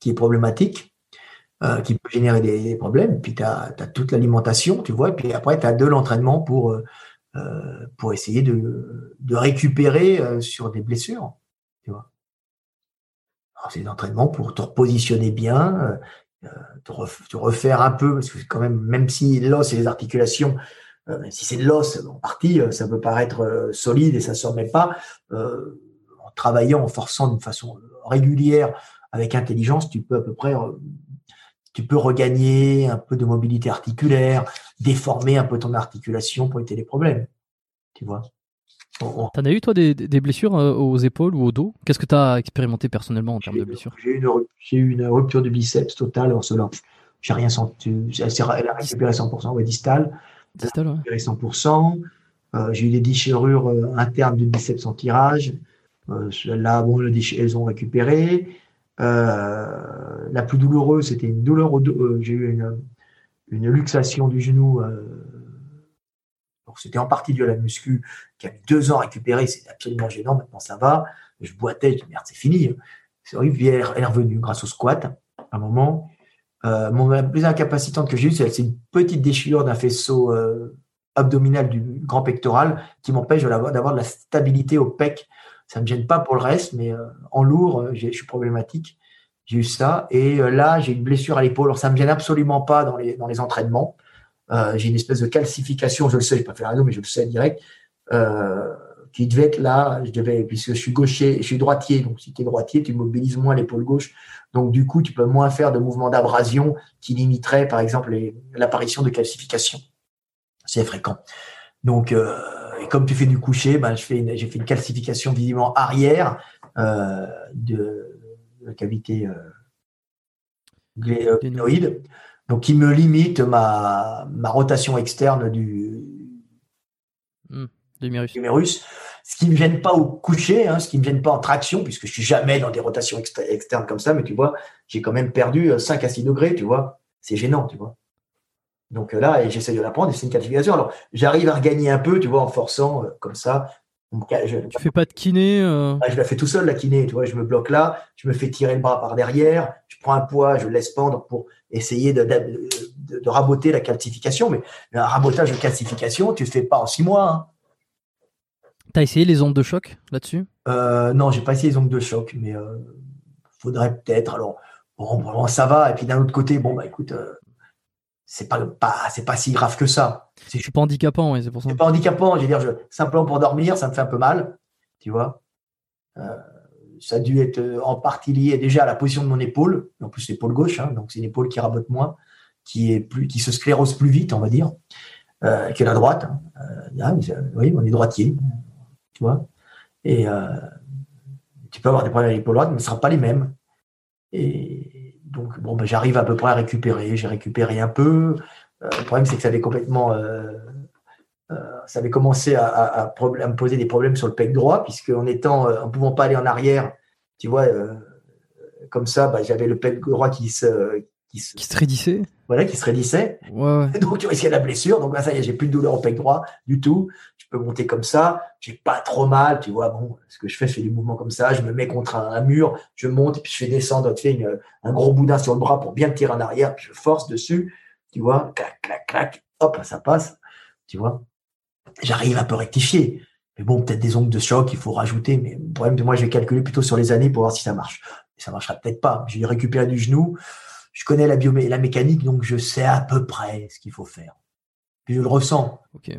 qui est problématique, qui peut générer des, problèmes. Puis tu as, toute l'alimentation, tu vois, et puis après, tu as de l'entraînement pour, pour essayer de, de récupérer sur des blessures. Tu vois c'est l'entraînement pour te repositionner bien, euh, euh, te, refaire un peu, parce que quand même, même si l'os et les articulations, euh, même si c'est de l'os en partie, ça peut paraître solide et ça ne se remet pas. en travaillant, en forçant d'une façon régulière, avec intelligence, tu peux à peu près, tu peux regagner un peu de mobilité articulaire, déformer un peu ton articulation pour éviter les problèmes. Tu vois T'en as eu toi des, blessures euh, aux épaules ou au dos? Qu'est-ce que tu as expérimenté personnellement en termes de blessures? J'ai eu, une rupture du biceps totale en cela. J'ai rien senti. Elle a récupéré 100%, ouais, distal. Distal, ouais. récupéré 100%. Euh, j'ai eu des déchirures euh, internes du biceps en tirage. là, bon, elles ont récupéré. La plus douloureuse, c'était une douleur au dos. j'ai eu une, luxation du genou c'était en partie dû à la muscu qui a mis deux ans à récupérer, c'est absolument gênant, maintenant ça va. Je boitais, je dis merde, c'est fini. Hein. C'est horrible, elle est revenue grâce au squat à un moment. Euh, mon, la plus incapacitante que j'ai eue, c'est une petite déchirure d'un faisceau euh, abdominal du grand pectoral qui m'empêche d'avoir de la stabilité au pec. Ça ne me gêne pas pour le reste, mais euh, en lourd, je suis problématique. J'ai eu ça. Et là, j'ai une blessure à l'épaule. Alors, ça ne me gêne absolument pas dans les, dans les entraînements. Euh, j'ai une espèce de calcification, je le sais, je n'ai pas fait la raison, mais je le sais direct, euh, qui devait être là. Je devais, puisque je suis gaucher, je suis droitier, donc si tu es droitier, tu mobilises moins l'épaule gauche. Donc du coup, tu peux moins faire de mouvements d'abrasion qui limiteraient, par exemple, l'apparition de calcification. C'est fréquent. Donc, euh, et comme tu fais du coucher, ben, j'ai fait, une calcification visiblement arrière de, la cavité glénoïde donc qui me limite ma, ma rotation externe du, mmh, du Ce qui ne me gêne pas au coucher, hein, ce qui ne me gêne pas en traction, puisque je suis jamais dans des rotations externes comme ça, mais tu vois, j'ai quand même perdu 5 euh, à 6 degrés, tu vois. C'est gênant, tu vois. Donc euh, là, j'essaie de l'apprendre et c'est une qualification. Alors, j'arrive à regagner un peu, tu vois, en forçant euh, comme ça. Je, tu fais pas de kiné Je la fais tout seul, la kiné, tu vois. Je me bloque là, je me fais tirer le bras par derrière, je prends un poids, je laisse pendre pour essayer de, de, raboter la calcification. Mais un rabotage de calcification, tu ne fais pas en six mois. Hein. Tu as essayé les ondes de choc là-dessus? Euh, Non, j'ai pas essayé les ondes de choc, mais euh, faudrait peut-être. Alors, bon, ça va. Et puis d'un autre côté, bon, bah écoute, euh, c'est pas, pas, c'est pas si grave que ça. Je suis pas handicapant, c'est pour ça. C'est pas handicapant. Je veux dire, je, simplement pour dormir, ça me fait un peu mal, tu vois. Euh, ça a dû être euh, en partie lié déjà à la position de mon épaule, en plus l'épaule gauche, hein, donc c'est une épaule qui rabote moins, qui est plus, qui se sclérose plus vite, on va dire, euh, que la droite. Hein. Euh, oui, on est droitier, tu vois. Et tu peux avoir des problèmes à l'épaule droite, mais ce ne sera pas les mêmes. Et donc, bon, ben, j'arrive à peu près à récupérer. J'ai récupéré un peu. le problème, c'est que ça avait complètement euh, ça avait commencé à, me poser des problèmes sur le pec droit, puisque en étant, euh, en pouvant pas aller en arrière, tu vois, euh, comme ça, bah, j'avais le pec droit qui se, qui se, qui se raidissait. Voilà, qui se raidissait. Ouais, Donc tu risquais la blessure. Donc là, ça y est, j'ai plus de douleur au pec droit du tout. Je peux monter comme ça. J'ai pas trop mal, tu vois. Bon, ce que je fais, je fais des mouvements comme ça. Je me mets contre un, mur, je monte, et puis je fais descendre, tu fais un gros boudin sur le bras pour bien tirer en arrière, puis je force dessus, tu vois, clac, clac, clac, hop, ça passe, tu vois j'arrive à peu rectifier. Mais bon, peut-être des ongles de choc, il faut rajouter. Mais le problème de moi, je vais calculer plutôt sur les années pour voir si ça marche. Et ça marchera peut-être pas. J'ai récupéré du genou. Je connais la, biomé la mécanique, donc je sais à peu près ce qu'il faut faire. Puis je le ressens. Ok.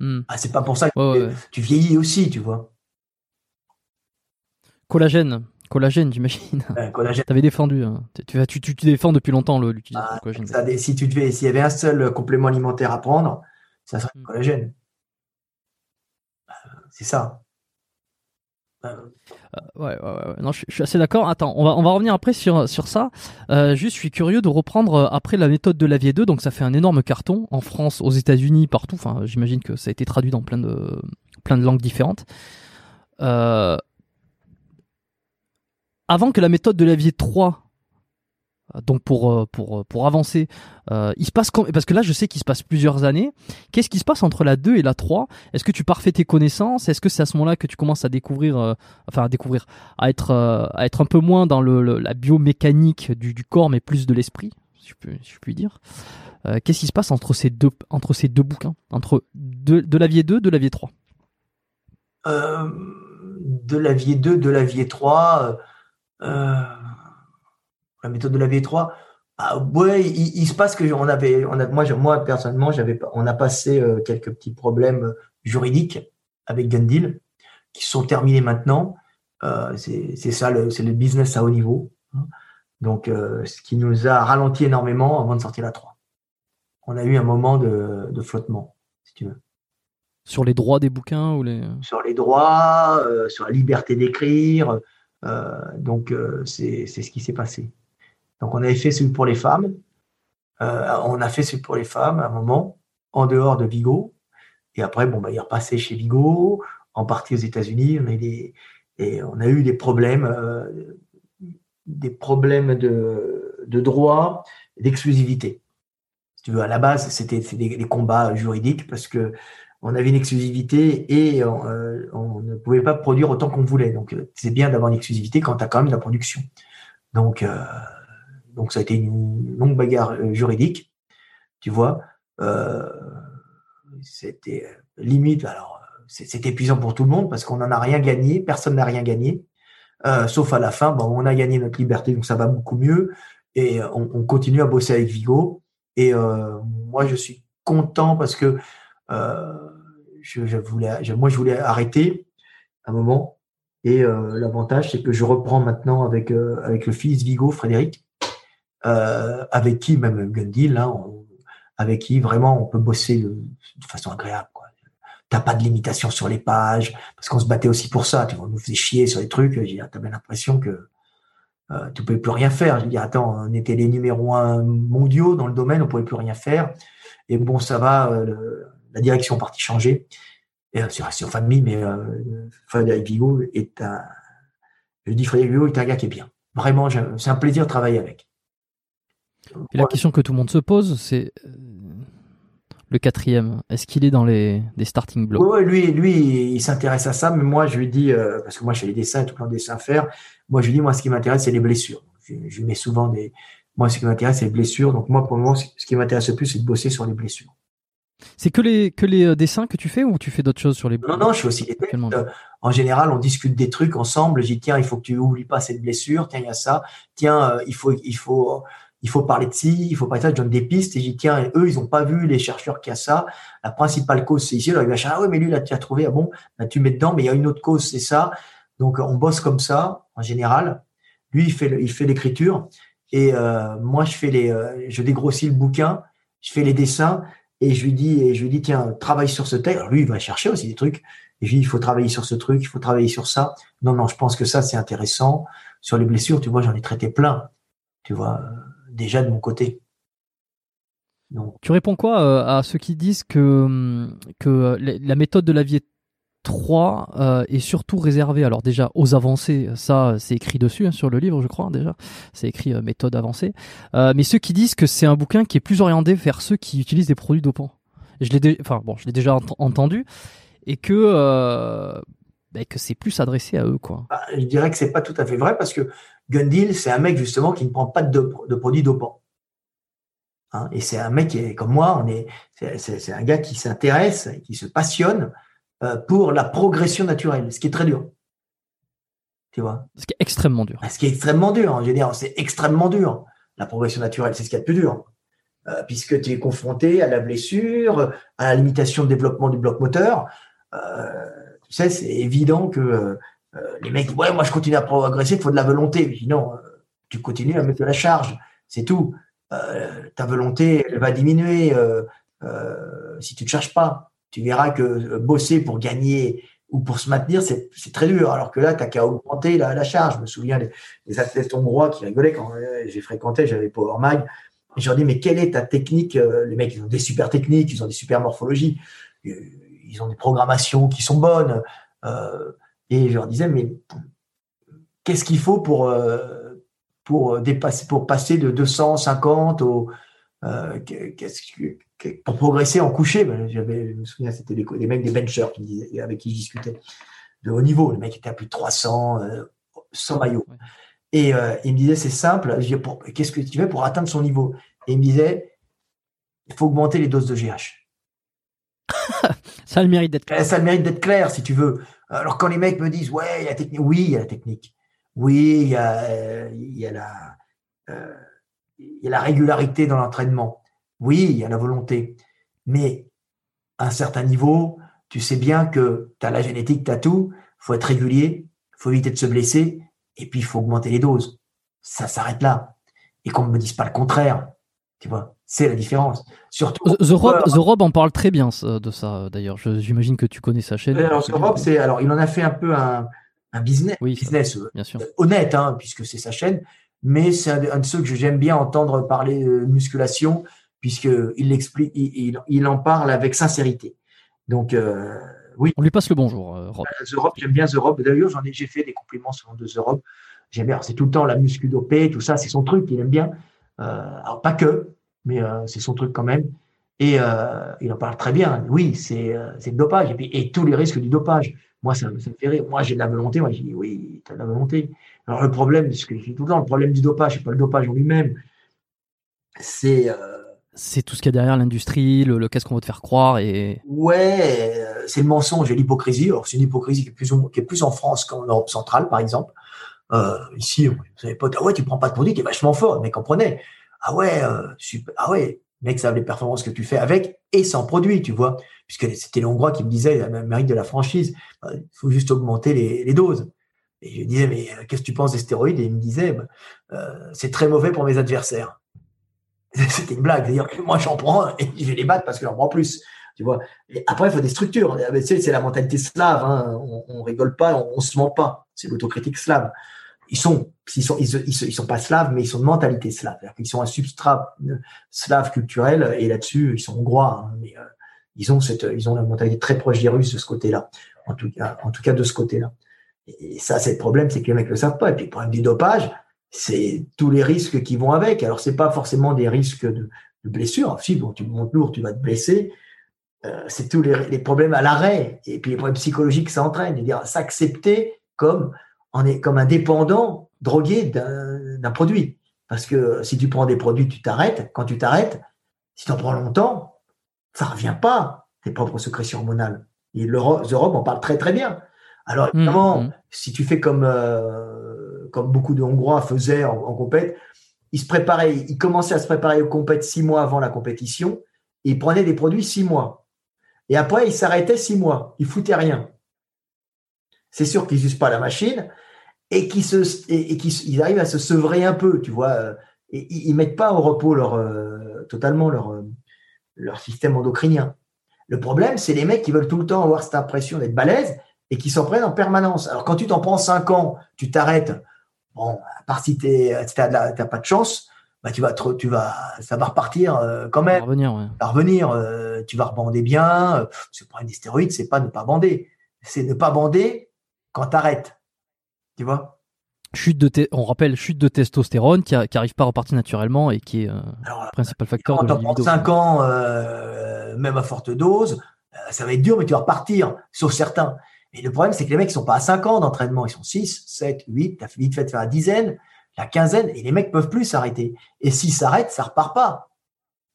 Hmm. Ah, c'est pas pour ça que tu vieillis aussi, tu vois. Collagène. Collagène, j'imagine. collagène. T'avais défendu. Hein. Tu, tu, tu, défends depuis longtemps l'utilisation ah, collagène. si tu devais, s'il y avait un seul complément alimentaire à prendre, ça serait le hmm. collagène. C'est ça. Euh, ouais, ouais, ouais, non, je, suis assez d'accord. Attends, on va, on va revenir après sur, sur ça. Euh, juste, je suis curieux de reprendre euh, après la méthode de Lavier 2. Donc, ça fait un énorme carton en France, aux États-Unis, partout. Enfin, j'imagine que ça a été traduit dans plein de, plein de langues différentes. Avant que la méthode de Lavier 3 donc pour euh, pour euh, pour avancer, euh, il se passe parce que là je sais qu'il se passe plusieurs années. Qu'est-ce qui se passe entre la 2 et la 3 Est-ce que tu parfais tes connaissances? Est-ce que c'est à ce moment-là que tu commences à découvrir, enfin à découvrir, à être à être un peu moins dans le, la biomécanique du, du, corps, mais plus de l'esprit, si je puis, si je puis dire? Qu'est-ce qui se passe entre ces deux entre ces deux bouquins, entre de, de vie 2, de vie 3 De vie 2, de vie 3. Euh la méthode de la V3, ah, ouais, il, se passe que on avait, on a, moi, moi personnellement, j'avais, on a passé euh, quelques petits problèmes juridiques avec Gundil qui sont terminés maintenant. Euh, c'est ça, c'est le business à haut niveau. Hein. Donc, euh, ce qui nous a ralenti énormément avant de sortir la 3. On a eu un moment de, de flottement, si tu veux. Sur les droits des bouquins ou les... Sur les droits, sur la liberté d'écrire. donc, c'est ce qui s'est passé. Donc on avait fait celui pour les femmes. Euh, on a fait celui pour les femmes à un moment, en dehors de Vigo. Et après, bon, bah, il est repassé chez Vigo, en partie aux États-Unis. On, et on a eu des problèmes, euh, des problèmes de, de droit, d'exclusivité. Si tu veux, à la base, c'était des, combats juridiques parce que on avait une exclusivité et euh, on ne pouvait pas produire autant qu'on voulait. Donc, c'est bien d'avoir une exclusivité quand tu as quand même de la production. Donc, donc ça a été une longue bagarre euh, juridique, tu vois. Euh, c'était limite, alors c'est épuisant pour tout le monde parce qu'on n'en a rien gagné, personne n'a rien gagné, euh, sauf à la fin, bon, on a gagné notre liberté, donc ça va beaucoup mieux et on, continue à bosser avec Vigo. Et moi, je suis content parce que je, voulais, moi, je voulais arrêter un moment. Et l'avantage, c'est que je reprends maintenant avec, avec le fils Vigo, Frédéric, euh, avec qui, même Gundil, hein, avec qui vraiment on peut bosser de, façon agréable. T'as pas de limitation sur les pages, parce qu'on se battait aussi pour ça. Tu vois, on nous faisait chier sur les trucs. J'ai t'as bien l'impression que euh, tu pouvais plus rien faire. Je dis, attends, on était les numéros un mondiaux dans le domaine, on pouvait plus rien faire. Et bon, ça va, euh, la direction est partie changer. Et c'est resté en famille, mais euh, Frédéric Vigo est un, je dis Frédéric Vigo est un gars qui est bien. Vraiment, c'est un plaisir de travailler avec. Et la question que tout le monde se pose, c'est euh, le quatrième. Est-ce qu'il est dans les, starting blocks? Oui, lui, lui, il s'intéresse à ça, mais moi, je lui dis, euh, parce que moi, je fais les dessins, tout plein de dessins à faire. Moi, je lui dis, moi, ce qui m'intéresse, c'est les blessures. Je, je, mets souvent des. Moi, ce qui m'intéresse, c'est les blessures. Donc, moi, pour le moment, ce qui m'intéresse le plus, c'est de bosser sur les blessures. C'est que les, que les euh, dessins que tu fais ou tu fais d'autres choses sur les Non, non, je fais aussi des textes. En général, on discute des trucs ensemble. Je dis, tiens, il faut que tu oublies pas cette blessure. Tiens, il y a ça. Tiens, il faut, il faut, il faut parler de ci, il faut parler de ça, je donne des pistes et j'y tiens, eux, ils n'ont pas vu les chercheurs qui a ça. La principale cause, c'est ici. Alors, il va chercher, ah ouais, mais lui, là, tu as trouvé, ah bon, là, tu mets dedans, mais il y a une autre cause, c'est ça. Donc, on bosse comme ça, en général. Lui, il fait, il fait l'écriture et euh, moi, je fais les, euh, je dégrossis le bouquin, je fais les dessins et je lui dis, et je lui dis, tiens, travaille sur ce texte. Alors, lui, il va chercher aussi des trucs. Et je lui dis, il faut travailler sur ce truc, il faut travailler sur ça. Non, non, je pense que ça, c'est intéressant. Sur les blessures, tu vois, j'en ai traité plein. Tu vois, déjà de mon côté. Tu réponds quoi euh, à ceux qui disent que, hum, que la méthode de la vie 3 euh, est surtout réservée, alors déjà aux avancées, ça c'est écrit dessus hein, sur le livre je crois déjà, c'est écrit euh, méthode avancée, mais ceux qui disent que c'est un bouquin qui est plus orienté vers ceux qui utilisent des produits dopants. Je l'ai, enfin bon, je l'ai déjà entendu et que bah, que c'est plus adressé à eux quoi. Bah, je dirais que c'est pas tout à fait vrai parce que Gundil, c'est un mec justement qui ne prend pas de, produits dopants. Hein, et c'est un mec qui est comme moi, on est, c'est, un gars qui s'intéresse, qui se passionne euh, pour la progression naturelle, ce qui est très dur. Tu vois? Ce qui est extrêmement dur. Ce qui est extrêmement dur, en général, c'est extrêmement dur. La progression naturelle, c'est ce qui est le plus dur. Euh, puisque tu es confronté à la blessure, à la limitation de développement du bloc moteur. Euh, tu sais, c'est évident que euh, les mecs ouais moi je continue à progresser, il faut de la volonté. Je dis non, euh, tu continues à mettre de la charge, c'est tout. Euh, ta volonté elle va diminuer si tu ne cherches pas. Tu verras que bosser pour gagner ou pour se maintenir, c'est très dur. Alors que là, tu n'as qu'à augmenter la, charge. Je me souviens des, athlètes hongrois qui rigolaient quand euh, j'ai fréquenté, j'avais Power Mag. Je leur dis, mais quelle est ta technique euh, Les mecs, ils ont des super techniques, ils ont des super morphologies, euh, ils ont des programmations qui sont bonnes. et je leur disais, mais qu'est-ce qu'il faut pour, pour, dépasser, pour passer de 250 au. qu'est-ce que pour progresser en coucher, ben, je me souviens, c'était des, mecs des benchers qui avec qui je discutais de haut niveau. Le mec était à plus de 300, euh, sans maillot. Et euh, il me disait, c'est simple, qu'est-ce que tu fais pour atteindre son niveau? Et il me disait, il faut augmenter les doses de GH. ça a le mérite d'être clair. Si tu veux. Alors quand les mecs me disent, oui, il y a la technique. Oui, il y a, euh, il y a la, il y a la régularité dans l'entraînement. Oui, il y a la volonté. Mais à un certain niveau, tu sais bien que tu as la génétique, tu as tout. Il faut être régulier, il faut éviter de se blesser, et puis il faut augmenter les doses. Ça s'arrête là. Et qu'on ne me dise pas le contraire. Tu vois, c'est la différence. Surtout. The Rob, en parle très bien de ça, d'ailleurs. J'imagine que tu connais sa chaîne. Alors, The Rob, c'est, alors, il en a fait un peu un, business, business euh, bien sûr. honnête, hein, puisque c'est sa chaîne. Mais c'est un, de ceux que j'aime bien entendre parler de musculation puisqu'il l'explique, il, il, en parle avec sincérité. Donc, euh, oui. On lui passe le bonjour, euh, Rob. The Rob, j'aime bien The Rob. D'ailleurs, j'en ai, j'ai fait des compliments sur de The Rob. J'aime bien. C'est tout le temps la muscu dopée, tout ça, c'est son truc, il aime bien. Euh, alors, pas que, mais euh, c'est son truc quand même. Et euh, il en parle très bien. Oui, c'est, le dopage. Et, puis, et tous les risques du dopage. Moi, ça, ça me fait rire. Moi, j'ai de la volonté. Moi, j'ai dit, oui, tu as de la volonté. Alors, le problème, ce que je dis tout le temps, le problème du dopage, c'est pas le dopage en lui-même. C'est c'est tout ce qu'il y a derrière l'industrie, le, qu'est-ce qu'on veut te faire croire et. Ouais, c'est le mensonge et l'hypocrisie. Alors c'est une hypocrisie qui est plus, qui est plus en France qu'en Europe centrale, par exemple. Euh, ici, vous savez pas, ah ouais, tu prends pas de produit est vachement fort, mais comprenez. Ah ouais, euh, super, ah ouais, mec, ça les performances que tu fais avec et sans produit, tu vois. Puisque c'était les Hongrois qui me disaient, la mérite de la franchise, bah, il faut juste augmenter les, doses. Et je disais, mais qu'est-ce que tu penses des stéroïdes? Et il me disait, bah, euh, c'est très mauvais pour mes adversaires. C'était une blague. C'est-à-dire que moi, j'en prends et je vais les battre parce que j'en prends plus. Tu vois. Après, il faut des structures. C'est la mentalité slave. Hein. On, on, rigole pas, on, on se ment pas. C'est l'autocritique slave. Ils sont, ils sont, ils, sont pas slaves, mais ils sont de mentalité slave. Ils sont un substrat slave culturel et là-dessus, ils sont hongrois. Hein. mais euh, ils ont cette, ils ont la mentalité très proche des Russes de ce côté-là. En tout cas, en tout cas de ce côté-là. Et ça, c'est le problème, c'est que les mecs le savent pas. Et puis le problème du dopage, c'est tous les risques qui vont avec. Alors, c'est pas forcément des risques de, de blessure. Si bon, tu montes lourd, tu vas te blesser. Euh, c'est tous les, les, problèmes à l'arrêt et puis les problèmes psychologiques que ça entraîne. C'est-à-dire s'accepter comme, on est, comme un dépendant drogué d'un produit. Parce que si tu prends des produits, tu t'arrêtes. Quand tu t'arrêtes, si tu en prends longtemps, ça revient pas, tes propres sécrétions hormonales. Et l'Europe en parle très très bien. Alors mmh, évidemment, mmh. si tu fais comme euh, comme beaucoup de Hongrois faisaient en, en compète, ils se préparaient, ils commençaient à se préparer aux compètes six mois avant la compétition, et ils prenaient des produits six mois. Et après, ils s'arrêtaient six mois, ils foutaient rien. C'est sûr qu'ils n'usent pas la machine et qu'ils se, et, arrivent à se sevrer un peu, tu vois. Et ils, mettent pas au repos leur, euh, totalement leur, euh, leur système endocrinien. Le problème, c'est les mecs qui veulent tout le temps avoir cette impression d'être balèze et qui s'en prennent en permanence. Alors quand tu t'en prends cinq ans, tu t'arrêtes Bon, à part si tu n'as pas de chance, bah, tu vas, tu vas, ça va repartir euh, quand même. revenir, ouais. va revenir, euh, tu vas rebander bien. Ce problème des stéroïdes, c'est pas ne pas bander. C'est ne pas bander quand tu arrêtes. Tu vois? Chute de on rappelle chute de testostérone qui, n'arrive pas à repartir naturellement et qui est euh, le principal facteur de Quand 5 ans, même à forte dose, ça va être dur, mais tu vas repartir, sauf certains. Et le problème, c'est que les mecs, ils sont pas à 5 ans d'entraînement, ils sont 6, 7, 8, tu as vite fait de faire la dizaine, la quinzaine, et les mecs peuvent plus s'arrêter. Et s'ils s'arrêtent, ça repart pas.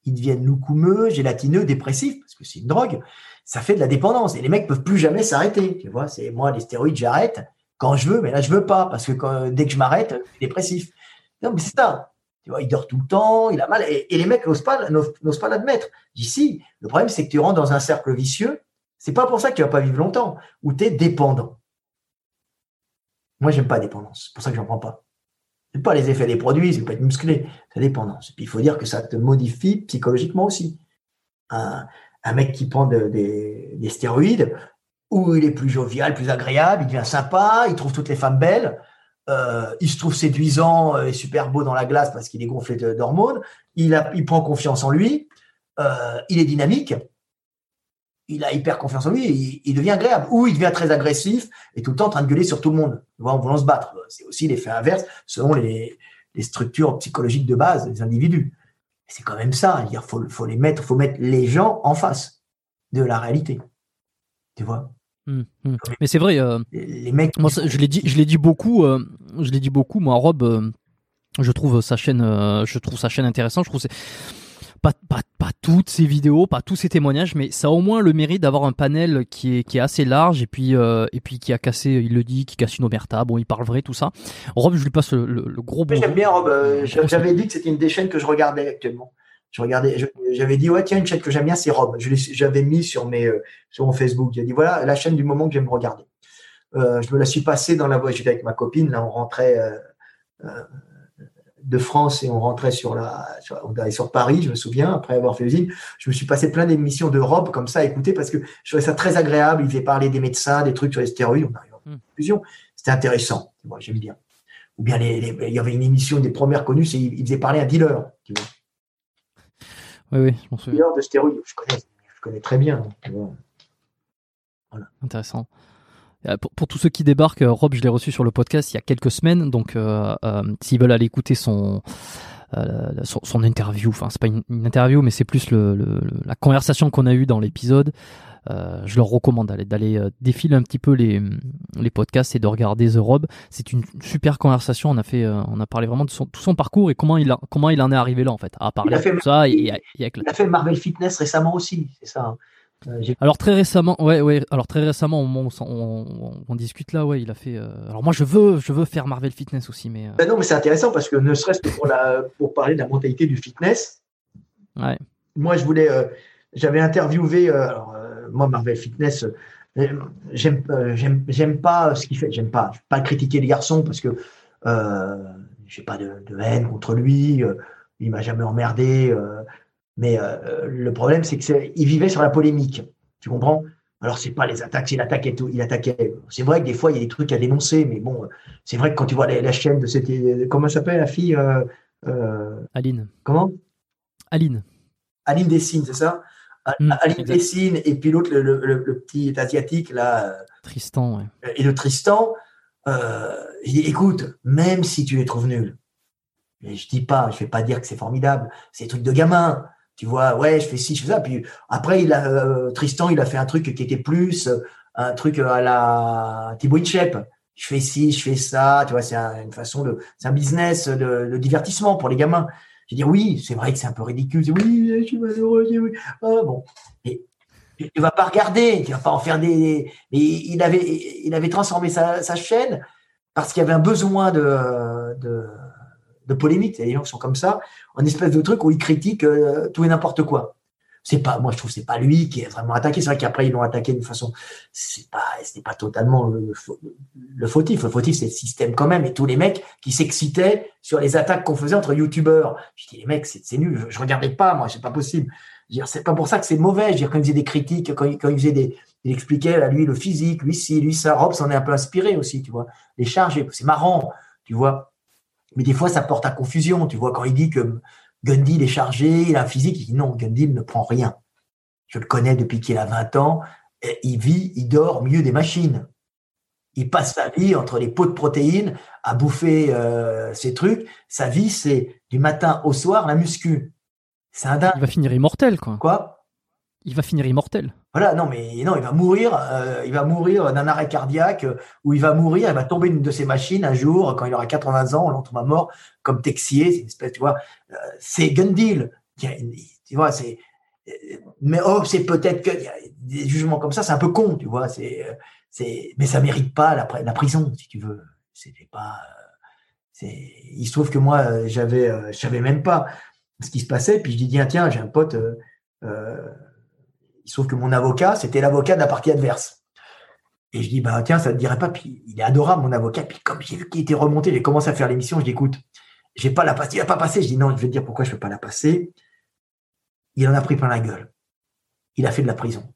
Ils deviennent loucoumeux, gélatineux, dépressifs, parce que c'est une drogue. Ça fait de la dépendance. Et les mecs peuvent plus jamais s'arrêter. Tu vois, c'est moi, les stéroïdes, j'arrête quand je veux, mais là, je veux pas, parce que dès que je m'arrête, je suis dépressif. Non, mais c'est ça. Tu vois, il dort tout le temps, il a mal, et, les mecs n'osent pas, n'osent pas l'admettre. D'ici, le problème, c'est que tu rentres dans un cercle vicieux c'est pas pour ça que tu vas pas vivre longtemps, ou tu es dépendant. Moi, j'aime pas la dépendance. C'est pour ça que j'en prends pas. C'est pas les effets des produits, c'est pas être musclé, c'est la dépendance. Et puis, il faut dire que ça te modifie psychologiquement aussi. Mec qui prend des, stéroïdes, où il est plus jovial, plus agréable, il devient sympa, il trouve toutes les femmes belles, euh, il se trouve séduisant et super beau dans la glace parce qu'il est gonflé d'hormones, il, prend confiance en lui, euh, il est dynamique, il a hyper confiance en lui, il, devient agréable, ou il devient très agressif et tout le temps en train de gueuler sur tout le monde, en voulant se battre. C'est aussi l'effet inverse selon les, structures psychologiques de base des individus. C'est quand même ça, il faut, faut les mettre, faut mettre les gens en face de la réalité. Tu vois? Hum, hum. Mais c'est vrai. Euh, les mecs. Moi, je l'ai dit, je l'ai dit beaucoup. Euh, je l'ai dit beaucoup. Moi, Rob, euh, je trouve sa chaîne, je trouve sa chaîne intéressante. Je trouve c'est pas, pas, pas toutes ces vidéos, pas tous ces témoignages, mais ça a au moins le mérite d'avoir un panel qui est, qui est assez large et puis, euh, et puis qui a cassé, il le dit, qui casse une omerta. Bon, il parle vrai, tout ça. Rob, je lui passe le, le, gros bonjour. J'aime bien Rob. Euh, j'avais dit que c'était une des chaînes que je regardais actuellement. Je regardais, j'avais dit ouais tiens une chaîne que j'aime bien c'est Rob. J'avais mis sur mes euh, sur mon Facebook. J'ai dit voilà la chaîne du moment que j'aime regarder. je me la suis passée dans la voie. J'étais avec ma copine là on rentrait de France et on rentrait sur la sur, sur Paris, je me souviens, après avoir fait l'usine, je me suis passé plein d'émissions d'Europe comme ça à écouter parce que je trouvais ça très agréable. Il faisait parler des médecins, des trucs sur les stéroïdes, on arrive en hmm. conclusion. C'était intéressant. Moi, j'aime bien. Ou bien les, il y avait une émission des premières connues, c'est il faisait parler un dealer. Tu vois. Oui, oui, je m'en souviens. Dealer de stéroïdes, je connais, je connais très bien. Voilà. Intéressant. Euh, pour, tous ceux qui débarquent, euh, Rob, je l'ai reçu sur le podcast il y a quelques semaines, donc euh, s'ils veulent aller écouter son, son, interview, enfin c'est pas une, interview, mais c'est plus le, la conversation qu'on a eue dans l'épisode. je leur recommande d'aller d'aller défiler un petit peu les, les podcasts et de regarder The Rob. C'est une super conversation. On a fait, on a parlé vraiment de son, tout son parcours et comment il a, comment il en est arrivé là en fait à parler de ça. Et, il a fait Marvel Fitness récemment aussi, c'est ça. Euh, alors très récemment, ouais, ouais. Alors très récemment, on, on, discute là, ouais. Il a fait. Euh, alors moi, je veux, je veux faire Marvel Fitness aussi, mais. Euh, ben non, mais c'est intéressant parce que ne serait-ce que pour la, pour parler de la mentalité du fitness. Ouais. Moi, je voulais, j'avais interviewé. alors, moi, Marvel Fitness, j'aime, j'aime, j'aime pas ce qu'il fait. J'aime pas, pas critiquer les garçons parce que j'ai pas de, de, haine contre lui. il m'a jamais emmerdé. Mais euh, le problème, c'est qu'il vivait sur la polémique. Tu comprends? Alors, c'est pas les attaques, il attaquait tout. Il attaquait. C'est vrai que des fois, il y a des trucs à dénoncer, mais bon, c'est vrai que quand tu vois la, chaîne de cette. Comment s'appelle la fille euh, euh, Aline. Comment? Aline. Aline Dessine, c'est ça? Mmh, Aline Dessine, et puis l'autre, le, petit asiatique, là. Tristan, ouais. Et le Tristan, euh, il dit écoute, même si tu les trouves nuls, et je dis pas, je vais pas dire que c'est formidable, c'est des trucs de gamin. Tu vois, ouais, je fais ci, je fais ça. Puis après, il a, euh, Tristan, il a fait un truc qui était plus euh, un truc à la Thibaut Inchep. Je fais ci, je fais ça. Tu vois, c'est une façon de, c'est un business de, divertissement pour les gamins. Je dis oui, c'est vrai que c'est un peu ridicule. Oui, je suis malheureux. Ah, bon. Tu vas pas regarder, tu vas pas en faire des. Mais il avait, il avait transformé sa, chaîne parce qu'il y avait un besoin de de polémique. Il y a des gens qui sont comme ça, en espèce de truc où ils critiquent euh, tout et n'importe quoi. C'est pas, moi je trouve c'est pas lui qui est vraiment attaqué. C'est vrai qu'après ils l'ont attaqué d'une façon, c'est pas, n'est pas totalement le, fautif. Le fautif c'est le système quand même et tous les mecs qui s'excitaient sur les attaques qu'on faisait entre youtubeurs. Je dis les mecs c'est nul. Je, regardais pas moi, c'est pas possible. C'est pas pour ça que c'est mauvais. Je quand il faisait des critiques, quand il, quand il faisait des, il expliquait à lui le physique, lui ci, lui ça. Rob s'en est un peu inspiré aussi, tu vois. Les charges, c'est marrant, tu vois. Mais des fois, ça porte à confusion. Tu vois, quand il dit que Gundil est chargé, il a un physique, il dit non, Gundil ne prend rien. Je le connais depuis qu'il a 20 ans. Et il vit, il dort au milieu des machines. Il passe sa vie entre les pots de protéines à bouffer euh, ces trucs. Sa vie, c'est du matin au soir la muscu. C'est un dingue. Il va finir immortel, quoi. Quoi? Il va finir immortel. Voilà, non, mais non, il va mourir, euh, il va mourir d'un arrêt cardiaque, euh, ou il va mourir, il va tomber une de ses machines un jour, quand il aura 80 ans, on l'entombe à mort, comme Texier, c'est une espèce, tu vois, euh, c'est Gundil. Tu vois, c'est, mais oh, c'est peut-être que des jugements comme ça, c'est un peu con, tu vois, c'est, mais ça mérite pas la, prison, si tu veux. C'était pas, il se trouve que moi, j'avais, je savais même pas ce qui se passait, puis je dis, tiens, tiens, j'ai un pote, trouve que mon avocat, c'était l'avocat de la partie adverse. Et je dis, bah, tiens, ça te dirait pas. Puis il est adorable, mon avocat. Puis comme j'ai vu qu'il était remonté, j'ai commencé à faire l'émission. Je dis, écoute, j'ai pas la passer. Il n'a pas passé. Je dis, non, je vais te dire pourquoi je ne peux pas la passer. Il en a pris plein la gueule. Il a fait de la prison.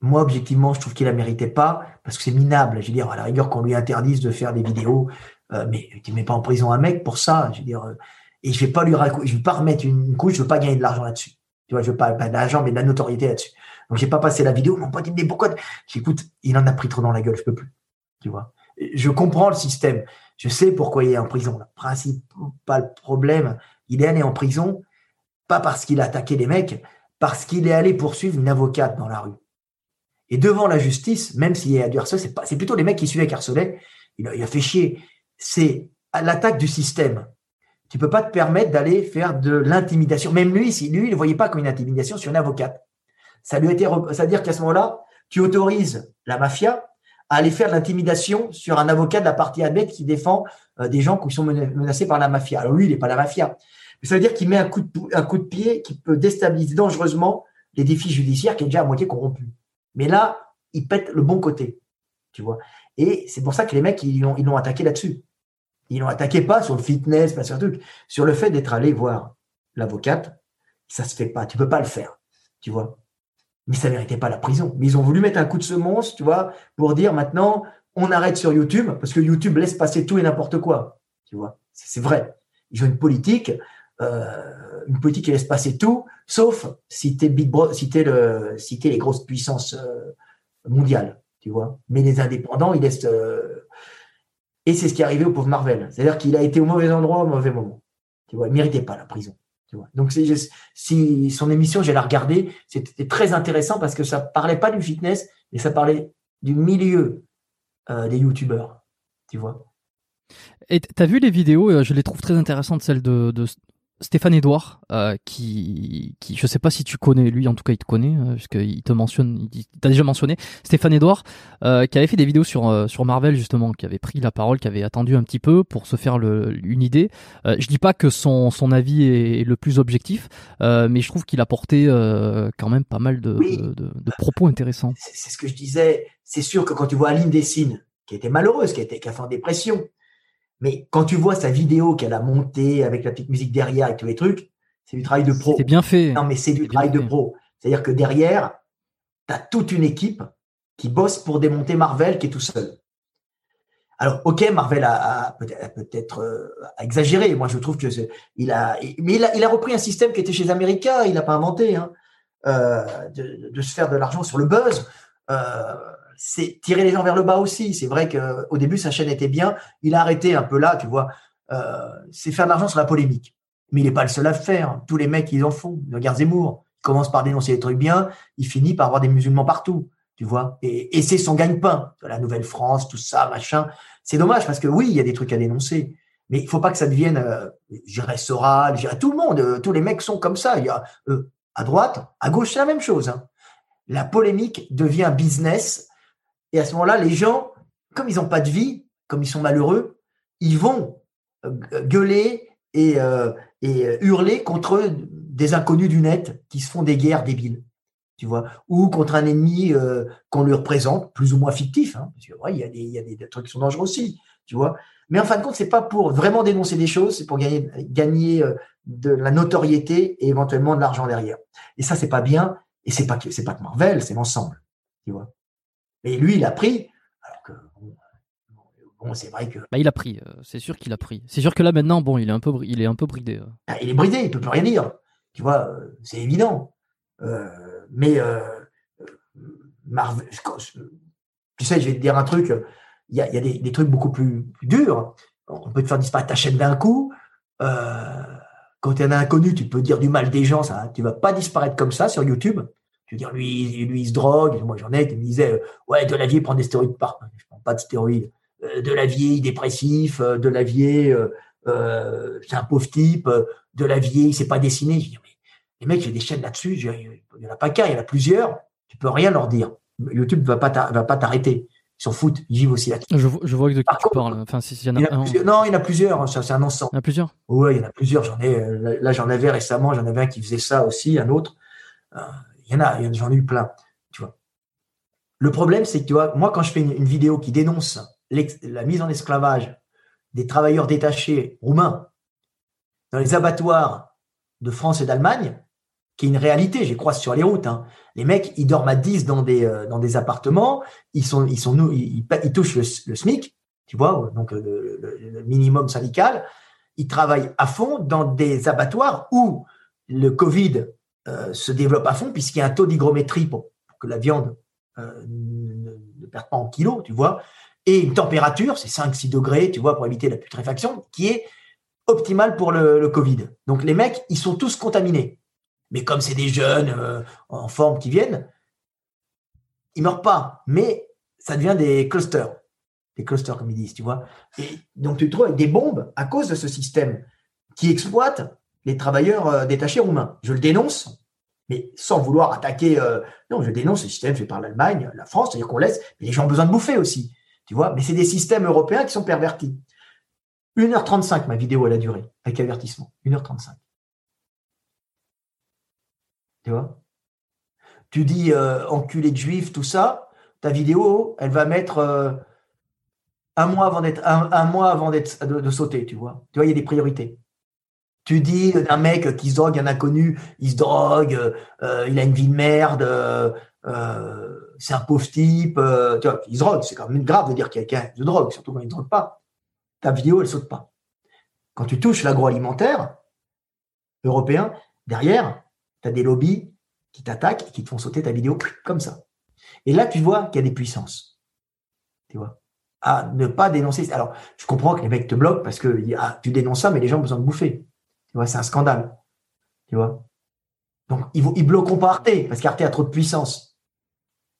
Moi, objectivement, je trouve qu'il la méritait pas parce que c'est minable. Je veux dire, à la rigueur, qu'on lui interdise de faire des vidéos, euh, mais tu mets pas en prison un mec pour ça. Je euh, et je vais pas lui je vais pas remettre une couche, je veux pas gagner de l'argent là-dessus. Tu vois, je veux pas, d'argent, mais de la notoriété là-dessus. Donc, j'ai pas passé la vidéo. Mon pote, dit, pourquoi? J'écoute, il en a pris trop dans la gueule, je peux plus. Tu vois. Je comprends le système. Je sais pourquoi il est en prison. Le principal problème, il est allé en prison, pas parce qu'il a attaqué des mecs, parce qu'il est allé poursuivre une avocate dans la rue. Et devant la justice, même s'il y a du c'est, plutôt les mecs qui suivaient Carcelet, il il a fait chier. C'est l'attaque du système. Tu peux pas te permettre d'aller faire de l'intimidation. Même lui, si lui, il ne voyait pas comme une intimidation sur une avocate. Ça lui a été, c'est-à-dire qu'à ce moment-là, tu autorises la mafia à aller faire de l'intimidation sur un avocat de la partie admette qui défend euh, des gens qui sont menacés par la mafia. Alors lui, il n'est pas la mafia. Mais ça veut dire qu'il met un coup, de, pied qui peut déstabiliser dangereusement les défis judiciaires qui est déjà à moitié corrompu. Mais là, il pète le bon côté. Tu vois. Et c'est pour ça que les mecs, ils l'ont, attaqué là-dessus. Ils l'ont attaqué pas sur le fitness, pas sur le sur le fait d'être allé voir l'avocate. Ça se fait pas. Tu peux pas le faire. Tu vois mais ça méritait pas la prison. Mais ils ont voulu mettre un coup de semonce, tu vois, pour dire maintenant, on arrête sur YouTube, parce que YouTube laisse passer tout et n'importe quoi. Tu vois, c'est vrai. Ils ont une politique, euh, une politique qui laisse passer tout, sauf si t'es Big si t'es les grosses puissances euh, mondiales, tu vois. Mais les indépendants, ils laissent. Euh, et c'est ce qui est arrivé au pauvre Marvel. C'est-à-dire qu'il a été au mauvais endroit au mauvais moment. Tu vois, il méritait pas la prison. Donc, si son émission, j'ai la regardée, c'était très intéressant parce que ça parlait pas du fitness, mais ça parlait du milieu euh, des youtubeurs, tu vois. Et tu as vu les vidéos, euh, je les trouve très intéressantes, celles de, Stéphane Edouard, euh, qui, qui, je sais pas si tu connais, lui en tout cas il te connaît, euh, puisqu'il te mentionne, il t'a déjà mentionné, Stéphane Edouard, euh, qui avait fait des vidéos sur, euh, sur Marvel justement, qui avait pris la parole, qui avait attendu un petit peu pour se faire le, une idée. Euh, je dis pas que son, son avis est le plus objectif, mais je trouve qu'il a porté quand même pas mal de, de, de, propos intéressants. C'est ce que je disais, c'est sûr que quand tu vois Aline Dessine, qui était malheureuse, qui, était, qui a fait en dépression, mais quand tu vois sa vidéo qu'elle a montée avec la petite musique derrière et tous les trucs, c'est du travail de pro. C'est bien fait. Non, mais c'est du travail de pro. C'est-à-dire que derrière, tu as toute une équipe qui bosse pour démonter Marvel qui est tout seul. Alors, ok, Marvel a, peut-être euh, exagéré. Moi, je trouve que il a, mais il a, il a, repris un système qui était chez America. Il n'a pas inventé hein, euh, de, de, se faire de l'argent sur le buzz. Euh, c'est tirer les gens vers le bas aussi. C'est vrai qu'au début, sa chaîne était bien. Il a arrêté un peu là, tu vois. Euh, c'est faire de l'argent sur la polémique. Mais il n'est pas le seul à le faire. Tous les mecs, ils en font. Regarde Zemmour. Il commence par dénoncer des trucs bien. Il finit par avoir des musulmans partout. Tu vois. Et, c'est son gagne-pain. La Nouvelle-France, tout ça, machin. C'est dommage parce que oui, il y a des trucs à dénoncer. Mais il faut pas que ça devienne, euh, j'irais Soral, j'irais tout le monde. Euh, tous les mecs sont comme ça. Il y a, euh, à droite, à gauche, c'est la même chose. Hein. La polémique devient business et à ce moment-là, les gens, comme ils n'ont pas de vie, comme ils sont malheureux, ils vont euh, gueuler et, euh, euh, hurler contre des inconnus du net qui se font des guerres débiles, tu vois, ou contre un ennemi qu'on leur présente, plus ou moins fictif, hein, parce que il y a, des, trucs qui sont dangereux aussi, tu vois. Mais en fin de compte, c'est pas pour vraiment dénoncer des choses, c'est pour gagner, de la notoriété et éventuellement de l'argent derrière. Et ça, c'est pas bien. Et c'est pas c'est pas que Marvel, c'est l'ensemble, tu vois. Mais lui, il a pris. Alors que, bon, c'est vrai que. Bah, il a pris, euh, c'est sûr qu'il a pris. C'est sûr que là, maintenant, bon, il est un peu, il est un peu bridé. Euh. Ah, il est bridé, il peut plus rien dire. Tu vois, euh, c'est évident. mais Marvel, tu sais, je vais te dire un truc. Il y a, y a des, des, trucs beaucoup plus, durs. On peut te faire disparaître ta chaîne d'un coup. quand tu es un inconnu, tu peux dire du mal des gens, ça, tu vas pas disparaître comme ça sur YouTube. Je veux dire, lui, lui il se drogue. Moi, j'en ai. Il me disait, euh, ouais, Delavier prend des stéroïdes par. Je prends pas de stéroïdes. Euh, Delavier, il est dépressif. Euh, Delavier, euh, c'est un pauvre type. Delavier, il s'est pas dessiné. Je dis, mais les mecs, j'ai des chaînes là-dessus. Il n'y en a pas qu'un, il y en a plusieurs. Tu peux rien leur dire. YouTube va pas va pas t'arrêter. Ils s'en foutent. Ils vivent aussi là-dessus. Je, je, vois de qui tu parles. Enfin, il y en a, non, il y en a plusieurs. C'est un ensemble. Il y en a plusieurs? Ouais, il y en a plusieurs. J'en ai. Là, j'en avais récemment. J'en avais un qui faisait ça aussi, un autre. Il y en a, j'en ai eu plein. Le problème, c'est que tu vois, moi, quand je fais une, vidéo qui dénonce la mise en esclavage des travailleurs détachés roumains dans les abattoirs de France et d'Allemagne, qui est une réalité. J'ai croisé sur les routes. Hein. Les mecs, ils dorment à 10 dans des, euh, dans des appartements. Ils, sont, ils, ils, ils touchent le, SMIC, tu vois, donc le, minimum syndical. Ils travaillent à fond dans des abattoirs où le Covid euh, se développe à fond, puisqu'il y a un taux d'hygrométrie pour, que la viande euh, ne, perde pas en kilos, tu vois, et une température, c'est 5-6 degrés, tu vois, pour éviter la putréfaction, qui est optimale pour le, le Covid. Donc les mecs, ils sont tous contaminés. Mais comme c'est des jeunes euh, en forme qui viennent, ils meurent pas. Mais ça devient des clusters. Des clusters, comme ils disent, tu vois. Et donc, tu te trouves avec des bombes à cause de ce système qui exploite les travailleurs euh, détachés roumains. Je le dénonce, mais sans vouloir attaquer. Euh, non, je dénonce ce système fait par l'Allemagne, la France, c'est-à-dire qu'on laisse. Mais les gens ont besoin de bouffer aussi. Tu vois, mais c'est des systèmes européens qui sont pervertis. 1h35, ma vidéo, elle a duré, avec avertissement. 1h35. Tu vois? Tu dis euh, enculé de juif, tout ça, ta vidéo, elle va mettre un mois avant d'être un, mois avant d'être de, sauter, tu vois. Tu vois, il y a des priorités. Tu dis d'un mec qui se drogue, un inconnu, il se drogue, euh, il a une vie de merde, c'est un pauvre type, tu vois, il se drogue, c'est quand même grave de dire qu'il y a quelqu'un de drogue, surtout quand il ne drogue pas. Ta vidéo, elle saute pas. Quand tu touches l'agroalimentaire européen, derrière, tu as des lobbies qui t'attaquent et qui te font sauter ta vidéo comme ça. Et là, tu vois qu'il y a des puissances. Tu vois À ne pas dénoncer. Alors, je comprends que les mecs te bloquent parce que ah, tu dénonces ça, mais les gens ont besoin de bouffer. Vois, c'est un scandale. Tu vois Donc, ils, ils bloqueront pas Arte parce qu'Arte a trop de puissance.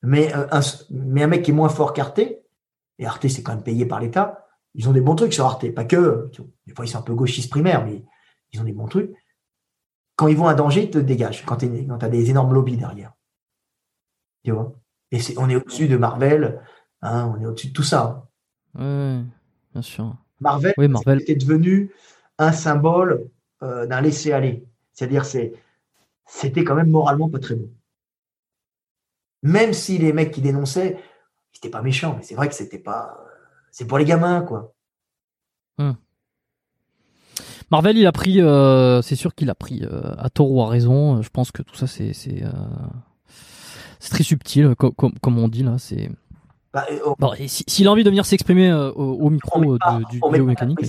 Mais euh, un, mais un mec qui est moins fort qu'Arte, et Arte, c'est quand même payé par l'État, ils ont des bons trucs sur Arte. Pas que. Des fois, ils sont un peu gauchistes primaires, mais ils ont des bons trucs quand ils vont à danger, ils te dégagent, quand tu as des énormes lobbies derrière. Tu vois Et on est au-dessus de Marvel, hein, on est au-dessus de tout ça. Oui, bien sûr. Marvel, oui, Marvel. était devenu un symbole euh, d'un laisser-aller. C'est-à-dire, c'est, c'était quand même moralement pas très bon. Même si les mecs qui dénonçaient, c'était pas méchant, mais c'est vrai que c'était pas. C'est pour les gamins, quoi. Hum. Marvel, il a pris, euh, c'est sûr qu'il a pris euh, à tort ou à raison. Je pense que tout ça, c'est c'est euh, très subtil, comme on dit là. C'est bah, s'il a envie de venir s'exprimer au, micro du biomécanique,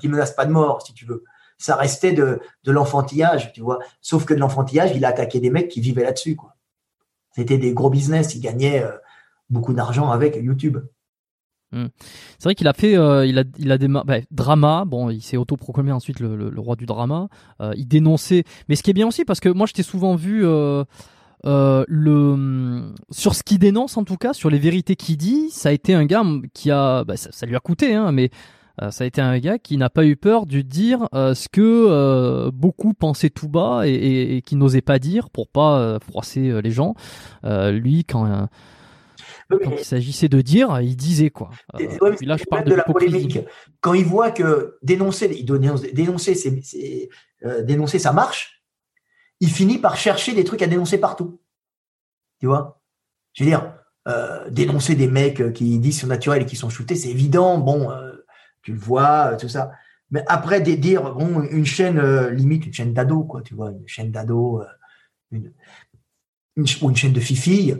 qui menace pas de mort, si tu veux. Ça restait de, de l'enfantillage, tu vois. Sauf que de l'enfantillage, il a attaqué des mecs qui vivaient là-dessus, quoi. C'était des gros business, il gagnait beaucoup d'argent avec YouTube. Hmm. C'est vrai qu'il a fait, euh, il a, il a des bah, drama. Bon, il s'est autoproclamé ensuite le, roi du drama. Euh, il dénonçait, mais ce qui est bien aussi parce que moi, je t'ai souvent vu euh, le sur ce qu'il dénonce en tout cas, sur les vérités qu'il dit. Ça a été un gars qui a, bah, ça, lui a coûté, hein, mais ça a été un gars qui n'a pas eu peur de dire ce que beaucoup pensaient tout bas et, et qui n'osait pas dire pour pas froisser les gens. lui, quand quand il s'agissait de dire, il disait quoi. Euh, là, je parle de, la polémique. Quand il voit que dénoncer, il dénoncer, euh, dénoncer ça marche, il finit par chercher des trucs à dénoncer partout. Tu vois? Je veux dire, euh, dénoncer des mecs qui disent sont naturels et qui sont shootés, c'est évident. Bon, tu le vois, tout ça. Mais après, dire, bon, une chaîne, limite une chaîne d'ado, quoi, tu vois, une chaîne d'ado, une, une, ou une chaîne de fifi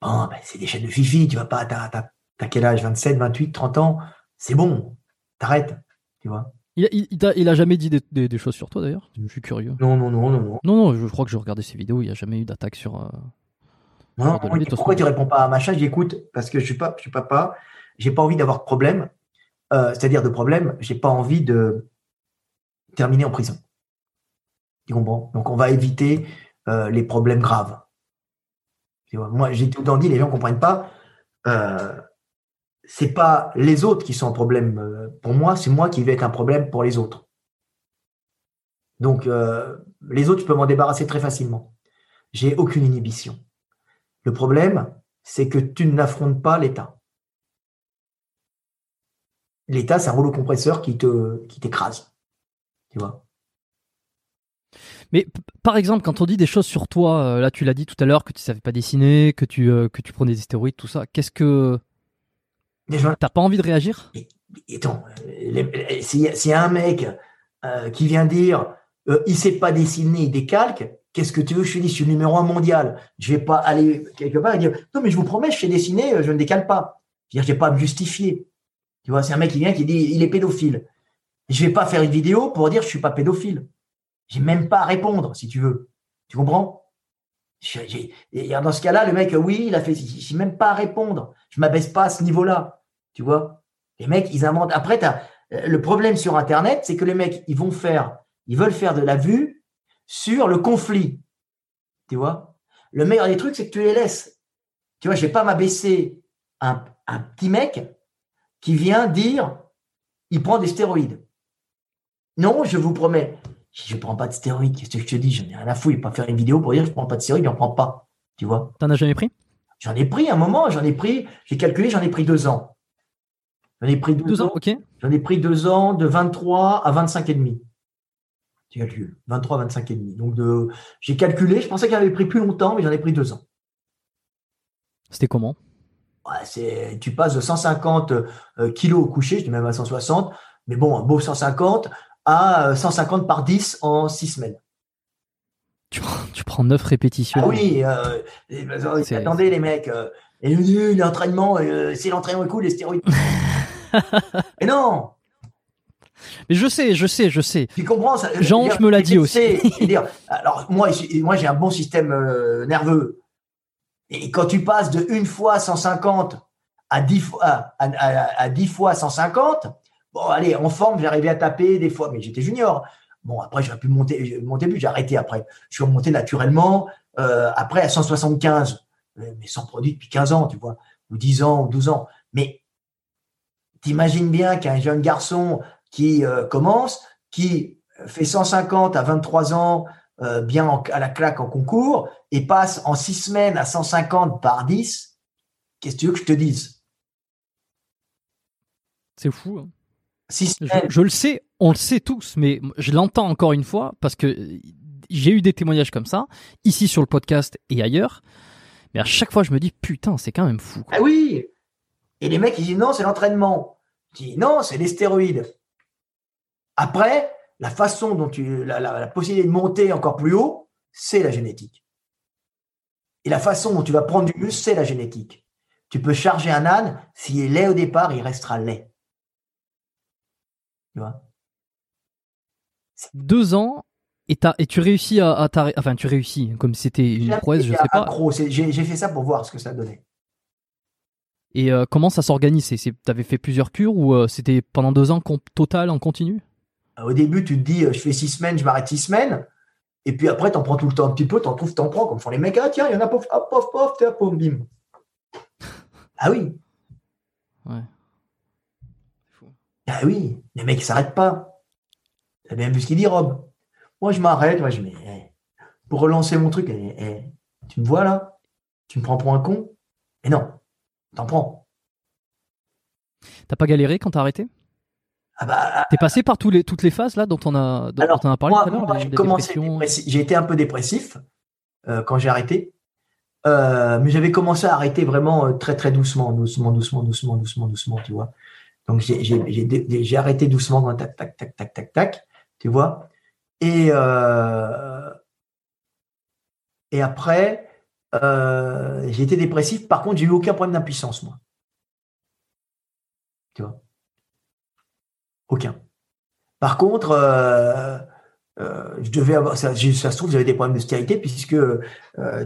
Bon, ben, c'est des chaînes de fifi, tu vas pas, t'as, quel âge 27, 28, 30 ans C'est bon, t'arrêtes, tu vois. Il, il, a, jamais dit des, choses sur toi d'ailleurs? Je suis curieux. Non, non, non, non, non. Non, non, je crois que je regardais ses vidéos, il n'y a jamais eu d'attaque sur. Euh, non, pourquoi tu réponds pas à machin? J'écoute parce que je suis pas, je suis papa, j'ai pas envie d'avoir de problème. Euh, c'est-à-dire de problème, j'ai pas envie de terminer en prison. Donc on va éviter euh, les problèmes graves. Moi, j'ai tout le temps dit, les gens ne comprennent pas. Euh, c'est pas les autres qui sont un problème euh, pour moi, c'est moi qui vais être un problème pour les autres. Donc, les autres, je peux m'en débarrasser très facilement. J'ai aucune inhibition. Le problème, c'est que tu n'affrontes pas l'État. L'État, c'est un rouleau compresseur qui te qui t'écrase. Tu vois? Mais par exemple, quand on dit des choses sur toi, euh, là tu l'as dit tout à l'heure que tu savais pas dessiner, que tu euh, que tu prenais des stéroïdes, tout ça. Qu'est-ce que t'as pas envie de réagir? Attends, s'il y, a un mec euh, qui vient dire il sait pas dessiner, il décalque, qu'est-ce que tu veux je suis le numéro un mondial. Je vais pas aller quelque part et dire non, mais je vous promets, je sais dessiner, je ne décale pas. Je j'ai pas à me justifier. Tu vois, c'est un mec qui vient qui dit il est pédophile. Je vais pas faire une vidéo pour dire je suis pas pédophile. J'ai même pas à répondre, si tu veux. Tu comprends? Dans ce cas-là, le mec, oui, il a fait. J'ai même pas à répondre. Je m'abaisse pas à ce niveau-là. Tu vois? Les mecs, ils inventent. Après, le problème sur Internet, c'est que les mecs, ils vont faire, ils veulent faire de la vue sur le conflit. Tu vois? Le meilleur des trucs, c'est que tu les laisses. Tu vois, je vais pas m'abaisser un, un petit mec qui vient dire il prend des stéroïdes. Non, je vous promets, je ne prends pas de stéroïdes. Qu'est-ce que je te dis? J'en ai rien à foutre. Pas faire une vidéo pour dire je ne prends pas de stéroïdes, j'en prends pas. Tu vois? T'en as jamais pris? J'en ai pris un moment, j'en ai pris, j'ai calculé, j'en ai pris deux ans. J'en ai pris deux, ans, ok. J'en ai pris deux ans de 23 à 25 et demi. Tu calcules, 23 à 25 et demi. Donc de, j'ai calculé, je pensais qu'il avait pris plus longtemps, mais j'en ai pris deux ans. C'était comment? C'est, tu passes de 150 euh, kilos au coucher, je dis même à 160, mais bon, un beau 150 à 150 par 10 en 6 semaines. Tu prends, tu prends 9 répétitions. Ah oui, euh, attendez les mecs, euh, et l'entraînement, euh, c'est l'entraînement cool, les stéroïdes. mais non mais je sais, je sais, je sais. Tu comprends ça Jean, je me l'a dit aussi. dire, alors moi, moi j'ai un bon système nerveux. Et quand tu passes de une fois 150 à 10 fois, à, à, à 10 fois 150, Bon, allez, en forme, j'arrivais à taper des fois, mais j'étais junior. Bon, après, j'aurais pu monter, monter plus, j'ai arrêté après. Je suis remonté naturellement, euh, après à 175, mais sans produit depuis 15 ans, tu vois, ou 10 ans, ou 12 ans. Mais t'imagines bien qu'un jeune garçon qui euh, commence, qui fait 150 à 23 ans, euh, bien à la claque en concours, et passe en 6 semaines à 150 par 10, qu'est-ce que tu veux que je te dise? C'est fou. Hein je, le sais, on le sait tous, mais je l'entends encore une fois parce que j'ai eu des témoignages comme ça, ici sur le podcast et ailleurs. Mais à chaque fois, je me dis, putain, c'est quand même fou. Ah oui Et les mecs, ils disent non, c'est l'entraînement. Je dis non, c'est les stéroïdes. Après, la façon dont tu. La, la, possibilité de monter encore plus haut, c'est la génétique. Et la façon dont tu vas prendre du muscle, c'est la génétique. Tu peux charger un âne, s'il est laid au départ, il restera laid. Tu vois? Deux ans et, et tu réussis à, t'arrêter. Enfin, tu réussis, comme c'était une prouesse, je sais pas. J'ai fait ça pour voir ce que ça donnait. Et euh, comment ça s'organise Tu avais fait plusieurs cures ou euh, c'était pendant deux ans total en continu? Euh, Au début, tu te dis, je fais six semaines, je m'arrête six semaines. Et puis après, tu en prends tout le temps un petit peu, tu en trouves, en prends, comme font les mecs. Ah tiens, il y en a, pof, hop, pof, pof, pof, bim. ah oui. Ouais. Ah oui, les mecs, ils s'arrêtent pas. T'as bien vu ce qu'il dit, Rob? Moi, je m'arrête, moi, je mets, eh, pour relancer mon truc, eh, eh, tu me vois là? Tu me prends pour un con? Mais non, t'en prends. T'as pas galéré quand t'as arrêté? Ah bah, T'es passé par tous les, toutes les phases là dont on a, dont on a parlé tout à l'heure J'ai été un peu dépressif euh, quand j'ai arrêté. Euh, mais j'avais commencé à arrêter vraiment euh, très très doucement, doucement, doucement, doucement, doucement, doucement, tu vois. Donc j'ai arrêté doucement, tac, tac, tac, tac, tac, tac, tu vois. Et, euh, et après, euh, j'ai été dépressif. Par contre, j'ai eu aucun problème d'impuissance, moi. Tu vois Aucun. Par contre, euh, je devais avoir, ça, se trouve, j'avais des problèmes de stérilité puisque,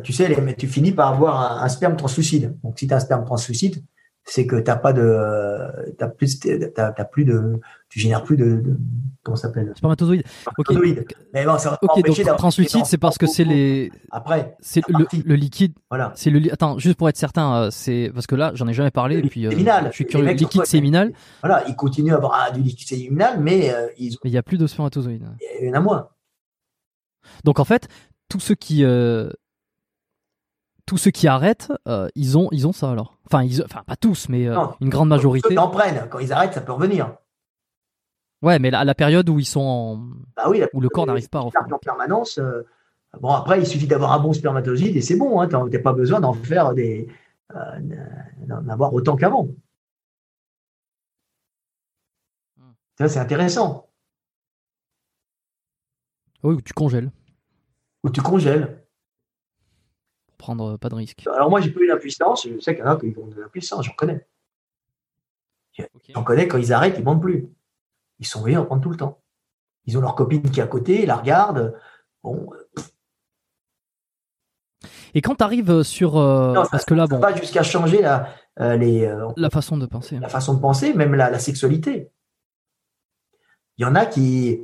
tu sais, tu finis par avoir un, un sperme translucide. Donc, si tu as un sperme translucide, c'est que t'as pas de, t'as plus, t'as, plus de, tu génères plus de, de comment ça s'appelle? Spermatozoïdes. Spermatozoïdes. Mais bon, ça va Ok, donc translucide, c'est parce que c'est les. Après. C'est le, liquide. Voilà. C'est le. Attends, juste pour être certain, euh, c'est parce que là, j'en ai jamais parlé. Et puis, euh, séminal. je suis curieux. Liquide séminal. Voilà, ils continuent à avoir du liquide séminal, mais euh, ils. Mais il y a plus de spermatozoïdes. Il y en a moins. Donc en fait, tous ceux qui tous ceux qui arrêtent, euh, ils ont, ils ont ça alors. Enfin, ils, enfin pas tous, mais euh, une grande majorité. Ceux qui en prennent, quand ils arrêtent, ça peut revenir. Ouais, mais la, la période où ils sont en, bah oui, où le corps n'arrive pas à en permanence. Euh, bon, après, il suffit d'avoir un bon spermatozoïde et c'est bon. Hein, n'as pas besoin d'en faire des, d'en avoir autant qu'avant. Ça, c'est intéressant. Oui, tu congèles. ou tu congèles. Prendre pas de risque. Alors moi, j'ai pas eu l'impuissance. Je sais qu'il y en a qui ont de l'impuissance, j'en connais. J'en connais, quand ils arrêtent, ils montent plus. Ils sont obligés d'en prendre tout le temps. Ils ont leur copine qui est à côté, ils la regardent. Bon. Et quand tu arrives sur. Euh, parce que là, bon. pas jusqu'à changer la, euh, les, euh, la façon de penser. La façon de penser, même la, sexualité. Il y en a qui,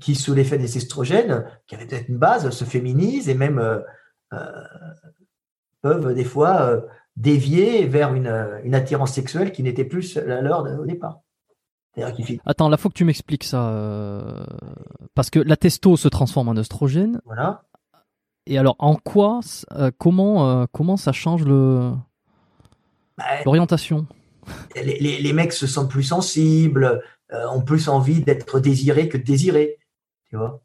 qui sous l'effet des estrogènes, qui avaient peut-être une base, se féminisent et même peuvent des fois dévier vers une, une attirance sexuelle qui n'était plus la leur au départ. Attends, là, faut que tu m'expliques ça. Euh, parce que la testo se transforme en oestrogène. Voilà. Et alors, en quoi, euh, comment, euh, comment ça change le bah, l'orientation? les, mecs se sentent plus sensibles, ont plus envie d'être désirés que de désirer. Tu vois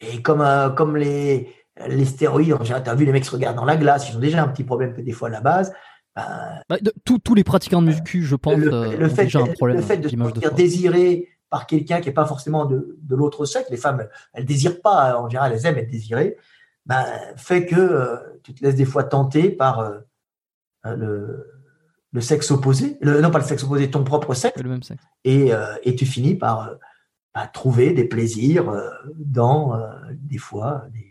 Et comme, comme les, les stéroïdes, tu as vu les mecs se regardent dans la glace, ils ont déjà un petit problème que des fois à la base. Bah, bah tous les pratiquants de muscu, je pense, le, euh, fait, déjà un problème. Le fait de se sentir désiré par quelqu'un qui n'est pas forcément de, l'autre sexe, les femmes, elles désirent pas, en général, elles aiment être désirées, bah, fait que euh, tu te laisses des fois tenter par euh, le, sexe opposé, non pas le sexe opposé, ton propre sexe, le même sexe. Et, et tu finis par trouver des plaisirs dans des fois des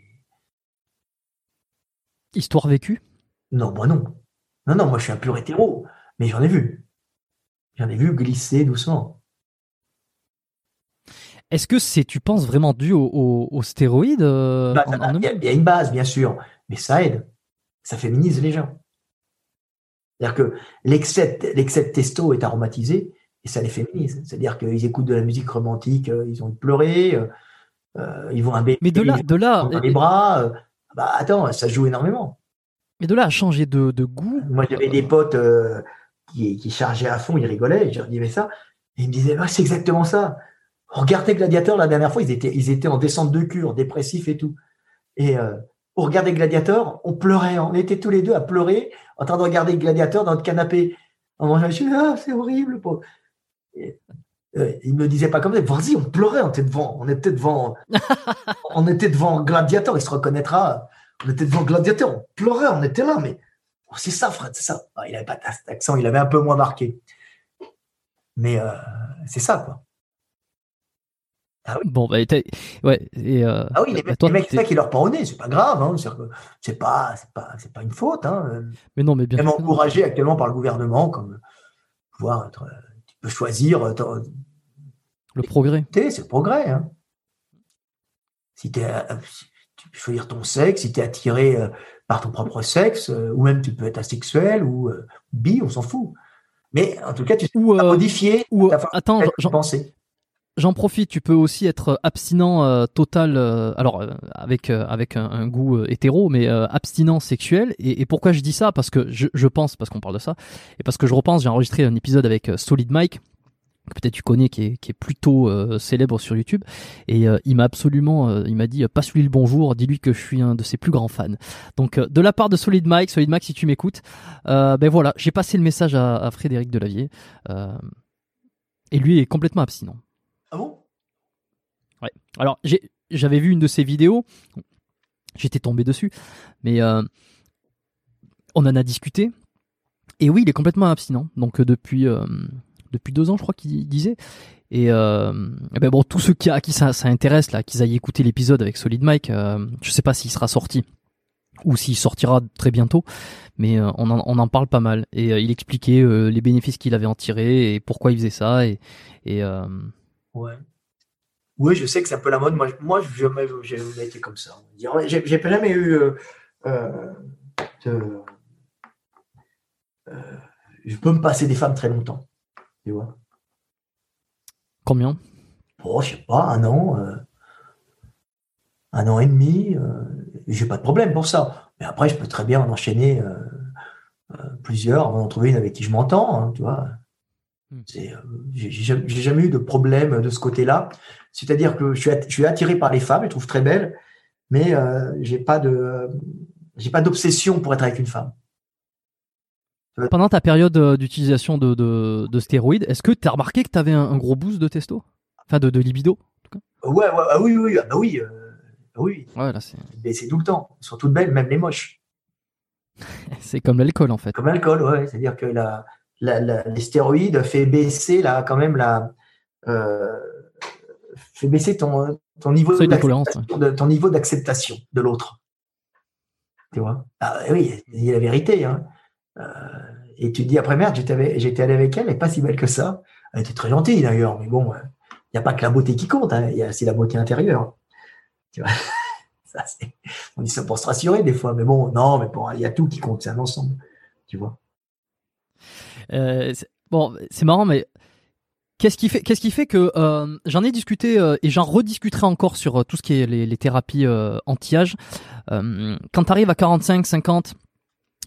Histoire vécue? Non, moi non. Non, non, moi je suis un pur hétéro, mais j'en ai vu. J'en ai vu glisser doucement. Est-ce que c'est, tu penses, vraiment dû aux stéroïdes euh, bah, Il y, a une base, bien sûr, mais ça aide. Ça féminise les gens. C'est-à-dire que l'excès de testo est aromatisé et ça les féminise. C'est-à-dire qu'ils écoutent de la musique romantique, euh, ils ont pleuré, euh, ils vont un bébé, mais de là, de là, dans les bras. Bah attends, ça joue énormément. Mais de là à changer de, goût. Moi, j'avais des potes euh, qui, chargeaient à fond, ils rigolaient, je leur disais ça. Et ils me disaient, c'est exactement ça. Regardez Gladiateur, la dernière fois, ils étaient, ils étaient en descente de cure, dépressifs et tout. Et euh, on regardait Gladiateur, on pleurait, on était tous les deux à pleurer, en train de regarder Gladiateur dans notre canapé. En mangeant, je ah, c'est horrible. Et, euh, il me disait pas comme ça, vas-y, on pleurait, on était devant, on était devant, on était devant Gladiateur, il se reconnaîtra on était devant Gladiateur, on pleurait, on était là, mais oh, c'est ça, Fred, c'est ça. Ah, il n'avait pas d'accent, il avait un peu moins marqué. Mais euh, c'est ça, quoi. Ah oui. Bon, bah, ouais. Et, euh, ah oui, les, bah, mecs, qui leur prend au nez, c'est pas grave, hein, c'est pas, pas, pas une faute. Hein. Mais non, mais bien. Même encouragé actuellement par le gouvernement, comme pouvoir être, peux choisir. Euh, le progrès. C'est le progrès. Hein. Si tu es, tu peux choisir ton sexe, si tu es attiré euh, par ton propre sexe, euh, ou même tu peux être asexuel ou euh, bi, on s'en fout. Mais en tout cas, tu peux modifier ou, ta attends, penser. J'en profite, tu peux aussi être abstinent total, alors avec avec un, goût hétéro, mais abstinent sexuel. Et, pourquoi je dis ça? Parce que je, je pense, parce qu'on parle de ça, et parce que je repense, j'ai enregistré un épisode avec Solid Mike, peut-être tu connais, qui est, plutôt euh, célèbre sur YouTube. Et euh, il m'a absolument, euh, il m'a dit, passe-lui le bonjour, dis-lui que je suis un de ses plus grands fans. Donc de la part de Solid Mike, Solid Mike, si tu m'écoutes, ben voilà, j'ai passé le message à, Frédéric Delavier. et lui est complètement abstinent. Ah bon? Ouais. Alors j'avais vu une de ses vidéos, j'étais tombé dessus, mais on en a discuté. Et oui, il est complètement abstinent. Donc depuis depuis deux ans, je crois qu'il disait. Et, euh, ben bon, tous ceux qui, à qui ça, ça intéresse, là, qu'ils aillent écouter l'épisode avec Solid Mike, euh, je sais pas s'il sera sorti ou s'il sortira très bientôt, mais euh, on, en, on, en, parle pas mal. Et euh, il expliquait euh, les bénéfices qu'il avait en tiré et pourquoi il faisait ça. Et ouais. Oui, je sais que c'est un peu la mode. Moi, moi j'ai jamais, jamais été comme ça. J'ai jamais eu. De, je peux me passer des femmes très longtemps. Tu vois Combien? Oh, je sais pas, un an, euh, un an et demi. Euh, j'ai pas de problème pour ça. Mais après, je peux très bien en enchaîner euh, plusieurs avant d'en trouver une avec qui je m'entends, hein, tu vois. Hmm. J'ai jamais eu de problème de ce côté-là. C'est-à-dire que je suis, attiré par les femmes, je les trouve très belles, mais j'ai pas de j'ai pas d'obsession pour être avec une femme. Pendant ta période euh, d'utilisation de, de, stéroïdes, est-ce que tu as remarqué que tu avais un, gros boost de testo? Enfin, de, libido, en tout cas? Ouais, ouais, ah oui, oui, ah bah oui. Euh, Oui. Ouais, là, c'est... Tout le temps. Elles sont toutes belles, même les moches. c'est comme l'alcool, en fait. Comme l'alcool, ouais. C'est-à-dire que la, la, la, les stéroïdes fait baisser là, quand même la. Euh, fait baisser ton, ton niveau d'acceptation de, ton niveau d'acceptation de l'autre. Tu vois? Ah, Oui, il y a la vérité. Hein. Euh, et tu te dis après merde, j'étais j'étais allé avec elle, elle n'est pas si belle que ça. Elle était très gentille d'ailleurs, mais bon, il n'y a pas que la beauté qui compte, hein, il y a aussi la beauté intérieure. Tu vois? Ça, c'est- on dit ça pour se rassurer des fois, mais bon, non, mais bon, il y a tout qui compte, c'est un ensemble. Tu vois? Euh, c'est- bon, c'est marrant, mais qu'est-ce qui fait, qu'est-ce qui fait que euh, j'en ai discuté euh, et j'en rediscuterai encore sur euh, tout ce qui est les, les thérapies euh, anti-âge. Euh, quand tu arrives à 45, 50,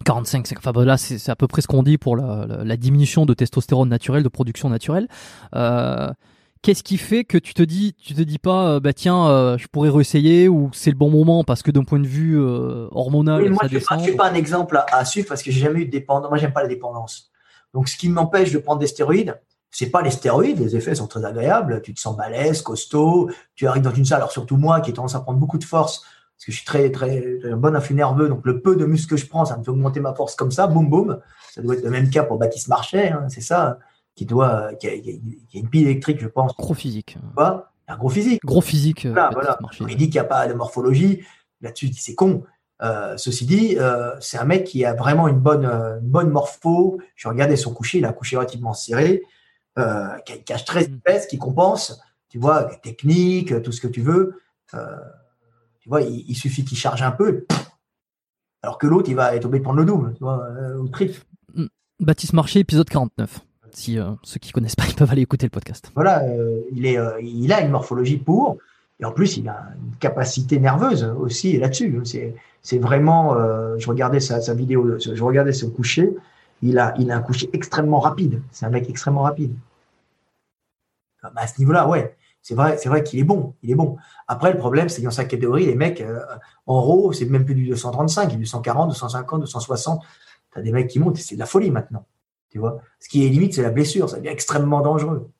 45, c'est- enfin bah, là c'est c'est à peu près ce qu'on dit pour la, la- la diminution de testostérone naturelle, de production naturelle. Euh, Qu'est-ce qui fait que tu te dis, tu te dis pas, euh, bah tiens, euh, je pourrais réessayer ou c'est le bon moment parce que d'un point de vue euh, hormonal, Oui, moi, ça je ne suis, pas- descend. je suis pas un exemple à, à suivre parce que j'ai jamais eu de dépendance. Moi, j'aime pas la dépendance. Donc, ce qui m'empêche de prendre des stéroïdes, c'est pas les stéroïdes. Les effets sont très agréables. Tu te sens balèze, costaud. Tu arrives dans une salle, alors surtout moi, qui ai tendance à prendre beaucoup de force parce que je suis très, très, très bon influx nerveux. Donc, le peu de muscle que je prends, ça me fait augmenter ma force comme ça. Boum, boum. Ça doit être le même cas pour Baptiste Marchais. hein, c'est ça. Qui doit, qui a, qui a- qui a une pile électrique, je pense. Gros physique, un gros physique. gros physique. euh, Voilà, voilà. Il dit qu'il n'y a pas de morphologie. Là-dessus, c'est con. Euh, ceci dit, euh, c'est un mec qui a vraiment une bonne, euh, une bonne morpho. Je regardais son coucher, il a un coucher relativement serré, qui a une cage très Mm. épaisse, qui compense, tu vois, technique, tout ce que tu veux. Tu vois, il, il suffit qu'il charge un peu, pff, alors que l'autre, il va être obligé de prendre le double, tu vois, ou le triple. Baptiste Marché, épisode 49. Si ceux qui connaissent pas, ils peuvent aller écouter le podcast. Voilà, il, est, il a une morphologie pour, et en plus, il a une capacité nerveuse aussi là-dessus. C'est, c'est vraiment, euh, je regardais sa, sa vidéo, je regardais son coucher, il a, il a un coucher extrêmement rapide. C'est un mec extrêmement rapide. Ah bah, à ce niveau-là, ouais, c'est vrai, c'est vrai qu'il est bon, il est bon. Après, le problème, c'est dans sa catégorie, les mecs, euh, en RAW, c'est même plus du 235, il est du 140, 250, 260. T'as des mecs qui montent, et c'est de la folie maintenant. Tu vois, ce qui est limite, c'est la blessure, ça devient extrêmement dangereux.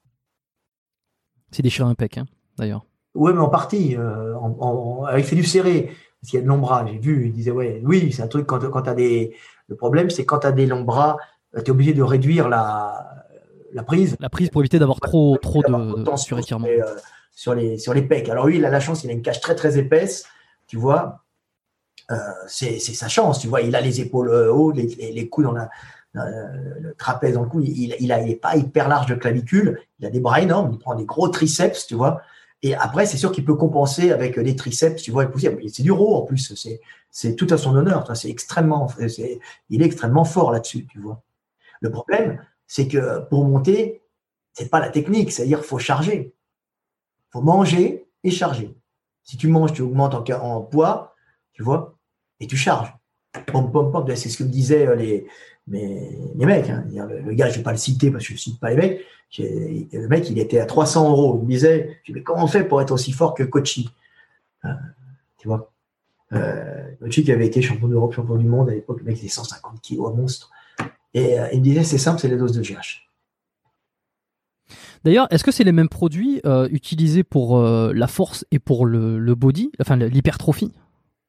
C'est déchiré un pec, hein, d'ailleurs. Ouais, mais en partie. euh, en- en- en- il fait du serré, parce qu'il y a de longs bras. J'ai vu, il disait, ouais, oui, c'est un truc quand, quand tu as des. Le problème, c'est quand tu as des longs bras, tu es obligé de réduire la, la prise. La prise pour éviter d'avoir trop, trop de, de surétirement. sur les, euh, sur, les, sur les pecs. Alors, lui, il a la chance, il a une cage très, très épaisse, tu vois. Euh, c'est sa chance, tu vois. Il a les épaules euh, hautes, les, les, les coudes dans la. dans le- le trapèze dans le cou, il, il, a, il est pas hyper large de clavicule, il a des bras énormes, il prend des gros triceps, tu vois. Et après, c'est sûr qu'il peut compenser avec des triceps, tu vois, et pousser. C'est du raw en plus, c'est, tout à son honneur. C'est extrêmement, c'est, il est extrêmement fort là-dessus, tu vois. Le problème, c'est que pour monter, c'est pas la technique, c'est-à-dire faut charger, faut manger et charger. Si tu manges, tu augmentes en poids, tu vois, et tu charges. Pom, pom, pom. C'est ce que me disaient euh, les, mes, les mecs. hein. Le, gars, je vais pas le citer parce que je cite pas les mecs. Le mec, il était à 300 euros. Il me disait, je dis, mais comment on fait pour être aussi fort que Kochi? Euh, Tu vois? Euh, Kochi qui avait été champion d'Europe, champion du monde à l'époque, le mec il était 150 kilos, un monstre. Et euh, il me disait, c'est simple, c'est les doses de GH. D'ailleurs, est-ce que c'est les mêmes produits utilisés pour la force et pour le, le body, enfin l'hypertrophie?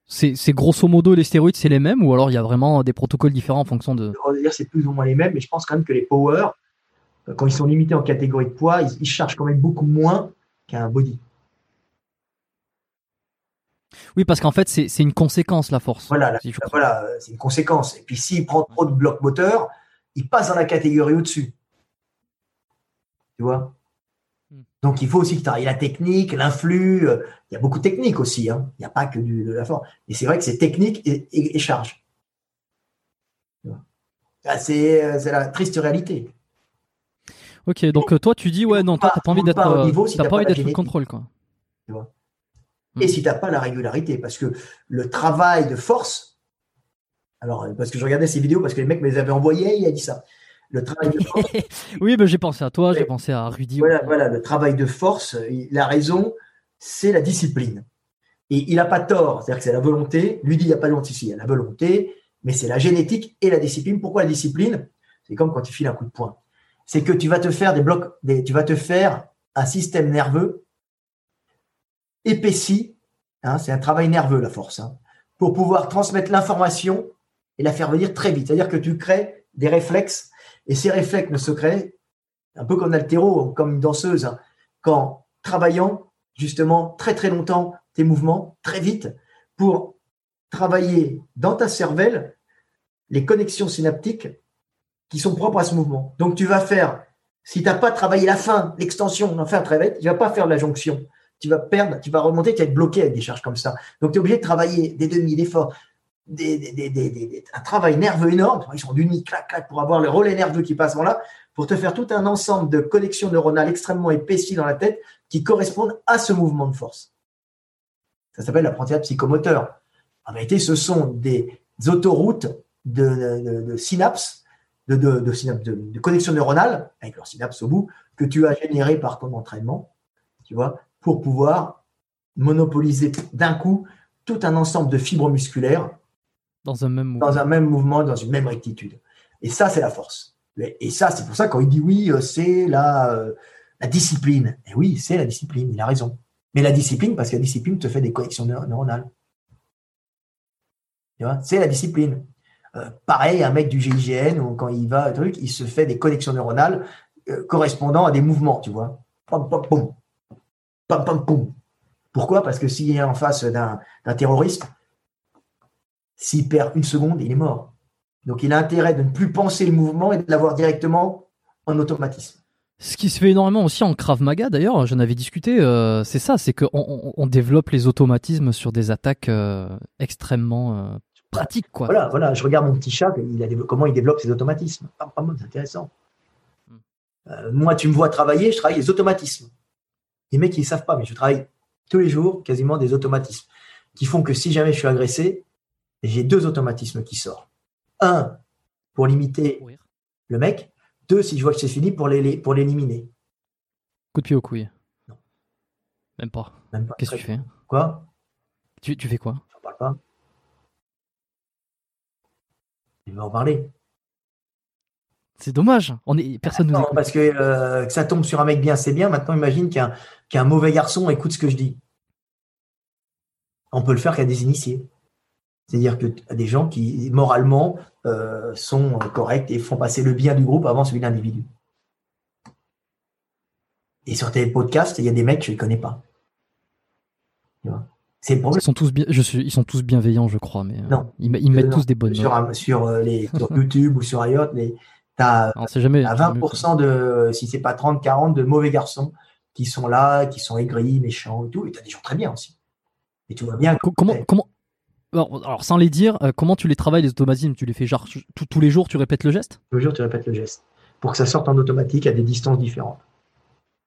C'est, grosso modo les stéroïdes, c'est les mêmes ou alors il y a vraiment des protocoles différents en fonction de. Dire c'est plus ou moins les mêmes, mais je pense quand même que les power, euh, quand ils sont limités en catégorie de poids, ils, ils chargent quand même beaucoup moins qu'un body. Oui, parce qu'en fait, c'est, une conséquence la force. Voilà, la- si je comprends. voilà, euh, c'est une conséquence. Et puis s'il prend trop de blocs moteurs, il passe dans la catégorie au-dessus. Tu vois? Donc il faut aussi que tu ailles la technique, l'influx. euh, Il y a beaucoup de technique aussi. hein. Il n'y a pas que du, de la force. Et c'est vrai que c'est technique et, et- et charge. Tu vois Ah, c'est, euh, c'est la triste réalité. Ok, donc euh, toi tu dis ouais non, toi t'as pas envie monte d'être, pas si envie d'être sous génétique. contrôle quoi. Et Mm. si tu n'as pas la régularité, parce que le travail de force, alors parce que je regardais ces vidéos, parce que les mecs me les avaient envoyées, il a dit ça. Le travail de force, oui, ben j'ai pensé à toi, j'ai pensé à Rudy. voilà, voilà, le travail de force, la raison, c'est la discipline. Et il n'a pas tort, c'est-à-dire que c'est la volonté. Lui dit il n'y a pas de volonté ici, il y a la volonté, mais c'est la génétique et la discipline. Pourquoi la discipline? C'est comme quand tu files un coup de poing. C'est que tu vas te faire des blocs, des, tu vas te faire un système nerveux épaissi Hein, c'est un travail nerveux, la force, hein, pour pouvoir transmettre l'information et la faire venir très vite. C'est-à-dire que tu crées des réflexes, et ces réflexes ne se un peu comme l'altéro, comme une danseuse, hein, qu'en travaillant justement très très longtemps tes mouvements, très vite, pour travailler dans ta cervelle les connexions synaptiques qui sont propres à ce mouvement. Donc tu vas faire, si tu n'as pas travaillé la fin, l'extension, enfin très vite, tu vas pas faire la jonction. Tu vas perdre, tu vas remonter, tu vas être bloqué avec des charges comme ça. Donc tu es obligé de travailler des demi, des forts, un travail nerveux énorme. Ils sont d'uni, clac, clac, pour avoir le relais nerveux qui passe là, pour te faire tout un ensemble de connexions neuronales extrêmement épaissis dans la tête qui correspondent à ce mouvement de force. Ça s'appelle l'apprentissage psychomoteur. En réalité, ce sont des autoroutes de, synapses, de, de, synapses, de, connexions neuronales, avec leurs synapses au bout, que tu as générées par ton entraînement, tu vois, pour pouvoir monopoliser d'un coup tout un ensemble de fibres musculaires dans un même mouvement, dans, une même rectitude. Et ça, c'est la force. Et ça, c'est pour ça quand il dit oui, euh, c'est la, euh, la discipline. Et oui, c'est la discipline, il a raison. Mais la discipline, parce que la discipline te fait des connexions neuronales. C'est la discipline. Euh, pareil, un mec du GIGN, quand il va, truc, il se fait des connexions neuronales correspondant à des mouvements, tu vois. Pom, pom, pom. Pom, pom, pom. Pourquoi? Parce que s'il est en face d'un terroriste, s'il perd une seconde, il est mort. Donc il a intérêt de ne plus penser le mouvement et de l'avoir directement en automatisme. Ce qui se fait énormément aussi en Krav Maga, d'ailleurs, j'en avais discuté, euh, c'est ça, c'est qu'on on, développe les automatismes sur des attaques euh, extrêmement euh, pratiques. Quoi. Voilà, voilà, je regarde mon petit chat, il a comment il développe ses automatismes. c'est intéressant. Hmm. moi, tu me vois travailler, je travaille les automatismes. Les mecs, ils ne savent pas, mais je travaille tous les jours quasiment des automatismes qui font que si jamais je suis agressé, j'ai deux automatismes qui sortent. Un, pour limiter le mec. Deux, si je vois que c'est fini, pour l'éliminer. Coup de pied aux couilles. Non. Même pas. Qu'est-ce que tu fais? Quoi? Tu, fais quoi? Je parle pas. Il va en parler. C'est dommage. On est personne non, parce que, euh, que, ça tombe sur un mec bien, c'est bien. Maintenant, imagine qu'un mauvais garçon écoute ce que je dis. On peut le faire qu'à des initiés. C'est-à-dire que des gens qui, moralement, euh, sont corrects et font passer le bien du groupe avant celui de l'individu. Et sur tes podcasts, il y a des mecs que je ne connais pas. C'est le problème. Ils sont, tous bien, je suis, ils sont tous bienveillants, je crois, mais euh, non, ils, mettent tous des bonnes sur, sur, euh, les, YouTube ou sur ailleurs, tu as, jamais, 20% de, si c'est pas 30, 40, de mauvais garçons qui sont là, qui sont aigris, méchants et tout. Et tu as des gens très bien aussi. Et tu vois bien. Comment, comment, alors, sans les dire, euh, comment tu les travailles les automatismes? Tu les fais genre tous les jours, tu répètes le geste? Tous les jours, tu répètes le geste. Pour que ça sorte en automatique à des distances différentes.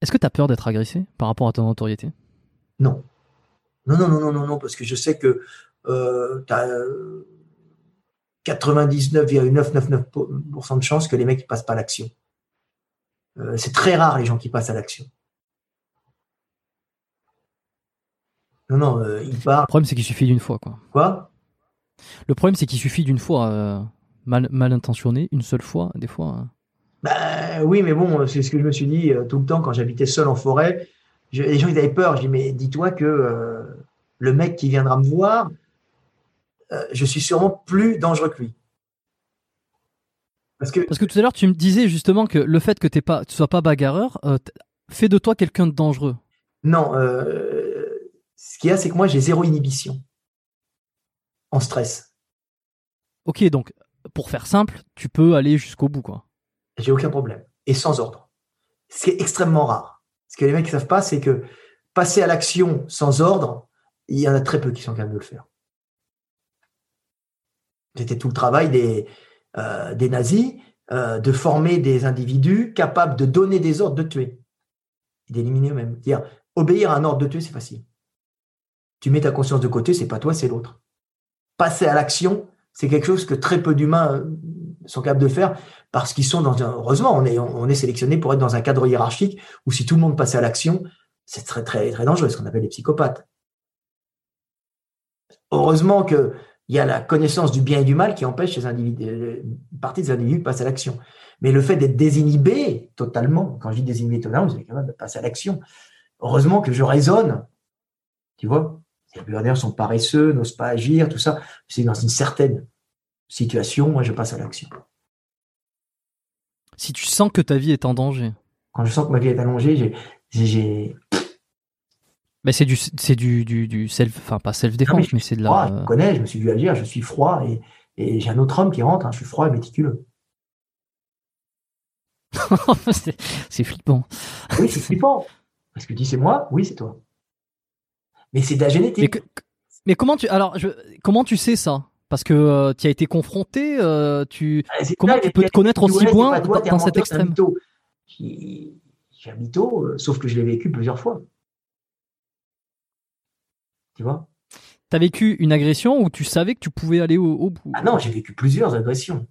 Est-ce que tu as peur d'être agressé par rapport à ton notoriété? Non. Non, non, non, non, non, parce que je sais que euh, tu as 99,999% de chances que les mecs ne passent pas à l'action. Euh, c'est très rare les gens qui passent à l'action. Non, non, euh, il part. Le problème, c'est qu'il suffit d'une fois, quoi. Quoi? Le problème, c'est qu'il suffit d'une fois euh, mal, mal intentionné, une seule fois, des fois. Hein. Bah, oui, mais bon, c'est ce que je me suis dit euh, tout le temps quand j'habitais seul en forêt. les gens, ils avaient peur. Je dis, mais dis-toi que le mec qui viendra me voir, je suis sûrement plus dangereux que lui. Parce que, Parce que tout à l'heure, tu me disais justement que le fait que tu ne sois pas bagarreur fait de toi quelqu'un de dangereux. Non, ce qu'il y a, c'est que moi, j'ai zéro inhibition en stress. Ok, donc pour faire simple, tu peux aller jusqu'au bout, quoi. J'ai aucun problème. Et sans ordre. Ce qui est extrêmement rare. Ce que les mecs ne savent pas, c'est que passer à l'action sans ordre, il y en a très peu qui sont capables de le faire. C'était tout le travail des, euh, des nazis, euh, de former des individus capables de donner des ordres de tuer, d'éliminer eux-mêmes. Dire obéir à un ordre de tuer, c'est facile tu mets ta conscience de côté, c'est pas toi, c'est l'autre. Passer à l'action, c'est quelque chose que très peu d'humains euh, sont capables de faire parce qu'ils sont dans un, heureusement, on est, on est sélectionné pour être dans un cadre hiérarchique où si tout le monde passait à l'action, c'est très, très, très dangereux, ce qu'on appelle les psychopathes. Heureusement qu'il y a la connaissance du bien et du mal qui empêche une partie des individus de passer à l'action. Mais le fait d'être désinhibé totalement, quand je dis désinhibé totalement, vous êtes capable de passer à l'action. Heureusement que je raisonne, tu vois, Des gens sont paresseux, n'osent pas agir, tout ça. C'est dans une certaine situation, moi, je passe à l'action. Si tu sens que ta vie est en danger. Quand je sens que ma vie est allongée, j'ai. Mais c'est du, c'est du, du, self, enfin pas self-défense, mais, c'est de la. Je connais, je me suis vu agir, je suis froid et, et j'ai un autre homme qui rentre, hein, je suis froid et méticuleux. c'est flippant. Oui, c'est flippant. Parce que dis c'est moi, oui, c'est toi. Mais c'est de la génétique. Mais, comment tu alors je, comment tu sais ça? Parce que euh, tu as été confronté, euh, tu ah, comment tu peux te connaître aussi loin dans, cet extrême? J'ai un mytho, euh, sauf que je l'ai vécu plusieurs fois. Tu vois? T'as vécu une agression où tu savais que tu pouvais aller au, bout? Ah non, j'ai vécu plusieurs agressions.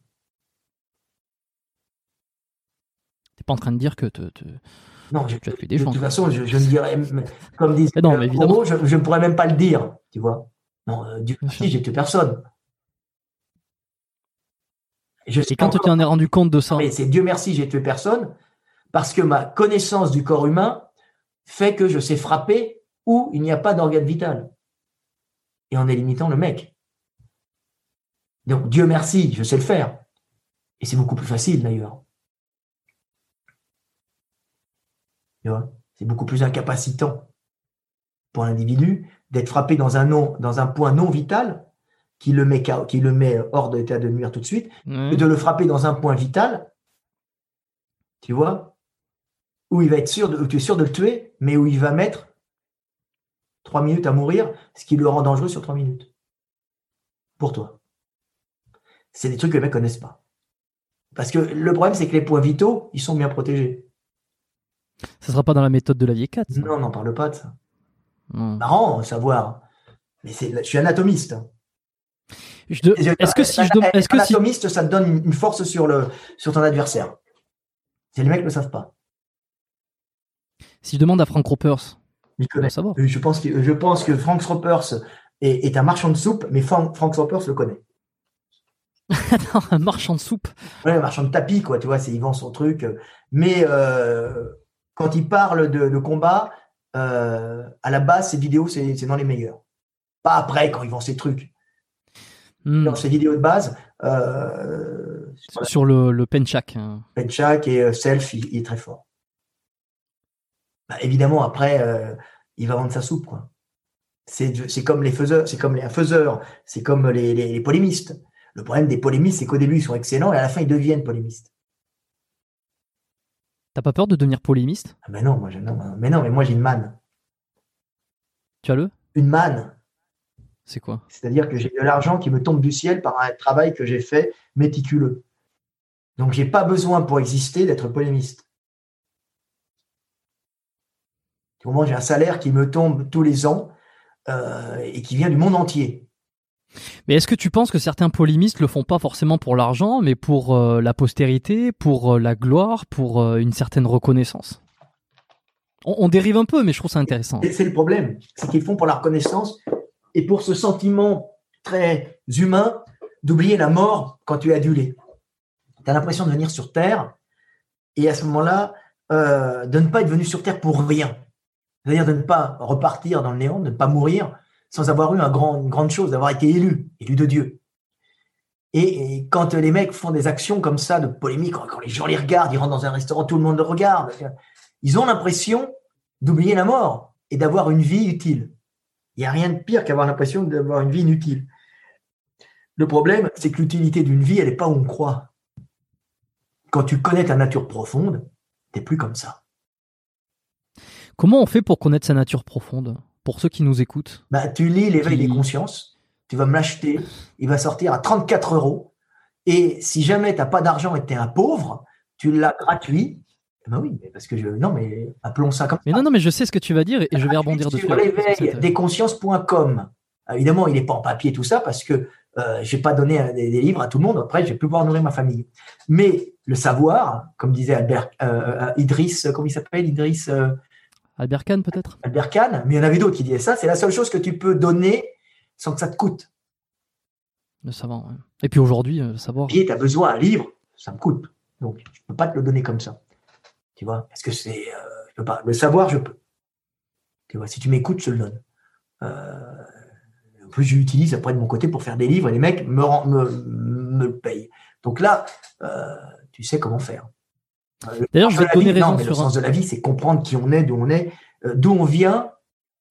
T'es pas en train de dire que te, non, je, des De toute façon, je, ne dirais, comme disait non, mais évidemment. je ne pourrais même pas le dire, tu vois. Non, euh, Dieu merci, j'ai tué personne. Et, Et quand tu en es rendu compte de ça Mais c'est Dieu merci, j'ai tué personne, parce que ma connaissance du corps humain fait que je sais frapper où il n'y a pas d'organe vital et en élimitant le mec. Donc Dieu merci, je sais le faire. Et c'est beaucoup plus facile d'ailleurs. C'est beaucoup plus incapacitant pour l'individu d'être frappé dans un, dans un point non vital qui le met, qui le met hors d'état de nuire tout de suite, que de le frapper dans un point vital, tu vois, où il va être sûr de, où tu es sûr de le tuer, mais où il va mettre trois minutes à mourir, ce qui le rend dangereux sur trois minutes. Pour toi. C'est des trucs que les mecs connaissent pas. Parce que le problème, c'est que les points vitaux, ils sont bien protégés. Ça sera pas dans la méthode de la vieille 4 Non, n'en parle pas de ça. Marrant, savoir. Mais je suis anatomiste. Est-ce que si je est-ce que anatomiste, ça te donne une force sur le sur ton adversaire. C'est les mecs ne le savent pas. Si je demande à Frank Ropers, je pense que, je pense que Frank Ropers est, un marchand de soupe, mais Frank, Ropers le connaît. un marchand de soupe. Ouais, un marchand de tapis, quoi. Tu vois, c'est il vend son truc. Mais euh, quand il parle de, combat, euh, à la base, ses vidéos, c'est dans les meilleurs. Pas après, quand il vend ses trucs. Hmm. Dans ses vidéos de base. Euh, sur le, le Penchak. Hein. Penchak et Self, il, est très fort. Bah, évidemment, après, euh, il va vendre sa soupe. C'est comme les faiseurs, c'est comme les faiseurs, c'est comme les, polémistes. Le problème des polémistes, c'est qu'au début, ils sont excellents et à la fin, ils deviennent polémistes. T'as pas peur de devenir polémiste? Ah, mais non, moi, mais non, mais moi j'ai une manne. Tu as le? Une manne. C'est quoi? C'est-à-dire que j'ai de l'argent qui me tombe du ciel par un travail que j'ai fait méticuleux. Donc j'ai pas besoin pour exister d'être polémiste. Moi, j'ai un salaire qui me tombe tous les ans euh, et qui vient du monde entier. Mais est-ce que tu penses que certains polémistes le font pas forcément pour l'argent, mais pour euh, la postérité, pour euh, la gloire, pour une certaine reconnaissance? On, dérive un peu, mais je trouve ça intéressant. C'est le problème, c'est qu'ils font pour la reconnaissance et pour ce sentiment très humain d'oublier la mort quand tu es adulé. Tu as l'impression de venir sur Terre et à ce moment-là, de ne pas être venu sur Terre pour rien. C'est-à-dire de ne pas repartir dans le néant, de ne pas mourir sans avoir eu une grande chose, d'avoir été élu, élu de Dieu. Et, quand les mecs font des actions comme ça, de polémique, quand les gens les regardent, ils rentrent dans un restaurant, tout le monde le regarde, ils ont l'impression d'oublier la mort et d'avoir une vie utile. Il n'y a rien de pire qu'avoir l'impression d'avoir une vie inutile. Le problème, c'est que l'utilité d'une vie, elle n'est pas où on croit. Quand tu connais ta nature profonde, tu n'es plus comme ça. Comment on fait pour connaître sa nature profonde? Pour ceux qui nous écoutent bah, Tu lis L'éveil des consciences, tu vas me l'acheter, il va sortir à 34 euros. Et si jamais tu n'as pas d'argent et que tu es un pauvre, tu l'as gratuit. Eh ben oui, parce que je. Non, mais appelons ça comme mais Non, non, mais je sais ce que tu vas dire et, je vais rebondir dessus. L'éveil des consciences.com. Évidemment, il n'est pas en papier tout ça parce que euh, je n'ai pas donné des, livres à tout le monde. Après, je vais plus pouvoir nourrir ma famille. Mais le savoir, comme disait Albert euh, euh Idriss, comment il s'appelle Idriss euh, Albert Kahn peut-être? Albert Kahn, mais il y en avait d'autres qui disaient ça. C'est la seule chose que tu peux donner sans que ça te coûte. Le savoir, Et puis aujourd'hui, euh, le savoir. Et tu as besoin d'un livre, ça me coûte. Donc, je ne peux pas te le donner comme ça. Tu vois? Parce que c'est. Euh, je peux pas. Le savoir, je peux. Tu vois, si tu m'écoutes, je le donne. en plus, je l'utilise après de mon côté pour faire des livres et les mecs me, me, me le payent. Donc là, tu sais comment faire. D'ailleurs, je vais te donner raison non, mais Le sens de la vie, c'est comprendre qui on est, d'où on est, d'où on vient.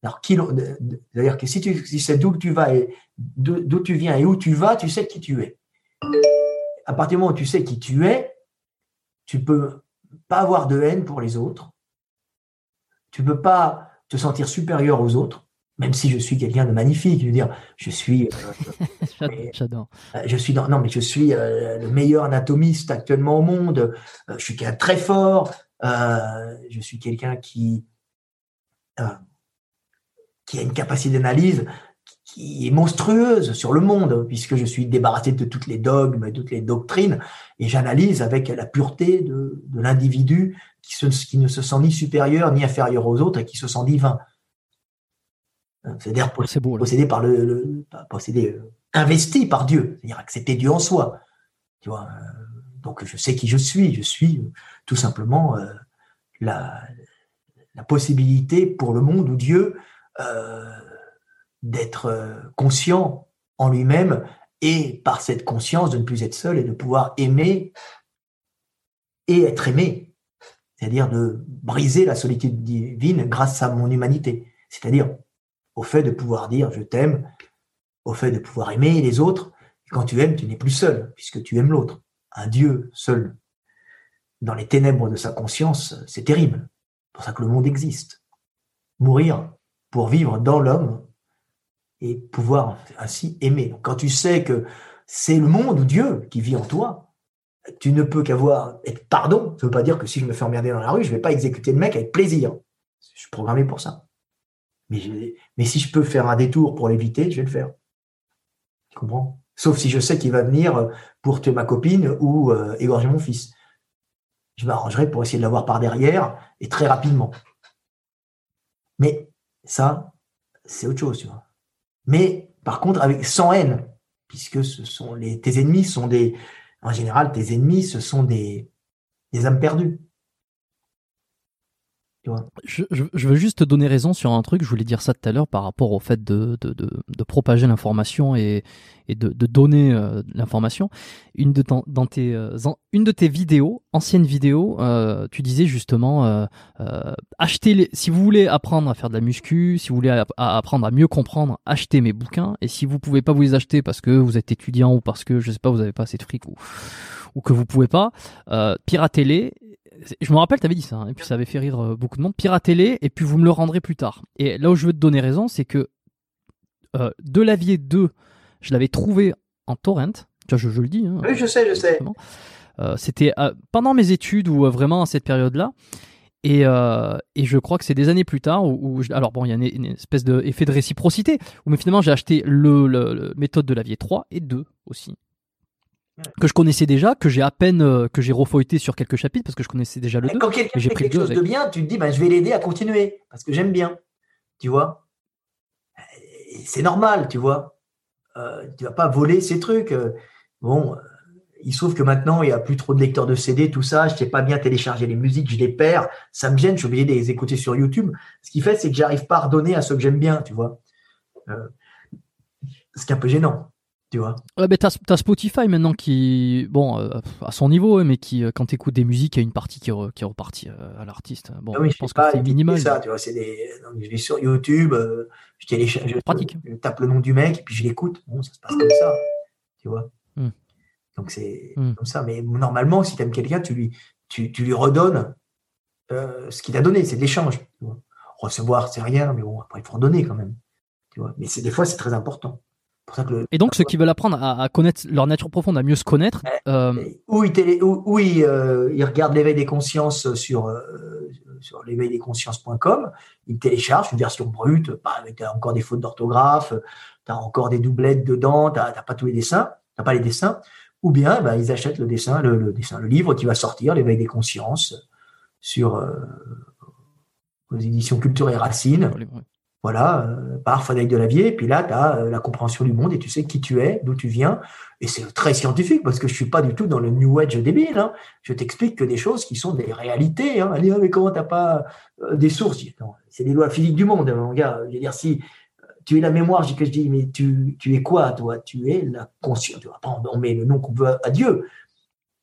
Alors, qui, d'ailleurs, si tu si sais d'où tu vas et d'où tu viens et où tu vas, tu sais qui tu es. À partir du moment où tu sais qui tu es, tu peux pas avoir de haine pour les autres. Tu peux pas te sentir supérieur aux autres, même si je suis quelqu'un de magnifique. Je veux dire, je suis. Euh, J'adore. Euh, je suis non, mais je suis euh, le meilleur anatomiste actuellement au monde. je suis quelqu'un très fort. je suis quelqu'un qui qui a une capacité d'analyse qui est monstrueuse sur le monde, puisque je suis débarrassé de toutes les dogmes, de toutes les doctrines, et j'analyse avec la pureté de, l'individu qui, qui, ne se sent ni supérieur ni inférieur aux autres et qui se sent divin. C'est-à-dire possédé, par le, possédé, euh, investi par Dieu, c'est-à-dire accepter Dieu en soi. Tu vois, euh, donc je sais qui je suis. Je suis euh, tout simplement la, la, possibilité pour le monde où Dieu d'être conscient en lui-même et par cette conscience de ne plus être seul et de pouvoir aimer et être aimé, c'est-à-dire de briser la solitude divine grâce à mon humanité, c'est-à-dire au fait de pouvoir dire je t'aime, au fait de pouvoir aimer les autres. Quand tu aimes, tu n'es plus seul, puisque tu aimes l'autre. Un Dieu seul, dans les ténèbres de sa conscience, c'est terrible. C'est pour ça que le monde existe. Mourir pour vivre dans l'homme, et pouvoir ainsi aimer. quand tu sais que c'est le monde ou Dieu qui vit en toi, tu ne peux qu'avoir pardon. Ça ne veut pas dire que si je me fais emmerder dans la rue, je ne vais pas exécuter le mec avec plaisir. Je suis programmé pour ça. Mais, mais si je peux faire un détour pour l'éviter, je vais le faire. Tu comprends? Sauf si je sais qu'il va venir pour tuer ma copine ou euh, égorger mon fils. Je m'arrangerai pour essayer de l'avoir par derrière et très rapidement. Mais ça, c'est autre chose, mais par contre avec sans haine, puisque ce sont les, tes ennemis sont des, en général, tes ennemis, ce sont des, des âmes perdues. Je, veux juste te donner raison sur un truc, je voulais dire ça tout à l'heure par rapport au fait de, de, de, propager l'information et, et de, donner euh, l'information. Une, de tes, euh, une de tes vidéos, anciennes vidéos, euh, tu disais justement, achetez les, si vous voulez apprendre à faire de la muscu, si vous voulez apprendre à mieux comprendre, achetez mes bouquins. Et si vous pouvez pas vous les acheter parce que vous êtes étudiant ou parce que, je sais pas, vous avez pas assez de fric ou, ou que vous pouvez pas, piratez-les je me rappelle, tu avais dit ça, hein, et puis ça avait fait rire euh, beaucoup de monde. Piratez-les, et puis vous me le rendrez plus tard. Et là où je veux te donner raison, c'est que euh, De Lavier 2, je l'avais trouvé en torrent. Tu vois, je, le dis. Hein, oui, je sais, je sais. Euh, c'était pendant mes études ou vraiment à cette période-là. Et, et, je crois que c'est des années plus tard où, alors bon, il y a une, espèce d'effet de, réciprocité où mais finalement j'ai acheté le, le, méthode de Lavier 3 et 2 aussi que je connaissais déjà, que j'ai à peine euh, que j'ai refeuilleté sur quelques chapitres parce que je connaissais déjà le 2. Quand quelqu'un fait quelque chose de bien, tu te dis bah, je vais l'aider à continuer parce que j'aime bien, tu vois? C'est normal, tu vois. Euh, tu vas pas voler ces trucs. Euh, bon, euh, il se trouve que maintenant il y a plus trop de lecteurs de CD, tout ça. Je sais pas bien télécharger les musiques, je les perds, ça me gêne. Je suis obligé de les écouter sur YouTube. Ce qui fait, c'est que j'arrive pas à redonner à ceux que j'aime bien, tu vois. Euh, ce qui est un peu gênant. Tu vois ouais, mais t'as, as Spotify maintenant qui, bon, euh, à son niveau, mais qui, euh, quand t'écoutes des musiques, il y a une partie qui, qui est repartie euh, à l'artiste. Bon, ah je pense que c'est minimal. Ça, tu vois, c'est des... Donc, je vais sur YouTube, je, télécharge, je, Pratique. je tape le nom du mec, et puis je l'écoute. Bon, ça se passe comme ça, tu vois. Hmm. Donc c'est hmm. comme ça. Mais normalement, si tu aimes quelqu'un, tu lui, tu, tu lui redonnes ce qu'il t'a donné, c'est de l'échange. Recevoir, c'est rien, mais bon, après, il faut redonner quand même. Tu vois. Mais c'est, des fois, c'est très important. Et donc ceux qui veulent apprendre à, connaître leur nature profonde, à mieux se connaître, euh... ou, ils, ou, euh, ils, regardent l'éveil des consciences sur euh, sur l'éveildesconsciences.com, ils téléchargent une version brute, bah, avec encore des fautes d'orthographe, tu as encore des doublettes dedans, tu n'as pas tous les dessins, t'as pas les dessins, ou bien bah, ils achètent le dessin, le, dessin, le livre qui va sortir, l'éveil des consciences, sur euh, aux éditions Culture et Racines. Voilà, euh, par Frédéric Delavier. Puis là, tu as euh, la compréhension du monde et tu sais qui tu es, d'où tu viens. Et c'est très scientifique parce que je suis pas du tout dans le New Age débile. Hein. Je t'explique que des choses qui sont des réalités. Hein. Allez, mais comment t'as pas euh, des sources? C'est des lois physiques du monde, mon gars. Je veux dire, si tu es la mémoire. Je, je dis, mais tu, tu es quoi, toi? Tu es la conscience. On met le nom qu'on veut à Dieu.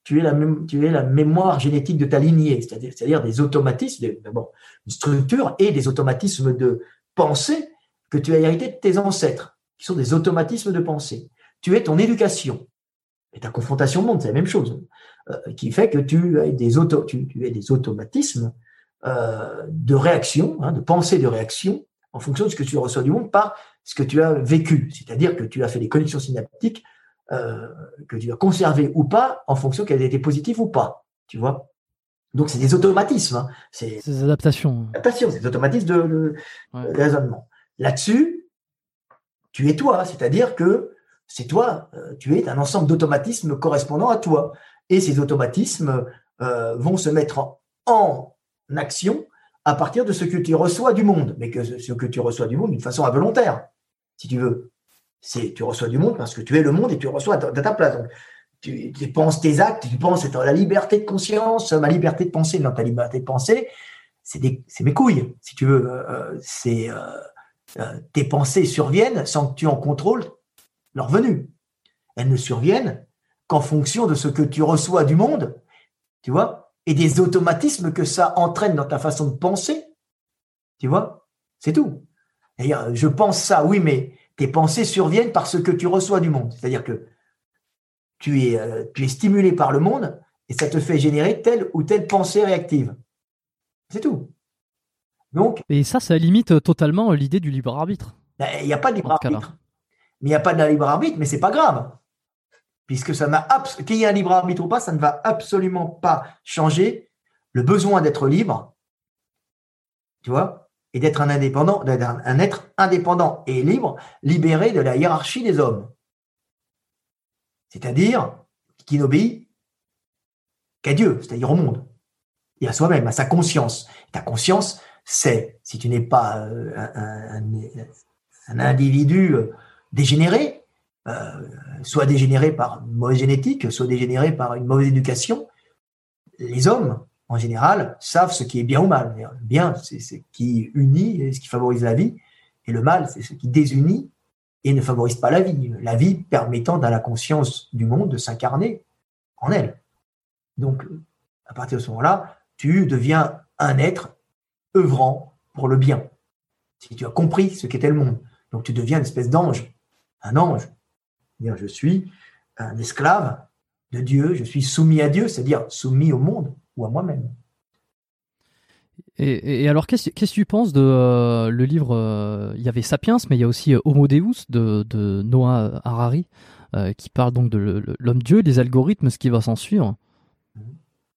Tu es, la, tu es la mémoire génétique de ta lignée, c'est-à-dire des automatismes, d'abord une structure et des automatismes de pensée que tu as hérité de tes ancêtres, qui sont des automatismes de pensée. Tu es ton éducation. Et ta confrontation au monde, c'est la même chose, euh, qui fait que tu as des, automatismes euh, de réaction, hein, de pensée de réaction, en fonction de ce que tu reçois du monde par ce que tu as vécu. C'est-à-dire que tu as fait des connexions synaptiques euh, que tu as conservées ou pas, en fonction qu'elles étaient positives ou pas. Tu vois? Donc, c'est des automatismes. Hein. C'est des adaptations. Adaptations, c'est des automatismes de, raisonnement. Là-dessus, tu es toi, c'est-à-dire que c'est toi, euh, tu es un ensemble d'automatismes correspondant à toi. Et ces automatismes euh, vont se mettre en, en, action à partir de ce que tu reçois du monde, mais que ce que tu reçois du monde d'une façon involontaire, si tu veux. C'est tu reçois du monde parce que tu es le monde et tu reçois à ta, place. Donc, tu, penses tes actes, tu penses être la liberté de conscience, ma liberté de penser, non, ta liberté de penser, c'est mes couilles, si tu veux. Euh, euh, c'est euh, tes pensées surviennent sans que tu en contrôles leur venue. Elles ne surviennent qu'en fonction de ce que tu reçois du monde, tu vois, et des automatismes que ça entraîne dans ta façon de penser. Tu vois C'est tout. D'ailleurs, je pense ça, oui, mais tes pensées surviennent par ce que tu reçois du monde. C'est-à-dire que tu es, euh, tu es stimulé par le monde et ça te fait générer telle ou telle pensée réactive. C'est tout. Donc, et ça, ça limite totalement l'idée du libre arbitre. Ben, il n'y a pas de libre arbitre. Mais il n'y a pas de libre arbitre, mais c'est pas grave puisque ça n'a qu'il y ait un libre arbitre ou pas, ça ne va absolument pas changer le besoin d'être libre, tu vois, et d'être un indépendant, un être indépendant et libre, libéré de la hiérarchie des hommes. C'est-à-dire qui n'obéit qu'à Dieu, c'est-à-dire au monde, et à soi-même, à sa conscience. Ta conscience, c'est, si tu n'es pas euh, un, individu euh, dégénéré, euh, soit dégénéré par une mauvaise génétique, soit dégénéré par une mauvaise éducation, les hommes, en général, savent ce qui est bien ou mal. Le bien, c'est ce qui unit ce qui favorise la vie, et le mal, c'est ce qui désunit et ne favorise pas la vie. La vie permettant à la conscience du monde de s'incarner en elle. Donc, à partir de ce moment-là, tu deviens un être œuvrant pour le bien. Si tu as compris ce qu'était le monde, donc tu deviens une espèce d'ange, un ange je suis un esclave de Dieu, je suis soumis à Dieu, c'est-à-dire soumis au monde ou à moi-même. Et, alors, qu'est-ce que tu penses de euh, le livre euh, Il y avait Sapiens, mais il y a aussi euh, Homo Deus de, Noah Harari, qui parle donc de l'homme-dieu, des algorithmes, ce qui va s'en suivre.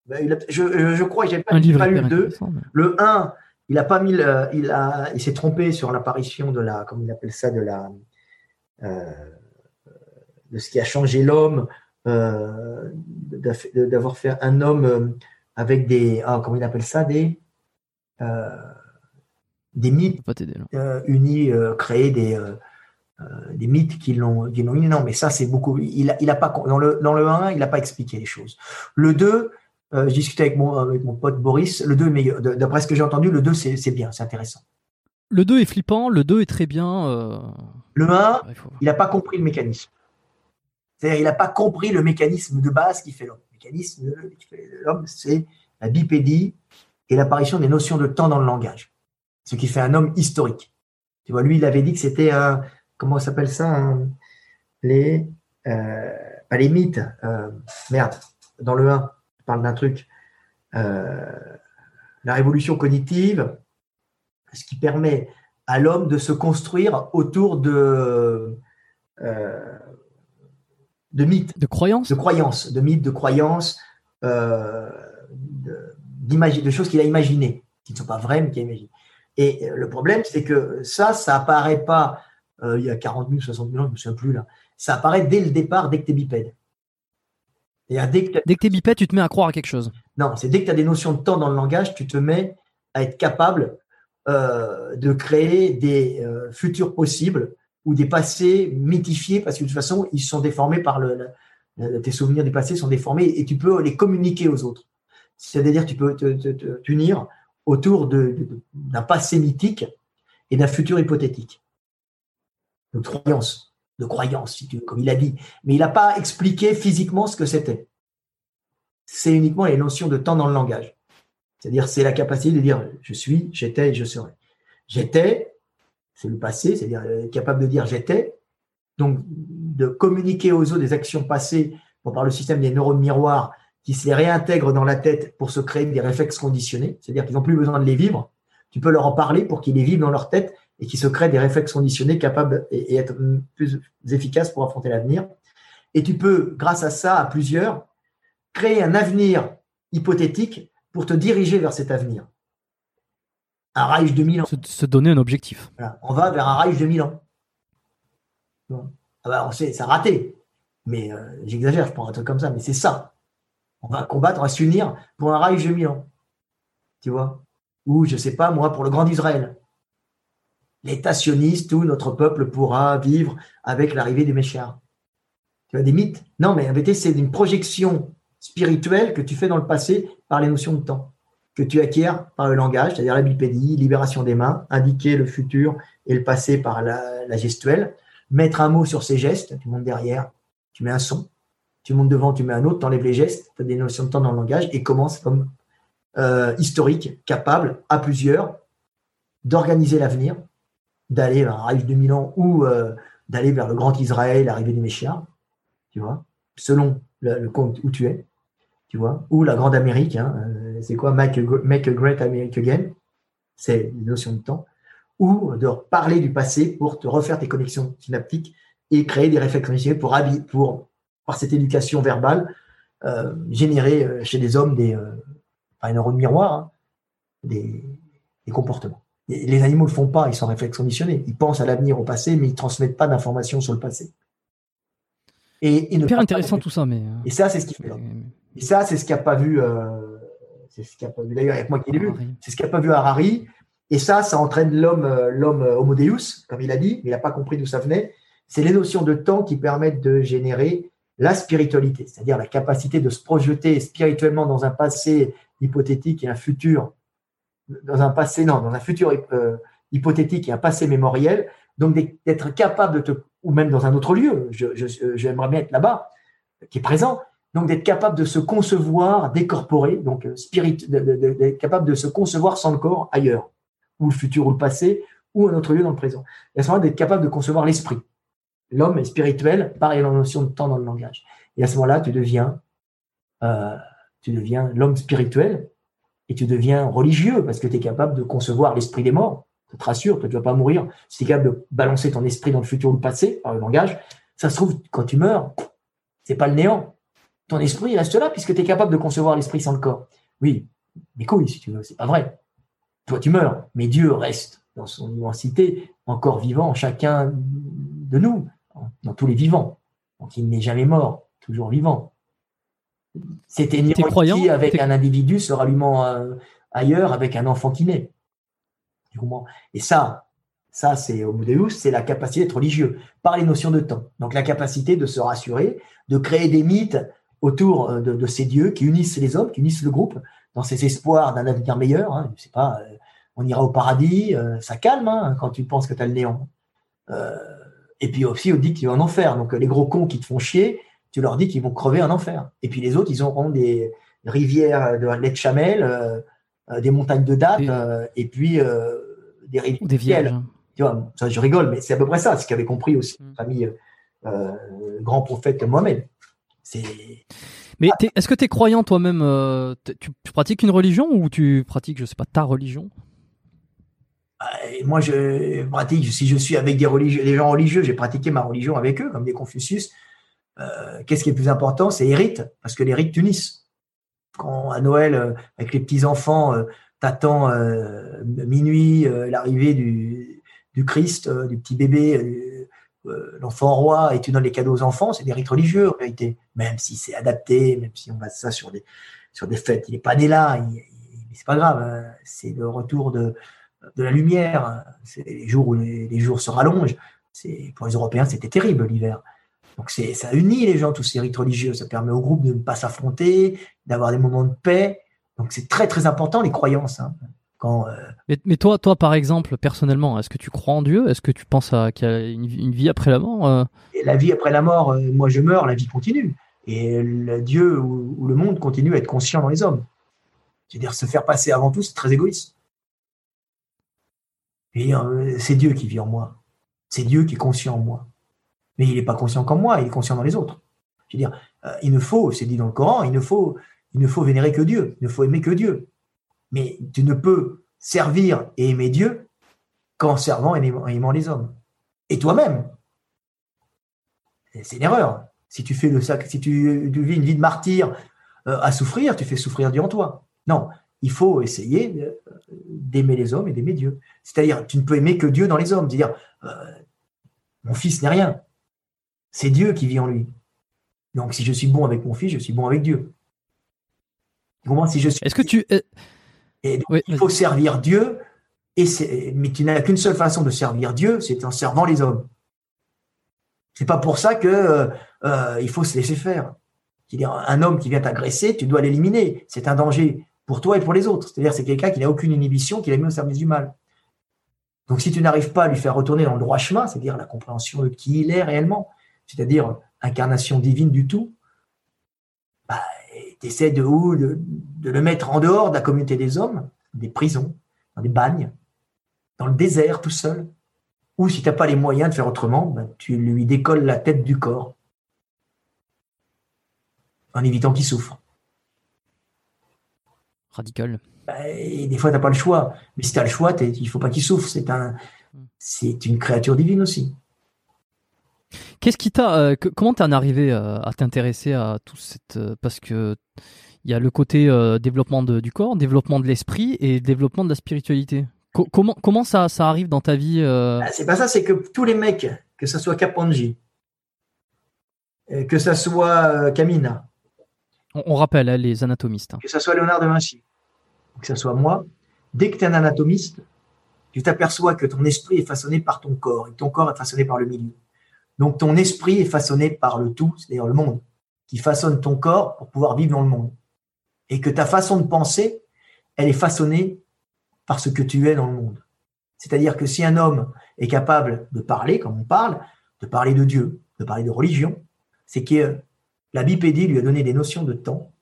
Ben, je, crois que j'ai pas, pas lu le 2. Le 1, il a pas mis, il a, il s'est trompé sur l'apparition de la, comme il appelle ça, de la, de ce qui a changé l'homme, d'avoir fait un homme avec des, ah, comment il appelle ça, des, des mythes unis, créer des, des mythes qui l'ont unis. Non, mais ça, c'est beaucoup. Il a, il a pas, dans, le, dans le 1, il n'a pas expliqué les choses. Le 2, je discutais avec mon, avec mon pote Boris, le 2 mais D'après ce que j'ai entendu, le 2, c'est bien, c'est intéressant. Le 2 est flippant, le 2 est très bien. Le 1, il n'a pas compris le mécanisme. C'est-à-dire, il n'a pas compris le mécanisme de base qui fait l'homme. Le mécanisme qui fait l'homme, c'est la bipédie et l'apparition des notions de temps dans le langage. Ce qui fait un homme historique. Tu vois, lui, il avait dit que c'était un, comment s'appelle ça, les, euh, pas les mythes, euh, merde, dans le 1, je parle d'un truc, euh, la révolution cognitive, ce qui permet à l'homme de se construire autour de, de mythes. De croyances? De croyances, de mythes, de croyances, euh, de, choses qu'il a imaginées, qui ne sont pas vraies, mais qu'il a imaginées. Et euh, le problème, c'est que ça, ça apparaît pas euh, il y a 40 000, 60 000 ans, je ne me souviens plus là. Ça apparaît dès le départ, dès que tu es bipède. Et dès que, dès que tu es bipède, tu te mets à croire à quelque chose. Non, c'est dès que tu as des notions de temps dans le langage, tu te mets à être capable de créer des futurs possibles ou des passés mythifiés parce que de toute façon, ils sont déformés par le, tes souvenirs du passé sont déformés et tu peux les communiquer aux autres. C'est-à-dire, tu peux t'unir autour d'un passé mythique et d'un futur hypothétique. de croyance, de croyance, comme il a dit. Mais il n'a pas expliqué physiquement ce que c'était. C'est uniquement les notions de temps dans le langage. C'est-à-dire, c'est la capacité de dire je suis, j'étais et je serai. J'étais, c'est le passé, c'est-à-dire euh, capable de dire j'étais, donc de communiquer aux autres des actions passées par le système des neurones miroirs qui se les réintègrent dans la tête pour se créer des réflexes conditionnés, c'est-à-dire qu'ils n'ont plus besoin de les vivre. Tu peux leur en parler pour qu'ils les vivent dans leur tête et qu'ils se créent des réflexes conditionnés capables et, être plus efficaces pour affronter l'avenir. Et tu peux, grâce à ça, à plusieurs, créer un avenir hypothétique pour te diriger vers cet avenir. Un Reich de Milan. Se, se donner un objectif. On va vers un Reich de Milan. Ah bah, on sait, ça a raté. Mais euh, j'exagère, je prends un truc comme ça, mais c'est ça. On va combattre, on va s'unir pour un Reich de. Tu vois? Ou, je ne sais pas, moi, pour le Grand Israël. L'État sioniste où notre peuple pourra vivre avec l'arrivée des Méchars. Tu as des mythes? Non, mais en vérité, c'est une projection spirituelle que tu fais dans le passé par les notions de temps, que tu acquiers par le langage, c'est-à-dire la bipédie, libération des mains, indiquer le futur et le passé par la, gestuelle, mettre un mot sur ces gestes, tu montes derrière, tu mets un son, tu montes devant, tu mets un autre, tu enlèves les gestes, tu as des notions de temps dans le langage et commence comme euh, historique, capable, à plusieurs, d'organiser l'avenir, d'aller vers un Reich de Milan ou euh, d'aller vers le Grand Israël, l'arrivée des Méchias, tu vois, selon le, compte où tu es, tu vois, ou la Grande Amérique, hein, euh, c'est quoi make a, Great America Again, c'est une notion de temps, ou de parler du passé pour te refaire tes connexions synaptiques et créer des réflexions pour, pour par cette éducation verbale, euh, générer euh, chez les hommes des, euh, un de miroir, hein, des, comportements. les animaux ne le font pas, ils sont réflexes conditionnés. Ils pensent à l'avenir, au passé, mais ils ne transmettent pas d'informations sur le passé. Et, et intéressant tout ça, mais. Et ça, c'est ce qui fait. Et ça, c'est ce qu'il n'a pas vu. c'est ce qu'il n'a pas vu. D'ailleurs, avec moi qui l'ai vu. C'est ce qu'il n'a pas vu Harari. Et ça, ça entraîne l'homme, l'homme homo deus, comme il a dit. Mais il n'a pas compris d'où ça venait. C'est les notions de temps qui permettent de générer la spiritualité, c'est-à-dire la capacité de se projeter spirituellement dans un passé hypothétique et un futur, dans un passé, non, dans un futur euh, hypothétique et un passé mémoriel, donc d'être capable de te, ou même dans un autre lieu, j'aimerais bien être là-bas, qui est présent, donc d'être capable de se concevoir décorporé, donc euh, spirit, d'être capable de se concevoir sans le corps ailleurs, ou le futur ou le passé, ou un autre lieu dans le présent. Et à ce moment d'être capable de concevoir l'esprit l'homme est spirituel par la notion de temps dans le langage. Et à ce moment-là, tu deviens, euh, tu deviens l'homme spirituel et tu deviens religieux parce que tu es capable de concevoir l'esprit des morts. Ça te rassure, tu ne vas pas mourir. Si tu es capable de balancer ton esprit dans le futur ou le passé par le langage, ça se trouve, quand tu meurs, c'est pas le néant. Ton esprit reste là puisque tu es capable de concevoir l'esprit sans le corps. Oui, mais couilles, si tu veux, c'est pas vrai. Toi, tu meurs, mais Dieu reste dans son immensité, encore vivant, chacun de nous dans tous les vivants. Donc il n'est jamais mort, toujours vivant. Cette énergie avec un individu se rallumant euh, ailleurs avec un enfant qui naît. Et ça, ça c'est Homo Deus, c'est la capacité d'être religieux par les notions de temps. Donc la capacité de se rassurer, de créer des mythes autour euh, de, ces dieux qui unissent les hommes, qui unissent le groupe dans ces espoirs d'un avenir meilleur. Hein. Je sais pas, euh, on ira au paradis, ça calme hein, quand tu penses que tu as le néant. Et puis aussi, on dit qu'ils vont en enfer. Donc, les gros cons qui te font chier, tu leur dis qu'ils vont crever en enfer. Et puis les autres, ils auront des rivières de lait de chamel, euh, euh, des montagnes de dattes, euh, et puis des rivières. Des vierges. Tu vois, ça, je rigole, mais c'est à peu près ça, ce qu'avait compris aussi mm. famille grand prophète Mohamed. C'est. Mais est-ce que tu es croyant toi-même tu, tu, pratiques une religion ou tu pratiques, je sais pas, ta religion? Moi, je pratique, si je suis avec des, religieux, des gens religieux, j'ai pratiqué ma religion avec eux, comme des Confucius. Euh, qu'est-ce qui est plus important C'est les rites, parce que les rites t'unissent. Quand à Noël, euh, avec les petits-enfants, euh, t'attends minuit l'arrivée du, du, Christ, du petit bébé, l'enfant roi, et tu donnes les cadeaux aux enfants, c'est des rites religieux en réalité. Même si c'est adapté, même si on base ça sur des, sur des fêtes. Il n'est pas né là, mais c'est pas grave. Hein. c'est le retour de, de la lumière. Les jours où les, jours se rallongent. C'est pour les Européens, c'était terrible l'hiver. Donc c'est ça unit les gens tous ces rites religieux. Ça permet au groupe de ne pas s'affronter, d'avoir des moments de paix. Donc c'est très très important les croyances. Hein. Quand, euh, mais, mais, toi, toi, par exemple, personnellement, est-ce que tu crois en Dieu? Est-ce que tu penses qu'il y a une, une, vie après la mort euh? et La vie après la mort, euh, moi je meurs, la vie continue. Et le Dieu ou, ou, le monde continue à être conscient dans les hommes. C'est-à-dire se faire passer avant tout, c'est très égoïste. Et c'est Dieu qui vit en moi. C'est Dieu qui est conscient en moi. Mais il n'est pas conscient comme moi, il est conscient dans les autres. Je veux dire, il ne faut, c'est dit dans le Coran, il ne faut, il ne faut vénérer que Dieu, il ne faut aimer que Dieu. Mais tu ne peux servir et aimer Dieu qu'en servant et aimant les hommes. Et toi-même. C'est une erreur. Si tu fais le sac, si tu, vis une vie de martyr euh, à souffrir, tu fais souffrir Dieu en toi. Non, il faut essayer d'aimer les hommes et d'aimer Dieu. C'est-à-dire, tu ne peux aimer que Dieu dans les hommes. C'est-à-dire, euh, mon fils n'est rien. C'est Dieu qui vit en lui. Donc, si je suis bon avec mon fils, je suis bon avec Dieu. Comment si je suis. Est-ce que tu. Euh, il faut servir Dieu, et mais tu n'as qu'une seule façon de servir Dieu, c'est en servant les hommes. C'est pas pour ça que euh, euh, il faut se laisser faire. C'est-à-dire, un homme qui vient t'agresser, tu dois l'éliminer. C'est un danger pour toi et pour les autres. C'est-à-dire, c'est quelqu'un qui n'a aucune inhibition, qui l'a mis au service du mal. Donc, si tu n'arrives pas à lui faire retourner dans le droit chemin, c'est-à-dire la compréhension de qui il est réellement, c'est-à-dire incarnation divine du tout, bah, tu essaies de, le mettre en dehors de la communauté des hommes, des prisons, dans des bagnes, dans le désert tout seul. Ou si tu n'as pas les moyens de faire autrement, bah, tu lui décolles la tête du corps en évitant qu'il souffre. Radical. Bah, et des fois, tu n'as pas le choix. Mais si tu as le choix, il ne faut pas qu'il souffre. C'est un, c'est une créature divine aussi. Qu'est-ce qui t'a, euh, comment t'es en arrivé euh, à t'intéresser à tout cette, euh, parce que il y a le côté développement du corps, développement de l'esprit et développement de la spiritualité. comment comment ça ça arrive dans ta vie ah, C'est pas ça, c'est que tous les mecs, que ce soit Caponji, que ce soit Kamina, on, rappelle hein, les anatomistes, hein. que ce soit Léonard de Vinci, que ce soit moi, dès que tu es un anatomiste, tu t'aperçois que ton esprit est façonné par ton corps et ton corps est façonné par le milieu. Donc ton esprit est façonné par le tout, c'est-à-dire le monde, qui façonne ton corps pour pouvoir vivre dans le monde. Et que ta façon de penser, elle est façonnée par ce que tu es dans le monde. C'est-à-dire que si un homme est capable de parler, comme on parle, de parler de Dieu, de parler de religion, c'est que la bipédie lui a donné des notions de temps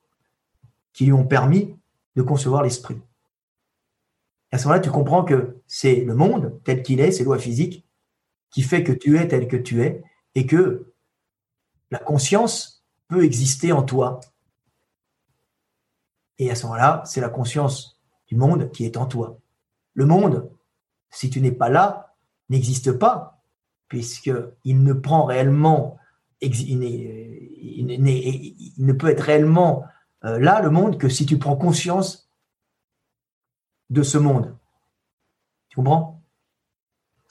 qui lui ont permis de concevoir l'esprit. À ce moment-là, tu comprends que c'est le monde tel qu'il est, ses lois physiques, qui fait que tu es tel que tu es et que la conscience peut exister en toi. Et à ce moment-là, c'est la conscience du monde qui est en toi. Le monde, si tu n'es pas là, n'existe pas, puisqu'il ne prend réellement, il, ne peut être réellement euh, là, le monde, que si tu prends conscience de ce monde. Tu comprends?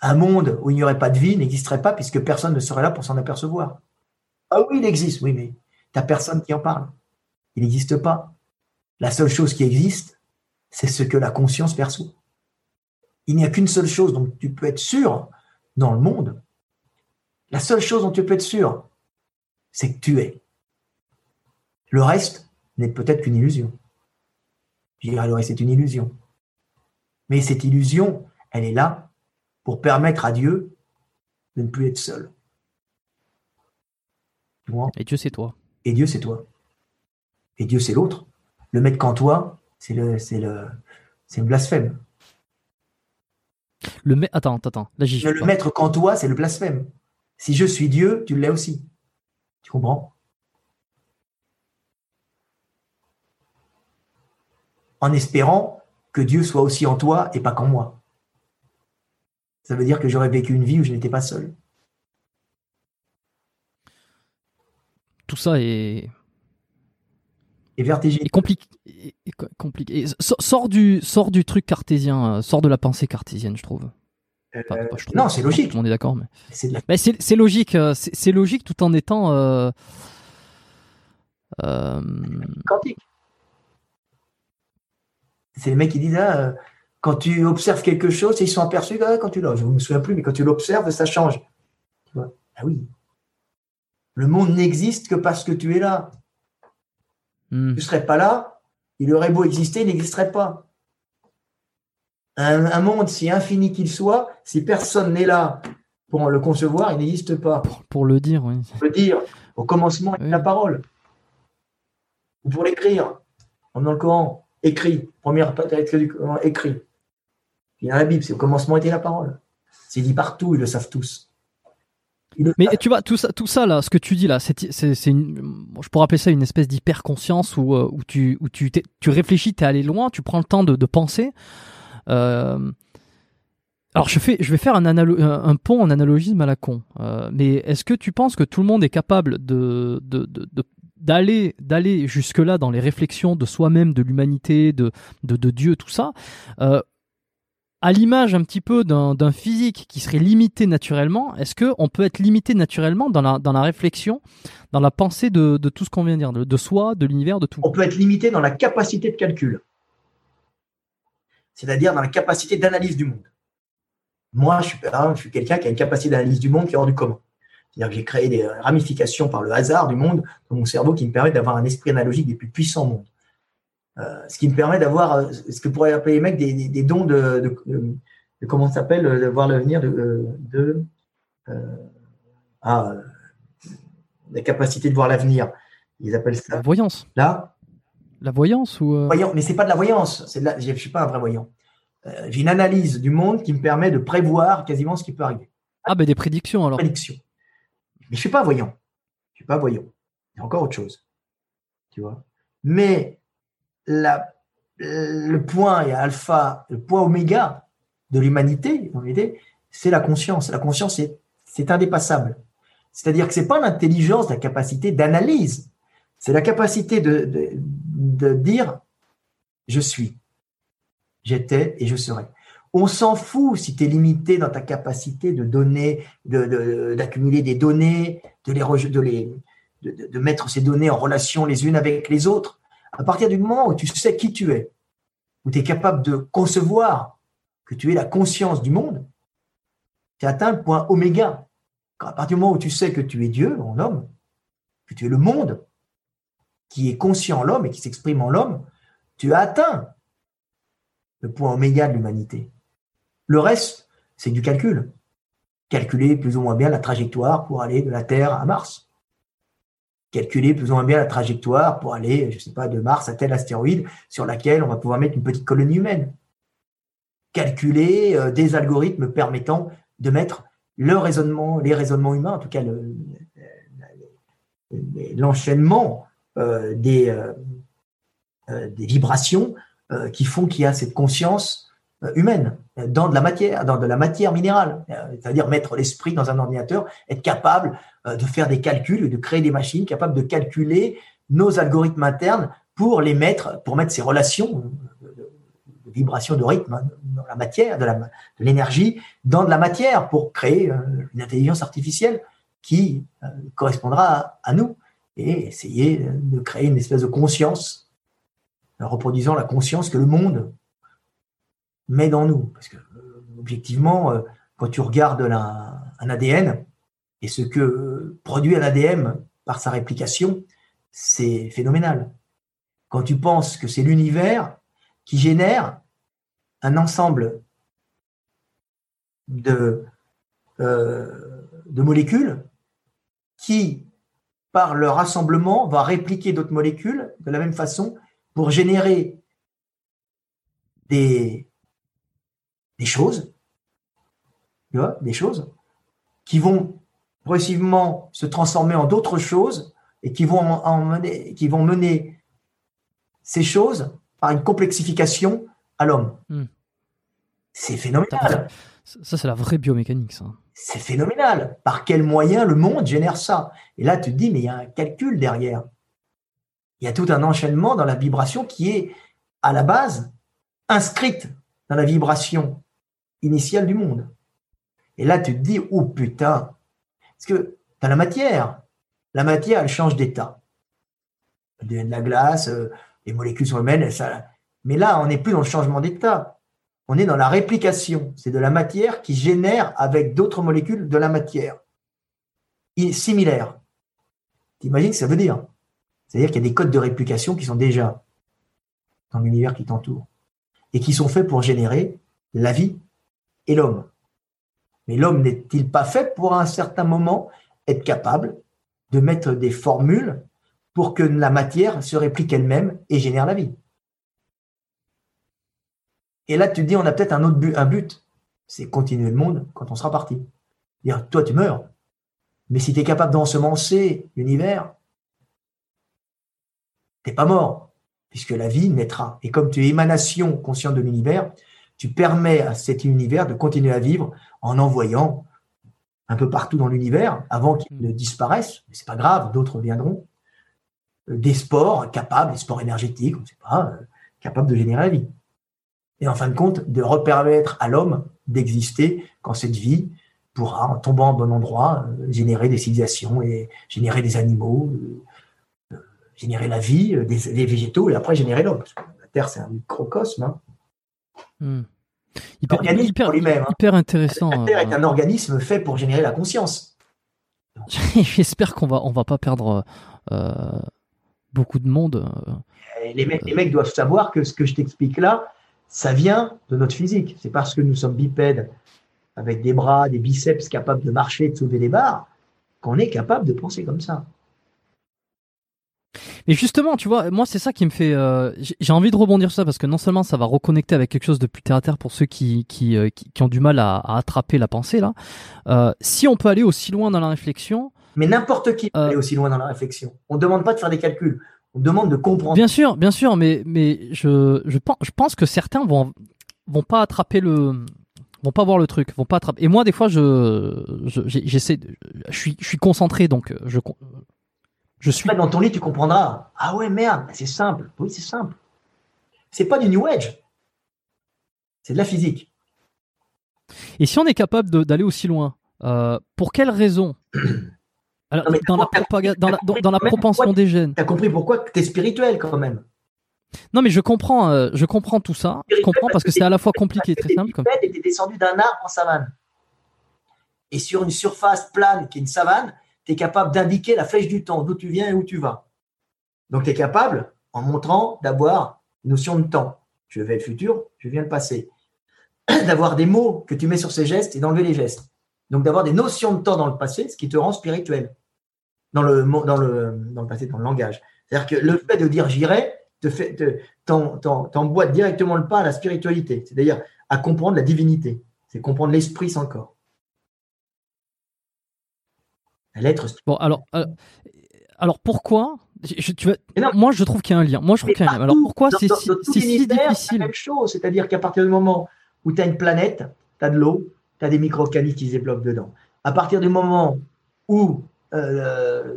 Un monde où il n'y aurait pas de vie n'existerait pas puisque personne ne serait là pour s'en apercevoir. Ah oui, il existe, oui, mais tu n'as personne qui en parle. Il n'existe pas. La seule chose qui existe, c'est ce que la conscience perçoit. Il n'y a qu'une seule chose dont tu peux être sûr dans le monde. La seule chose dont tu peux être sûr, c'est que tu es. Le reste n'est peut-être qu'une illusion. Je dirais, le reste est une illusion. Mais cette illusion, elle est là pour permettre à Dieu de ne plus être seul. Et Dieu, c'est toi. Et Dieu, c'est toi. Et Dieu, c'est l'autre. Le mettre qu'en toi, c'est le, c'est le, c'est le blasphème. Le attends, attends, là j'y Le mettre qu'en toi, c'est le blasphème. Si je suis Dieu, tu l'es aussi. Tu comprends? En espérant que Dieu soit aussi en toi et pas qu'en moi ça veut dire que j'aurais vécu une vie où je n'étais pas seul. Tout ça est. Et vertigineux. Et compliqué. compliqué. Sors, du, truc cartésien, euh, sors de la pensée cartésienne, je trouve. Euh, non, c'est logique. Tout le monde est d'accord, mais. C'est logique, euh, c'est logique tout en étant. Quantique. C'est les mecs qui disent ah, quand tu observes quelque chose, ils sont aperçus ah, quand tu l'as. Je ne me souviens plus, mais quand tu l'observes, ça change. ah oui. Le monde n'existe que parce que tu es là. Hmm. Tu ne serais pas là, il aurait beau exister, il n'existerait pas. Un, monde, si infini qu'il soit, si personne n'est là pour le concevoir, il n'existe pas. Pour, le dire, oui. Pour le dire, au commencement la parole. Ou pour l'écrire, dans le Coran, écrit, première lettre du écrit. Il y a la Bible, c'est au commencement était la parole. C'est dit partout, ils le savent tous. Mais tu vois, tout ça, tout ça là, ce que tu dis là, c'est, c'est, je pourrais appeler ça une espèce d'hyper-conscience où, euh, où, tu, où tu, tu réfléchis, tu es allé loin, tu prends le temps de, de penser. Euh, alors je, fais, je vais faire un, un, pont en analogisme à la con. Euh, mais est-ce que tu penses que tout le monde est capable de, de, de, d'aller d'aller jusque là dans les réflexions de soi-même, de l'humanité, de, de, Dieu, tout ça, euh, à l'image un petit peu d'un physique qui serait limité naturellement, est-ce qu'on peut être limité naturellement dans la, dans la réflexion, dans la pensée de, de tout ce qu'on vient de dire, de, soi, de l'univers, de tout? On peut être limité dans la capacité de calcul, c'est-à-dire dans la capacité d'analyse du monde. Moi, je suis, je suis quelqu'un qui a une capacité d'analyse du monde qui est hors du commun. C'est-à-dire que j'ai créé des ramifications par le hasard du monde dans mon cerveau qui me permet d'avoir un esprit analogique des plus puissants au monde. Euh, ce qui me permet d'avoir euh, ce que pourraient appeler les mecs des, des, dons de, de, de, comment ça s'appelle, de voir l'avenir de, de euh, ah, la capacité de voir l'avenir. Ils appellent ça. La voyance. Là. La voyance ou. Euh... Voyant, mais c'est pas de la voyance. C'est je ne suis pas un vrai voyant. j'ai une analyse du monde qui me permet de prévoir quasiment ce qui peut arriver. Ah ben des prédictions alors. Prédictions. Mais je suis pas voyant. Je suis pas voyant. Il y a encore autre chose. Tu vois? Mais le point et alpha, le point oméga de l'humanité, c'est la conscience. La conscience, c'est indépassable. C'est-à-dire que c'est pas l'intelligence, la capacité d'analyse. C'est la capacité de, de, dire je suis, j'étais et je serai. On s'en fout si tu es limité dans ta capacité de donner, d'accumuler des données, de les, de, mettre ces données en relation les unes avec les autres à partir du moment où tu sais qui tu es, où tu es capable de concevoir que tu es la conscience du monde, tu atteint le point oméga. à partir du moment où tu sais que tu es Dieu en homme, que tu es le monde, qui est conscient en l'homme et qui s'exprime en l'homme, tu as atteint le point oméga de l'humanité. Le reste, c'est du calcul. Calculer plus ou moins bien la trajectoire pour aller de la Terre à Mars calculer plus ou moins bien la trajectoire pour aller, je ne sais pas, de Mars à tel astéroïde sur laquelle on va pouvoir mettre une petite colonie humaine. Calculer euh, des algorithmes permettant de mettre les raisonnements humains, en tout cas l'enchaînement euh, des, euh, des vibrations qui font qu'il y a cette conscience humaine dans de la matière, dans de la matière minérale, euh, c'est-à-dire mettre l'esprit dans un ordinateur, être capable euh, de faire des calculs, de créer des machines capables de calculer nos algorithmes internes pour les mettre, pour mettre ces relations de, vibration de rythme hein, dans la matière, de l'énergie dans de la matière pour créer une intelligence artificielle qui correspondra à nous et essayer de créer une espèce de conscience reproduisant la conscience que le monde met dans nous. Parce que, euh, objectivement, euh, quand tu regardes un ADN et ce que produit un ADN par sa réplication, c'est phénoménal. Quand tu penses que c'est l'univers qui génère un ensemble de, euh, de molécules qui, par leur assemblement, va répliquer d'autres molécules de la même façon pour générer des, des choses, tu vois, des choses qui vont progressivement se transformer en d'autres choses et qui vont, en mener, qui vont mener ces choses par une complexification à l'homme. Hmm. C'est phénoménal. Ça, c'est la vraie biomécanique, ça. C'est phénoménal. Par quel moyen le monde génère ça? Et là, tu te dis, mais il y a un calcul derrière. Il y a tout un enchaînement dans la vibration qui est, à la base, inscrite dans la vibration initiale du monde. Et là, tu te dis, oh putain, parce que tu as la matière. La matière, elle change d'état. Elle devient de la glace, euh, les molécules sont humaines, ça... mais là, on n'est plus dans le changement d'état. On est dans la réplication. C'est de la matière qui génère avec d'autres molécules de la matière. Similaire. T'imagines ce que ça veut dire? C'est-à-dire qu'il y a des codes de réplication qui sont déjà dans l'univers qui t'entoure et qui sont faits pour générer la vie et l'homme. Mais l'homme n'est-il pas fait pour à un certain moment être capable de mettre des formules pour que la matière se réplique elle-même et génère la vie? Et là, tu te dis, on a peut-être un autre but, un but, c'est continuer le monde quand on sera parti. Dire, toi, tu meurs. Mais si tu es capable d'ensemencer l'univers, t'es pas mort, puisque la vie naîtra. Et comme tu es émanation consciente de l'univers, tu permets à cet univers de continuer à vivre en envoyant un peu partout dans l'univers, avant qu'il ne disparaisse, mais c'est pas grave, d'autres viendront, euh, des sports capables, des sports énergétiques, on ne sait pas, euh, capables de générer la vie. Et en fin de compte, de repermettre à l'homme d'exister quand cette vie pourra, en tombant au bon endroit, euh, générer des civilisations et générer des animaux, générer la vie, des, végétaux et après générer l'homme. La Terre, c'est un microcosme. Hein. Hmm. Hyper, hein. hyper, intéressant. La Terre est un organisme fait pour générer la conscience. J'espère qu'on va, on va pas perdre beaucoup de monde. Les mecs, les mecs doivent savoir que ce que je t'explique là, ça vient de notre physique. C'est parce que nous sommes bipèdes avec des bras, des biceps capables de marcher, de soulever des barres, qu'on est capable de penser comme ça. Mais justement, tu vois, moi c'est ça qui me fait. Euh, j'ai envie de rebondir sur ça parce que non seulement ça va reconnecter avec quelque chose de plus terre à terre pour ceux qui qui, euh, qui, ont du mal à, attraper la pensée là. Euh, si on peut aller aussi loin dans la réflexion. Mais n'importe qui peut aller aussi loin dans la réflexion. On ne demande pas de faire des calculs. On demande de comprendre. Bien sûr, bien sûr, mais mais je je pense je pense que certains vont vont pas attraper le vont pas voir le truc, vont pas attraper. Et moi, des fois, je, j'essaie, je, suis, je suis concentré, donc je, je suis. Dans ton lit, tu comprendras. Ah ouais, merde, c'est simple. Oui, c'est simple. C'est pas du New Age. C'est de la physique. Et si on est capable d'aller aussi loin, euh, pour quelle raison dans, la dans, la, propension des gènes. Tu as compris pourquoi tu es spirituel quand même. Non, mais je comprends, euh, je comprends tout ça. Je comprends parce que c'est à la fois compliqué et très simple. Comme... était descendu d'un arbre en savane. Et sur une surface plane qui est une savane, tu es capable d'indiquer la flèche du temps, d'où tu viens et où tu vas. Donc tu es capable, en montrant, d'avoir une notion de temps. Je vais le futur, je viens le passé. d'avoir des mots que tu mets sur ces gestes et d'enlever les gestes. Donc d'avoir des notions de temps dans le passé, ce qui te rend spirituel. Dans le, dans le, dans le passé, dans le langage. C'est-à-dire que le fait de dire j'irai te t'emboîte directement le pas à la spiritualité, c'est-à-dire à comprendre la divinité. C'est comprendre l'esprit sans corps. L'être. Bon, alors, euh, alors pourquoi tu Moi, je trouve qu'il y a un lien. Moi, je trouve qu'il y a un lien. Alors pourquoi c'est si, difficile la même chose, c'est-à-dire qu'à partir du moment où tu as une planète, tu as de l'eau, tu as des micro-organiques qui se développent dedans. À partir du moment où euh,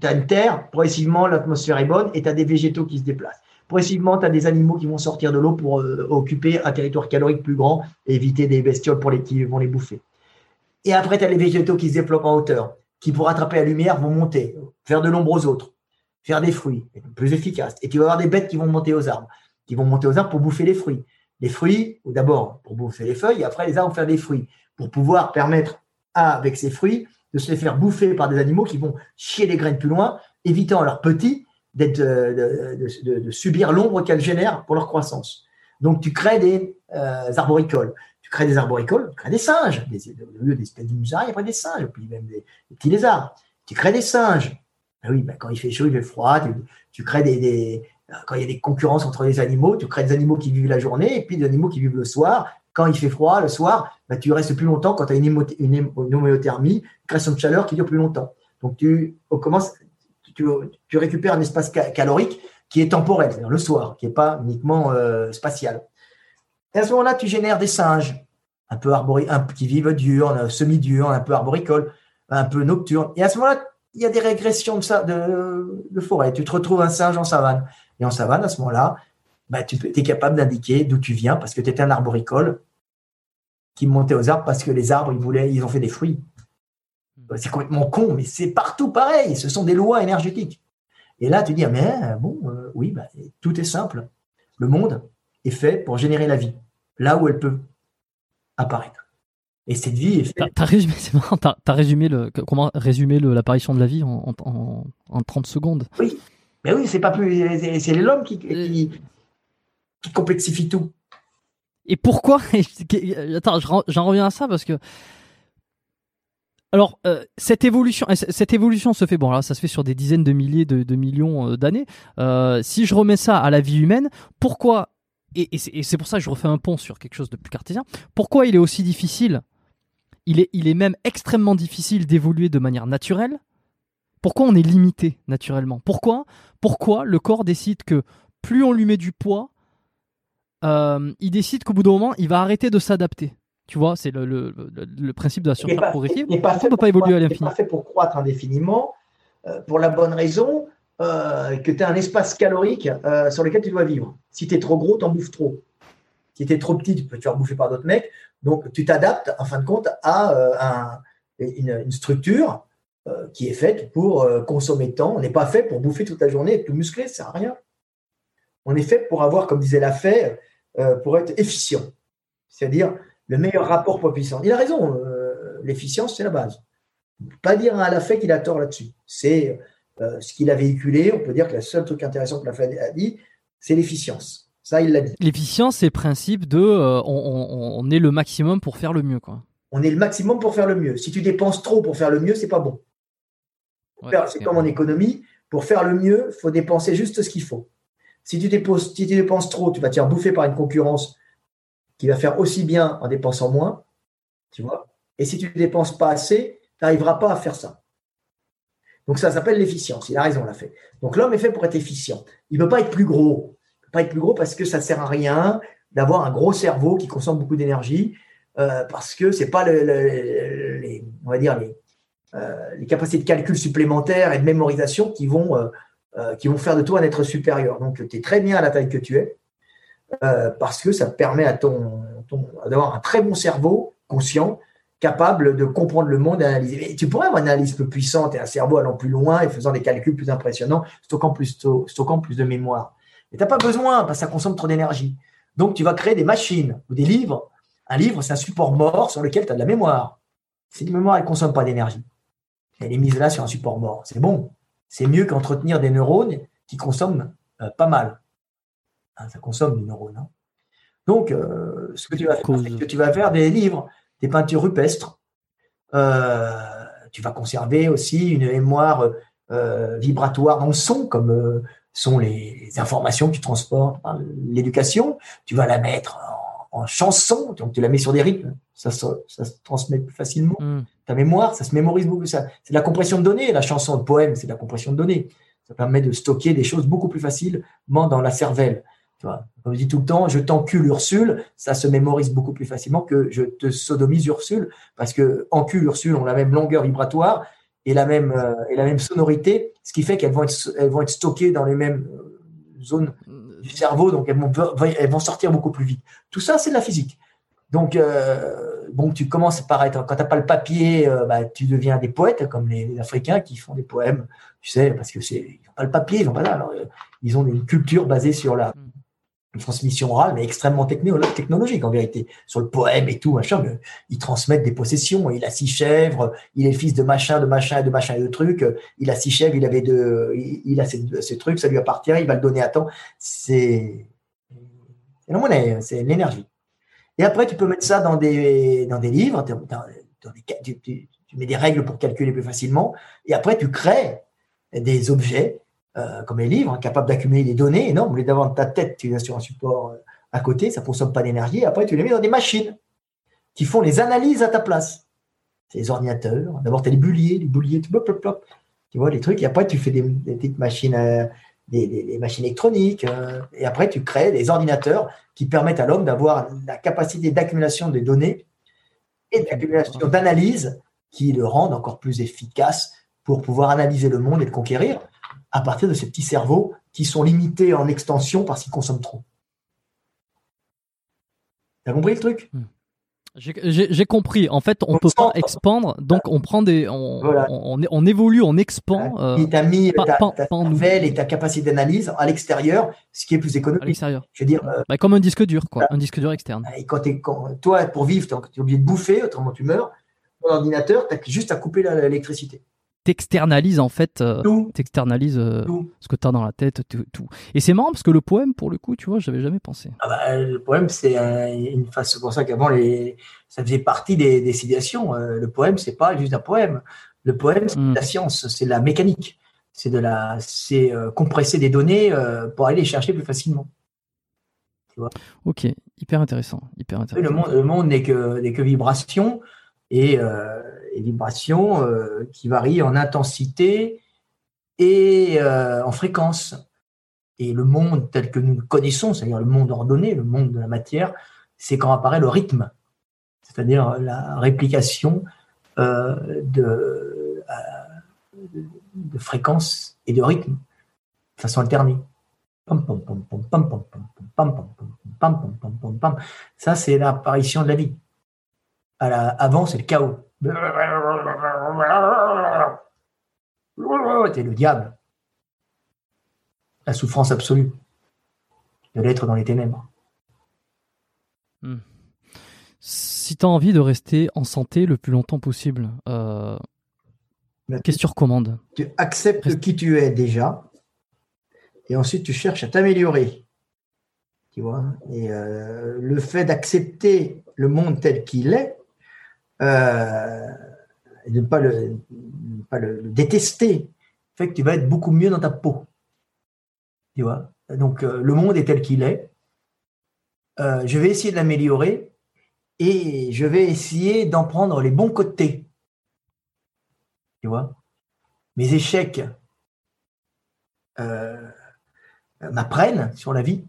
tu as une terre, progressivement l'atmosphère est bonne et tu as des végétaux qui se déplacent. Progressivement, tu as des animaux qui vont sortir de l'eau pour euh, occuper un territoire calorique plus grand et éviter des bestioles pour les, qui vont les bouffer. Et après, tu as les végétaux qui se développent en hauteur qui, pour attraper la lumière, vont monter, faire de l'ombre aux autres, faire des fruits, plus efficaces. Et tu vas avoir des bêtes qui vont monter aux arbres, qui vont monter aux arbres pour bouffer les fruits. Les fruits, d'abord pour bouffer les feuilles, et après les arbres vont faire des fruits, pour pouvoir permettre à, avec ces fruits, de se les faire bouffer par des animaux qui vont chier les graines plus loin, évitant à leurs petits euh, de, subir l'ombre qu'elles génèrent pour leur croissance. Donc tu crées des euh, arboricoles tu crées des arboricoles, tu crées des singes, des, au lieu des espèces de musarailles, après des singes, puis même des, petits lézards. Tu crées des singes. Ben oui, ben quand il fait chaud, il fait froid, tu, crées des, quand il y a des concurrences entre les animaux, tu crées des animaux qui vivent la journée et puis des animaux qui vivent le soir. Quand il fait froid le soir, ben tu restes plus longtemps quand tu as une, une, homéothermie, une création de chaleur qui dure plus longtemps. Donc tu commences, tu, tu récupères un espace calorique qui est temporel, c'est-à-dire le soir, qui n'est pas uniquement euh, spatial. Et à ce moment-là, tu génères des singes, un peu arbori un, qui vivent dur, semi-dur, un peu arboricoles, un peu nocturnes. Et à ce moment-là, il y a des régressions de, de, forêt. Tu te retrouves un singe en savane. Et en savane, à ce moment-là, bah, tu es capable d'indiquer d'où tu viens parce que tu étais un arboricole qui montait aux arbres parce que les arbres, ils, voulaient, ils ont fait des fruits. C'est complètement con, mais c'est partout pareil. Ce sont des lois énergétiques. Et là, tu dis, ah, mais bon, euh, oui, bah, tout est simple. Le monde, est fait pour générer la vie, là où elle peut apparaître. Et cette vie est faite. T'as résumé, c'est marrant, as, résumé le, comment résumer l'apparition de la vie en, en, en, 30 secondes. Oui, mais oui, c'est pas plus, c'est l'homme qui, qui, complexifie tout. Et pourquoi Attends, j'en reviens à ça parce que alors, euh, cette évolution, euh, cette évolution se fait, bon là, ça se fait sur des dizaines de milliers de, millions euh, d'années. si je remets ça à la vie humaine, pourquoi et, c'est pour ça que je refais un pont sur quelque chose de plus cartésien. Pourquoi il est aussi difficile? Il est, il est même extrêmement difficile d'évoluer de manière naturelle. Pourquoi on est limité naturellement? Pourquoi? Pourquoi le corps décide que plus on lui met du poids, il décide qu'au bout d'un moment, il va arrêter de s'adapter? Tu vois, c'est le, le, le, principe de la surcharge progressive. N'est pas, fait pas évoluer à l'infini? pas fait pour croître indéfiniment, euh, pour la bonne raison euh, que tu as un espace calorique euh, sur lequel tu dois vivre. Si tu es trop gros, tu en bouffes trop. Si tu es trop petit, tu peux te faire bouffer par d'autres mecs. Donc, tu t'adaptes, en fin de compte, à un, une, structure qui est faite pour consommer temps. On n'est pas fait pour bouffer toute la journée et tout musclé, ça sert à rien. On est fait pour avoir, comme disait la pour être efficient. C'est-à-dire, le meilleur rapport poids-puissance. Il a raison, euh, l'efficience, c'est la base. Pas dire à la fait qu'il a tort là-dessus. C'est euh, ce qu'il a véhiculé. On peut dire que le seul truc intéressant que la a dit, c'est l'efficience. Ça, il l'a dit. L'efficience, c'est le principe de euh, on, est le maximum pour faire le mieux. Quoi. On est le maximum pour faire le mieux. Si tu dépenses trop pour faire le mieux, c'est pas bon. c'est comme en économie. Pour faire le mieux, il faut dépenser juste ce qu'il faut. Si tu, dépenses, si tu dépenses trop, tu vas te faire bouffer par une concurrence qui va faire aussi bien en dépensant moins, tu vois. Et si tu ne dépenses pas assez, tu n'arriveras pas à faire ça. Donc ça s'appelle l'efficience. Il a raison, on l'a fait. Donc l'homme est fait pour être efficient. Il ne peut pas être plus gros. Il peut pas être plus gros parce que ça ne sert à rien d'avoir un gros cerveau qui consomme beaucoup d'énergie, euh, parce que ce n'est pas les, on va dire les, euh, capacités de calcul supplémentaires et de mémorisation qui vont, euh, qui vont faire de toi un être supérieur. Donc tu es très bien à la taille que tu es. Parce que ça permet à ton, d'avoir un très bon cerveau conscient, capable de comprendre le monde et d'analyser. Tu pourrais avoir une analyse plus puissante et un cerveau allant plus loin et faisant des calculs plus impressionnants, stockant plus, stockant plus de mémoire. Mais tu n'as pas besoin parce que ça consomme trop d'énergie. Donc, tu vas créer des machines ou des livres. Un livre, c'est un support mort sur lequel tu as de la mémoire. Cette mémoire, elle ne consomme pas d'énergie. Elle est mise là sur un support mort. C'est bon. C'est mieux qu'entretenir des neurones qui consomment euh, pas mal. Hein, ça consomme des neurones. Hein. Donc, euh, ce que tu vas faire, c'est que tu vas faire des livres, des peintures rupestres. Euh, tu vas conserver aussi une mémoire euh, vibratoire dans le son, comme sont les informations que tu transportes par l'éducation. Tu vas la mettre en, chanson, donc tu la mets sur des rythmes, ça, se transmet plus facilement. Hmm. Ta mémoire, ça se mémorise beaucoup. Ça, c'est de la compression de données. La chanson, le poème, c'est de la compression de données. Ça permet de stocker des choses beaucoup plus facilement dans la cervelle. Tu vois, comme je dis tout le temps, je t'encule Ursule, ça se mémorise beaucoup plus facilement que je te sodomise Ursule, parce que encule Ursule ont la même longueur vibratoire et la même, euh, et la même sonorité, ce qui fait qu'elles vont être, elles vont être stockées dans les mêmes euh, zones du cerveau, donc elles vont, elles vont sortir beaucoup plus vite. Tout ça, c'est de la physique. Donc, euh, tu commences par être, quand tu n'as pas le papier, bah, tu deviens des poètes, comme les, Africains qui font des poèmes, tu sais, parce que c'est, ils n'ont pas le papier, ils n'ont pas. Alors, ils ont une culture basée sur la, mm une transmission orale, mais extrêmement technologique en vérité, sur le poème et tout, machin. ils transmettent des possessions. Il a six chèvres, il est fils de machin, de machin, de machin et de trucs. Il a six chèvres, il avait de, il a ces, trucs, ça lui appartient, il va le donner à temps. C'est c'est l'énergie. Et après, tu peux mettre ça dans des, dans des livres, tu mets des règles pour calculer plus facilement, et après, tu crées des objets euh, comme les livres, hein, capables d'accumuler des données énormes. Au lieu d'avoir ta tête, tu es sur un support euh, à côté, ça ne consomme pas d'énergie. Après, tu les mets dans des machines qui font les analyses à ta place. C'est les ordinateurs. D'abord, tu as les bouliers, les bouliers, tu vois, les trucs. Et après, tu fais des, petites machines, euh, des, machines électroniques. et après, tu crées des ordinateurs qui permettent à l'homme d'avoir la capacité d'accumulation des données et d'accumulation d'analyse qui le rendent encore plus efficace pour pouvoir analyser le monde et le conquérir à partir de ces petits cerveaux qui sont limités en extension parce qu'ils consomment trop. T'as compris le truc? Hmm. J'ai compris. En fait, on ne peut pas expandre, donc on prend des, on, on, évolue, on expand. Euh, tu as mis ta, ta et ta capacité d'analyse à l'extérieur, ce qui est plus économique. À l'extérieur. Je veux dire, euh, bah, comme un disque dur, quoi, un disque dur externe. Et quand, toi, pour vivre, tu es obligé de bouffer, autrement tu meurs. Ton ordinateur, tu as juste à couper l'électricité. T'externalises en fait, euh, t'externalises euh, ce que t'as dans la tête, tout. Et c'est marrant parce que le poème, pour le coup, tu vois, j'avais jamais pensé. Ah bah, le poème, c'est un- une phase. C'est pour ça qu'avant, les... ça faisait partie des, des civilisations. Euh, Le poème, c'est pas juste un poème. Le poème, c'est Mm. de la science, c'est la mécanique. C'est de la, c'est euh, compresser des données pour aller les chercher plus facilement. Ok, hyper intéressant, hyper intéressant. Le monde, le monde n'est que, n'est que vibration et, vibrations qui varient en intensité et en fréquence. Et le monde tel que nous le connaissons, c'est-à-dire le monde ordonné, le monde de la matière, c'est quand apparaît le rythme, c'est-à-dire la réplication de, de fréquence et de rythme de façon alternée. Ça, c'est l'apparition de la vie. À la- avant, c'est le chaos. C'est le diable. La souffrance absolue de l'être dans les ténèbres. Si t'as envie de rester en santé le plus longtemps possible, euh, qu'est-ce que tu recommandes? Tu acceptes Reste- qui tu es déjà, et ensuite tu cherches à t'améliorer. Tu vois Et euh, le fait d'accepter le monde tel qu'il est, euh, et de ne pas, le, détester, fait que tu vas être beaucoup mieux dans ta peau. Tu vois? Donc euh, le monde est tel qu'il est. Euh, je vais essayer de l'améliorer et je vais essayer d'en prendre les bons côtés. Tu vois? Mes échecs m'apprennent sur la vie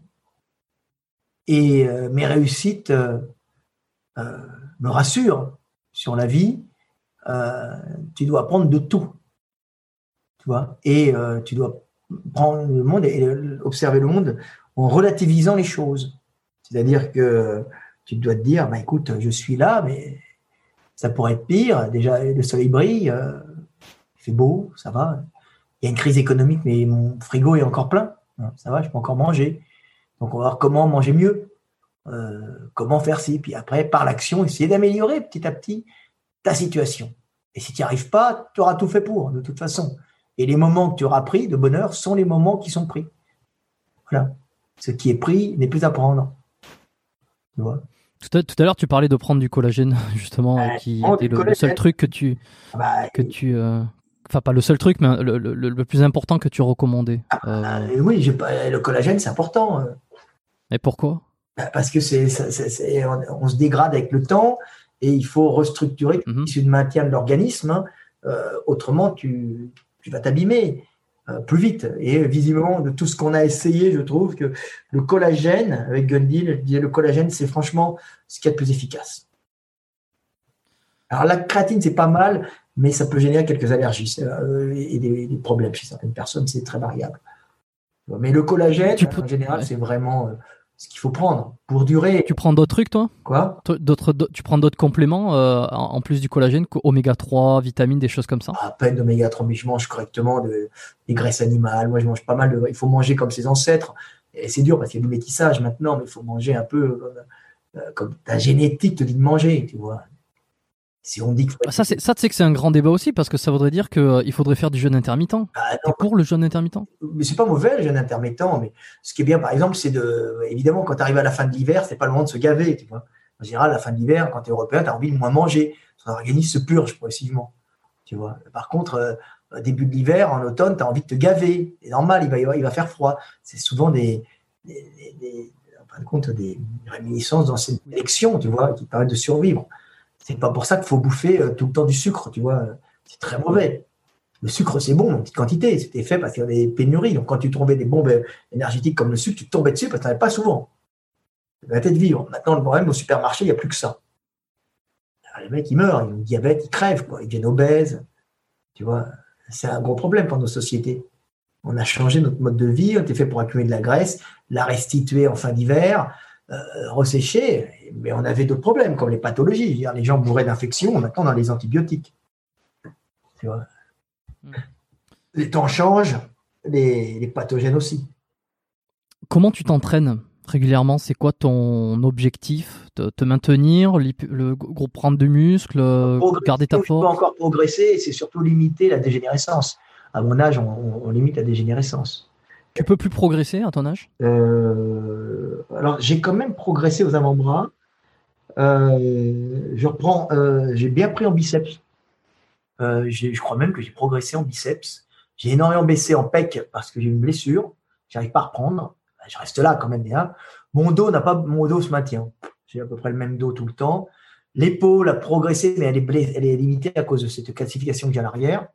et mes réussites me rassurent sur la vie. Euh, tu dois apprendre de tout, tu vois, et euh, tu dois prendre le monde et observer le monde en relativisant les choses. C'est-à-dire que tu dois te dire, bah, écoute, je suis là, mais ça pourrait être pire. Déjà, le soleil brille, euh, il fait beau, ça va. Il y a une crise économique, mais mon frigo est encore plein. Ça va, je peux encore manger. Donc, on va voir comment manger mieux, euh, comment faire ci. Puis après, par l'action, essayer d'améliorer petit à petit ta situation. Et si tu n'y arrives pas, tu auras tout fait pour, de toute façon. Et les moments que tu auras pris de bonheur sont les moments qui sont pris. Voilà. Ce qui est pris n'est plus à prendre. Tu vois? Tout à, tout à l'heure, tu parlais de prendre du collagène, justement, qui était le, le seul truc que tu, Ah bah, que tu, euh, enfin pas le seul truc, mais le, le- le- le plus important que tu recommandais. Euh, euh, oui, le collagène, c'est important. et pourquoi? Bah, Parce que c'est, on, on se dégrade avec le temps et il faut restructurer Mhm. l'issue de maintien de l'organisme. hein. Euh, autrement, tu, tu vas t'abîmer euh, plus vite. Et visiblement, de tout ce qu'on a essayé, je trouve que le collagène, avec Gundil, je disais le collagène, c'est franchement ce qu'il y a de plus efficace. Alors la créatine, c'est pas mal, mais ça peut générer quelques allergies euh, et des, des problèmes chez certaines personnes, c'est très variable. Mais le collagène, Tu peux- en général, ouais. c'est vraiment ce qu'il faut prendre pour durer. Tu prends d'autres trucs, toi? Quoi? D'autres, Tu prends d'autres compléments euh, en plus du collagène, co- oméga 3, vitamines, des choses comme ça? À peine d'oméga 3, mais je mange correctement de, des graisses animales. Moi, je mange pas mal de. Il faut manger comme ses ancêtres. Et c'est dur parce qu'il y a du métissage maintenant, mais il faut manger un peu euh, euh, comme ta génétique te dit de manger, tu vois. Si on dit que. Ça, c'est, ça, tu sais que c'est un grand débat aussi parce que ça voudrait dire qu'il faudrait faire du jeûne intermittent. Ah, non, pour le jeûne intermittent? Mais c'est pas mauvais le jeûne intermittent. Mais ce qui est bien, par exemple, c'est de. Évidemment, quand tu arrives à la fin de l'hiver, c'est pas le moment de se gaver, tu vois. En général, à la fin de l'hiver, quand tu es européen, tu as envie de moins manger. Ton organisme se purge progressivement. Tu vois. Par contre, euh, début de l'hiver, en automne, tu as envie de te gaver. C'est normal, il va, il va faire froid. C'est souvent des, des, des- des- en fin de compte, des réminiscences dans cette élection, tu vois, qui permettent de survivre. C'est pas pour ça qu'il faut bouffer euh, tout le temps du sucre, tu vois. C'est très mauvais. Le sucre, c'est bon, en petite quantité. C'était fait parce qu'il y avait des pénuries. Donc, quand tu trouvais des bombes énergétiques comme le sucre, tu tombais dessus parce que tu n'en avais pas souvent. Vas de vivre. Maintenant, le problème, au supermarché, il n'y a plus que ça. Alors, les mecs, ils meurent, ils ont diabète, ils crèvent, quoi. ils deviennent obèses. Tu vois, c'est un gros problème pour nos sociétés. On a changé notre mode de vie, on était fait pour accumuler de la graisse, la restituer en fin d'hiver, euh, ressécher, mais on avait d'autres problèmes, comme les pathologies. Dire, les gens mouraient d'infections, maintenant on a les antibiotiques. Tu vois. Mm. Les temps changent, les, les pathogènes aussi. Comment tu t'entraînes régulièrement, c'est quoi ton objectif? Te, te maintenir, le groupe prendre du muscle, garder ta peux encore progresser, c'est surtout limiter la dégénérescence. À mon âge, on, limite la dégénérescence. Tu peux plus progresser à ton âge? Euh, Alors, j'ai quand même progressé aux avant-bras. Euh, je reprends, euh, j'ai bien pris en biceps. je crois même que j'ai progressé en biceps. J'ai énormément baissé en pec parce que j'ai une blessure. J'arrive pas à reprendre. Ben, je reste là quand même bien. Mon dos n'a pas, mon dos se maintient. J'ai à peu près le même dos tout le temps. L'épaule a progressé, mais elle est, elle est limitée à cause de cette classification que j'ai à l'arrière.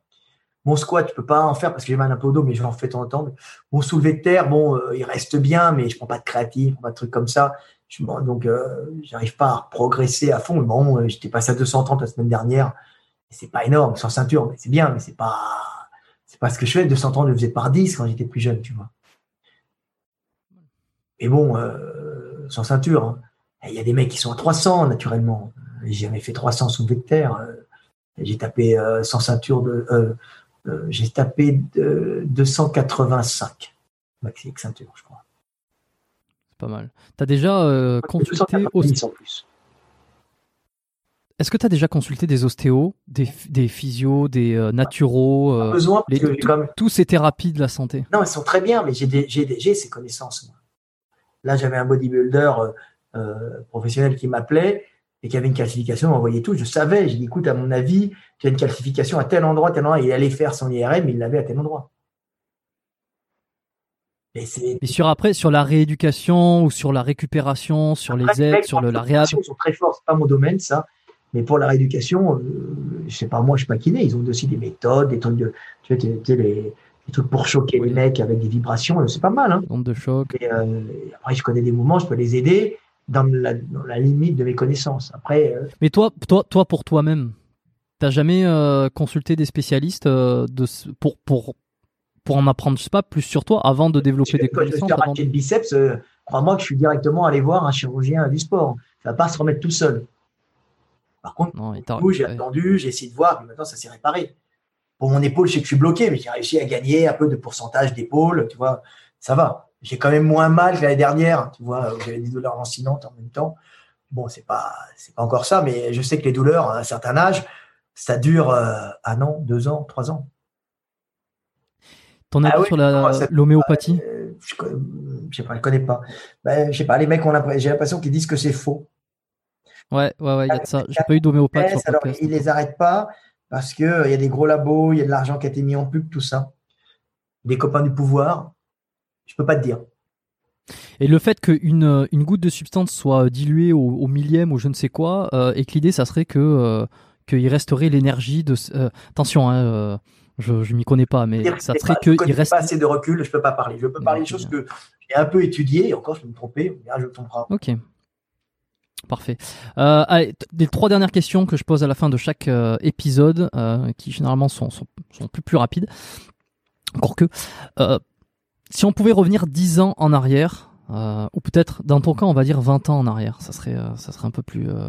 Mon squat, je peux pas en faire parce que j'ai mal un peu au dos, mais je vais en faire de temps en temps. Mon soulevé de terre, bon, euh, il reste bien, mais je prends pas de créatif, pas de trucs comme ça. Je, donc, euh, j'arrive pas à progresser à fond. Bon, euh, j'étais passé à 230 la semaine dernière. C'est pas énorme, sans ceinture, mais c'est bien, mais c'est pas, pas ce que je fais. 230, je le faisais par 10 quand j'étais plus jeune, tu vois. Mais bon, sans ceinture, hein. il y a des mecs qui sont à 300 naturellement. J'ai jamais fait 300 soulevé de terre. J'ai tapé sans ceinture de j'ai tapé de 285 maxi ceinture, je crois. C'est pas mal. Tu as déjà euh, consulté Est-ce que tu as déjà consulté des ostéos, des, des physios, des euh, naturaux besoin, Tous ces thérapies de la santé? Non, elles sont très bien, mais j'ai ces connaissances. Là, j'avais un bodybuilder professionnel qui m'appelait et qui avait une calcification, m'envoyait tout. Je savais, j'ai dit, écoute, à mon avis, tu as une calcification à tel endroit, tel endroit, et il allait faire son IRM, il l'avait à tel endroit. Et, sur après, sur la rééducation ou sur la récupération, sur les aides, sur le, la réhab? Sont très forts, c'est pas mon domaine ça. Mais pour la rééducation, je euh, je sais pas moi, je suis pas kiné. Ils ont aussi des méthodes, des trucs de, tu sais, les, trucs pour choquer les mecs avec des vibrations, c'est pas mal. Hein. Onde de choc. Et, euh, après, je connais des mouvements, je peux les aider dans la, limite de mes connaissances. Après. Euh, Mais toi, toi, toi pour toi-même, t'as jamais euh, consulté des spécialistes euh, de, pour, pour, pour en apprendre, je sais pas, plus sur toi avant de développer des connaissances. Quand je suis de biceps, crois-moi que je suis directement allé voir un chirurgien du sport. Ça va pas se remettre tout seul. Par contre, j'ai attendu, j'ai essayé de voir, mais maintenant ça s'est réparé. Pour mon épaule, je sais que je suis bloqué, mais j'ai réussi à gagner un peu de pourcentage d'épaule, tu vois, ça va j'ai quand même moins mal que l'année dernière, tu vois, j'avais des douleurs lancinantes en même temps. Bon, c'est pas, c'est pas encore ça, mais je sais que les douleurs à un certain âge, ça dure euh, un an, deux ans, trois ans. Ton avis ah sur l'homéopathie? euh, Je ne sais pas, je connais pas. Ben, je sais pas, les mecs ont j'ai l'impression qu'ils disent que c'est faux. Ouais, ouais, ouais, il y a de ça. J'ai pas eu d'homéopathe. Alors, ils les arrêtent pas parce qu'il il y a des gros labos, il y a de l'argent qui a été mis en pub, tout ça. Des copains du pouvoir. Je peux pas te dire. Et le fait qu'une euh, une goutte de substance soit diluée au, millième ou je ne sais quoi, euh, et que l'idée, ça serait que euh, qu'il resterait l'énergie de. attention, hein, je ne m'y connais pas, mais ça serait qu'il reste. pas assez de recul, je peux pas parler. Je peux parler de choses que j'ai un peu étudiées, encore je peux me tromper, je me tromperai. Ok. Parfait. allez, les trois dernières questions que je pose à la fin de chaque épisode, qui généralement sont, sont, sont, plus, plus rapides. Encore que, si on pouvait revenir 10 ans en arrière, euh, ou peut-être dans ton cas, on va dire 20 ans en arrière, ça serait, euh, ça serait un peu plus, euh,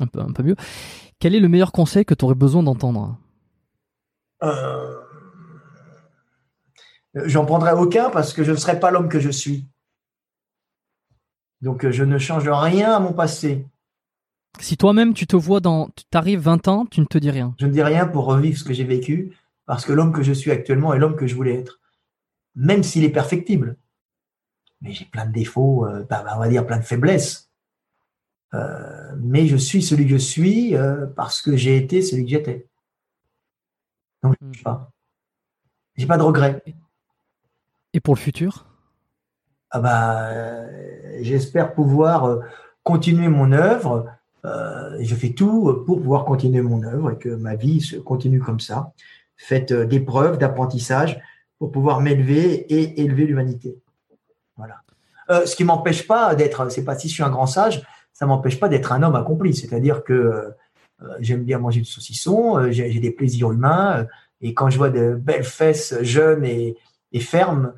un peu, un peu mieux. Quel est le meilleur conseil que tu aurais besoin d'entendre? J'en prendrai aucun parce que je ne serai pas l'homme que je suis. Donc je ne change rien à mon passé. Si toi-même tu te vois dans, tu arrives 20 ans, tu ne te dis rien. Je ne dis rien pour revivre ce que j'ai vécu parce que l'homme que je suis actuellement est l'homme que je voulais être même s'il est perfectible. Mais j'ai plein de défauts, euh, bah, on va dire plein de faiblesses. Euh, mais je suis celui que je suis euh, parce que j'ai été celui que j'étais. Donc, je ne pas. J'ai pas de regrets. Et pour le futur? Ah bah, J'espère pouvoir continuer mon œuvre. je fais tout pour pouvoir continuer mon œuvre et que ma vie se continue comme ça, faite d'épreuves, d'apprentissage, pour pouvoir m'élever et élever l'humanité. Voilà. Euh, ce qui m'empêche pas d'être, c'est pas si je suis un grand sage, ça m'empêche pas d'être un homme accompli. C'est-à-dire que euh, j'aime bien manger du saucisson, euh, j'ai des plaisirs humains, et quand je vois de belles fesses jeunes et, fermes,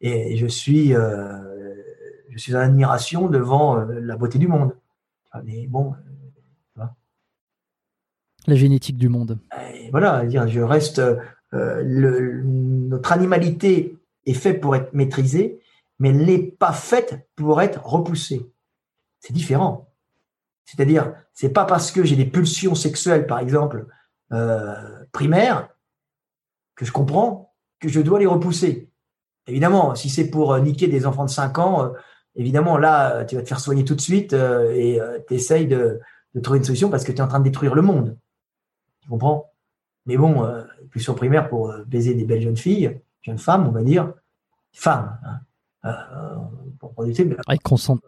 et je suis, je suis en admiration devant la beauté du monde. Mais bon, la génétique du monde. voilà, je reste le, notre animalité est fait pour être maîtrisée mais elle n'est pas faite pour être repoussée. C'est différent. C'est-à-dire, c'est pas parce que j'ai des pulsions sexuelles, par exemple, euh, primaires, que je comprends, que je dois les repousser. Évidemment, si c'est pour euh, niquer des enfants de 5 ans, euh, évidemment, là, tu vas te faire soigner tout de suite et tu essayes de, trouver une solution parce que tu es en train de détruire le monde. Tu comprends? Mais bon, pulsion primaire pour baiser des belles jeunes filles, jeunes femmes, on va dire, femmes. Hein.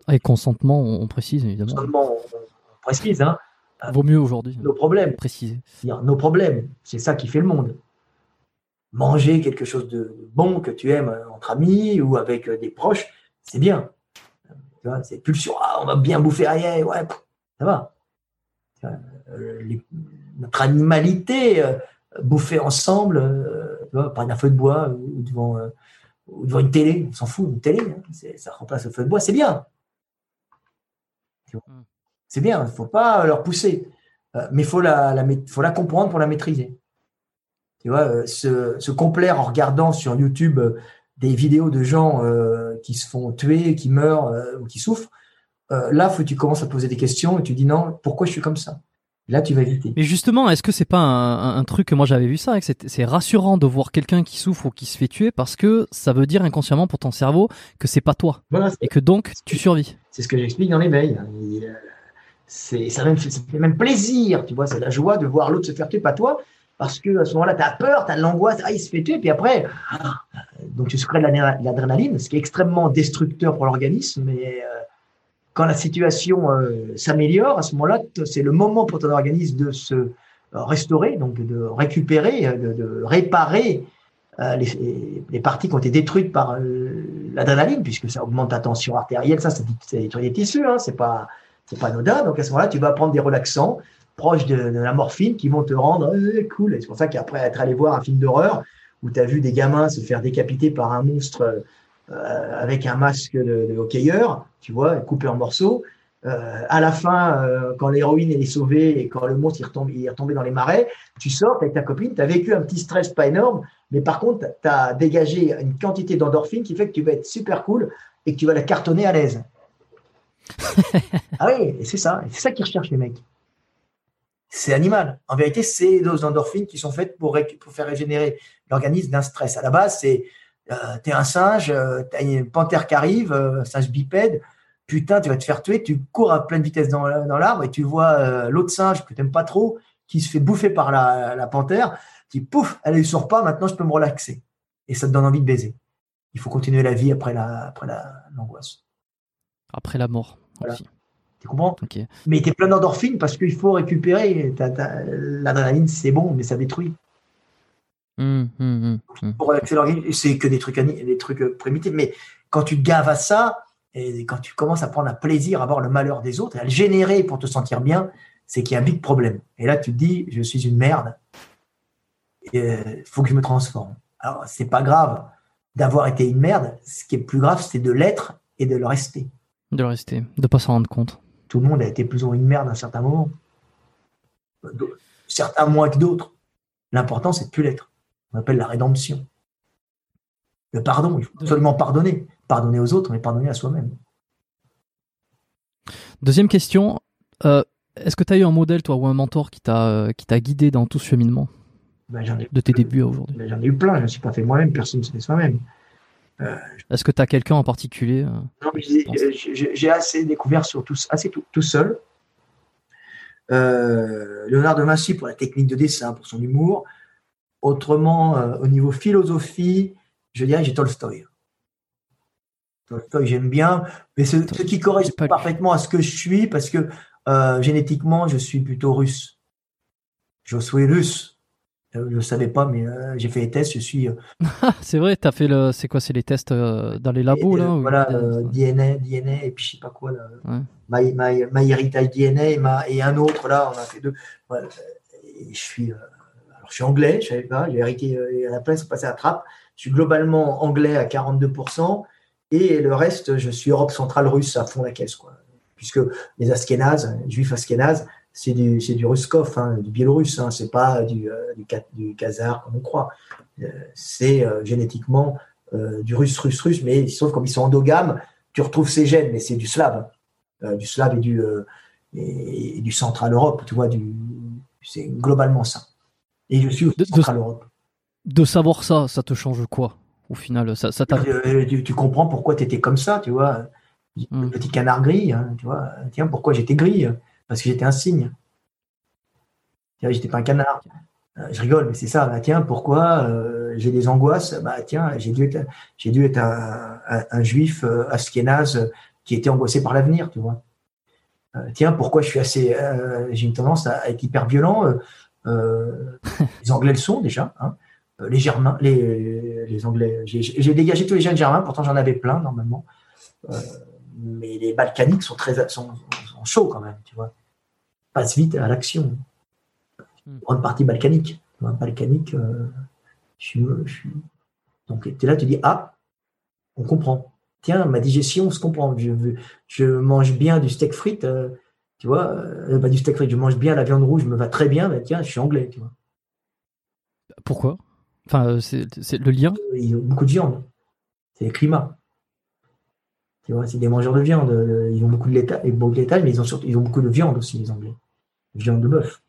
avec, consentement, on précise évidemment. Consentement, on précise. Hein. Vaut mieux aujourd'hui. Nos problèmes. Préciser. Nos problèmes. C'est ça qui fait le monde. Manger quelque chose de bon que tu aimes entre amis ou avec des proches, c'est bien. C'est pulsion. Ah, on va bien bouffer rien. Ouais, ça va. Euh, notre animalité, euh, bouffer ensemble, euh, par un feu de bois ou devant, devant une télé, on s'en fout, une télé, hein, ça remplace le feu de bois, c'est bien. Hmm. C'est bien, il ne faut pas leur pousser. Euh, mais il faut la, faut la comprendre pour la maîtriser. Tu vois, euh, se, complaire en regardant sur YouTube euh, des vidéos de gens qui se font tuer, qui meurent ou qui souffrent, là, faut que tu commences à poser des questions et tu dis non, pourquoi je suis comme ça? Là, tu vas éviter. Mais justement, est-ce que c'est pas un, truc que moi j'avais vu ça, c'est rassurant de voir quelqu'un qui souffre ou qui se fait tuer parce que ça veut dire inconsciemment pour ton cerveau que c'est pas toi et que donc tu survis. C'est ce que j'explique dans l'éveil. Hein c'est ça, même, ça fait même plaisir, tu vois, c'est la joie de voir l'autre se faire tuer, pas toi, parce que à ce moment-là, tu as peur, tu as l'angoisse, ah, il se fait tuer, puis après, ah, donc tu secrètes l'adrénaline, ce qui est extrêmement destructeur pour l'organisme, mais euh, quand la situation euh, s'améliore, à ce moment-là, c'est le moment pour ton organisme de se euh, restaurer, donc de récupérer, de, réparer les, parties qui ont été détruites par l'adrénaline, puisque ça augmente ta tension artérielle, ça, ça, détruit des tissus, hein, c'est pas c'est pas anodin. Donc à ce moment-là, tu vas prendre des relaxants proches de, la morphine qui vont te rendre euh, cool. c'est pour ça qu'après être allé voir un film d'horreur où tu as vu des gamins se faire décapiter par un monstre euh, avec un masque de, hockeyeur, tu vois, coupé en morceaux. Euh, à la fin, quand l'héroïne est sauvée et quand le monstre est retombé, il est retombé dans les marais, tu sors avec ta copine, tu as vécu un petit stress pas énorme, mais par contre, tu as dégagé une quantité d'endorphine qui fait que tu vas être super cool et que tu vas la cartonner à l'aise. ah oui, c'est ça. C'est ça qu'ils recherchent les mecs. C'est animal. En vérité, c'est des endorphines qui sont faites pour, pour faire régénérer l'organisme d'un stress. À la base, c'est euh, t'es un singe, euh, t'as une panthère qui arrive, euh, un singe bipède, putain, tu vas te faire tuer, tu cours à pleine vitesse dans, dans l'arbre et tu vois l'autre singe que t'aimes pas trop qui se fait bouffer par la, la panthère, tu pouf, elle ne sort pas, maintenant je peux me relaxer. Et ça te donne envie de baiser. Il faut continuer la vie après la, après l'angoisse. Après la mort. Tu comprends? Mais tu es plein d'endorphines parce qu'il faut récupérer. L'adrénaline, c'est bon, mais ça détruit. Hum, hum, Pour c'est que des trucs, des trucs euh, primitifs. Mais quand tu gaves à ça, et quand tu commences à prendre un plaisir à voir le malheur des autres et à le générer pour te sentir bien, c'est qu'il y a un big problème. Et là, tu te dis, je suis une merde. Il euh, faut que je me transforme. Alors, c'est pas grave d'avoir été une merde. Ce qui est plus grave, c'est de l'être et de le rester. De rester, de pas s'en rendre compte. Tout le monde a été plus ou moins une merde à un certain moment. Certains moins que d'autres. L'important, c'est de plus l'être. On appelle la rédemption. Le pardon, il faut absolument pardonner. Pardonner aux autres, mais pardonner à soi-même. Deuxième question. Euh, est-ce que tu as eu un modèle, toi, ou un mentor qui t'a euh, qui t'a guidé dans tout ce cheminement ben, de tes débuts à aujourd'hui ben, J'en ai eu plein, je ne suis pas fait moi-même, personne ne s'est fait soi-même. Euh, Est-ce que tu as quelqu'un en particulier Non, j'ai assez découvert sur tout, assez tout, seul. Euh, Léonard de Vinci pour la technique de dessin, pour son humour. Autrement, au niveau philosophie, je dirais j'ai Tolstoy. Tolstoy, j'aime bien, mais ce, qui correspond parfaitement à ce que je suis, parce que génétiquement, je suis plutôt russe. Je suis russe. Euh, je ne savais pas, mais euh, j'ai fait les tests. Je suis. Euh, c'est vrai, tu as fait le. C'est quoi C'est les tests dans les labos, là Voilà, DNA, DNA, et puis je sais pas quoi, là. My, my, my, Heritage DNA et, ma, et, un autre, là, on a fait deux. je suis. Je suis anglais, je savais pas, j'ai hérité à la place, passé à la trappe. Je suis globalement anglais à 42%, et le reste, je suis Europe centrale russe à fond la caisse, quoi. Puisque les Askénazes, juifs Askénazes, c'est du, c'est du ruskov, hein, du biélorusse, hein, c'est pas du, euh, du, khazar comme on croit. Euh, c'est euh, génétiquement du russe, russe, russe, mais sauf comme ils sont endogames, tu retrouves ces gènes, mais c'est du slave, du slave et du, et, du Central Europe, tu vois, c'est globalement ça. Et je suis au Central Europe. De savoir ça, ça te change quoi au final ça, ça euh, tu, comprends pourquoi tu étais comme ça, tu vois. Hmm. petit canard gris, hein, tu vois. Tiens, pourquoi j'étais gris Parce que j'étais un cygne. J'étais pas un canard. Euh, je rigole, mais c'est ça. Bah, tiens, pourquoi euh, j'ai des angoisses? Bah tiens, j'ai dû être, j'ai dû être un, un, juif askénaze qui était angoissé par l'avenir, tu vois. tiens, pourquoi je suis assez, j'ai une tendance à être hyper violent. Les Anglais le sont déjà. Hein. les Germains, les, les Anglais. J'ai dégagé tous les jeunes Germains, pourtant j'en avais plein normalement mais les Balkaniques sont très sont, chauds quand même, tu vois. Passe vite à l'action. Une hmm. grande partie balkanique. Balkanique, euh, je, suis, Donc, tu es là, tu dis Ah, on comprend. Tiens, ma digestion se comprend. Je, je mange bien du steak frites, euh, tu vois. Euh, du steak frites, je mange bien la viande rouge, me va très bien. mais tiens, je suis anglais, tu vois. Pourquoi? Enfin, c'est le lien? Ils ont beaucoup de viande. C'est le climat c'est des mangeurs de viande. Euh, ils ont beaucoup de laitage, mais ils ont surtout, ils ont beaucoup de viande aussi, les Anglais. Viande de bœuf.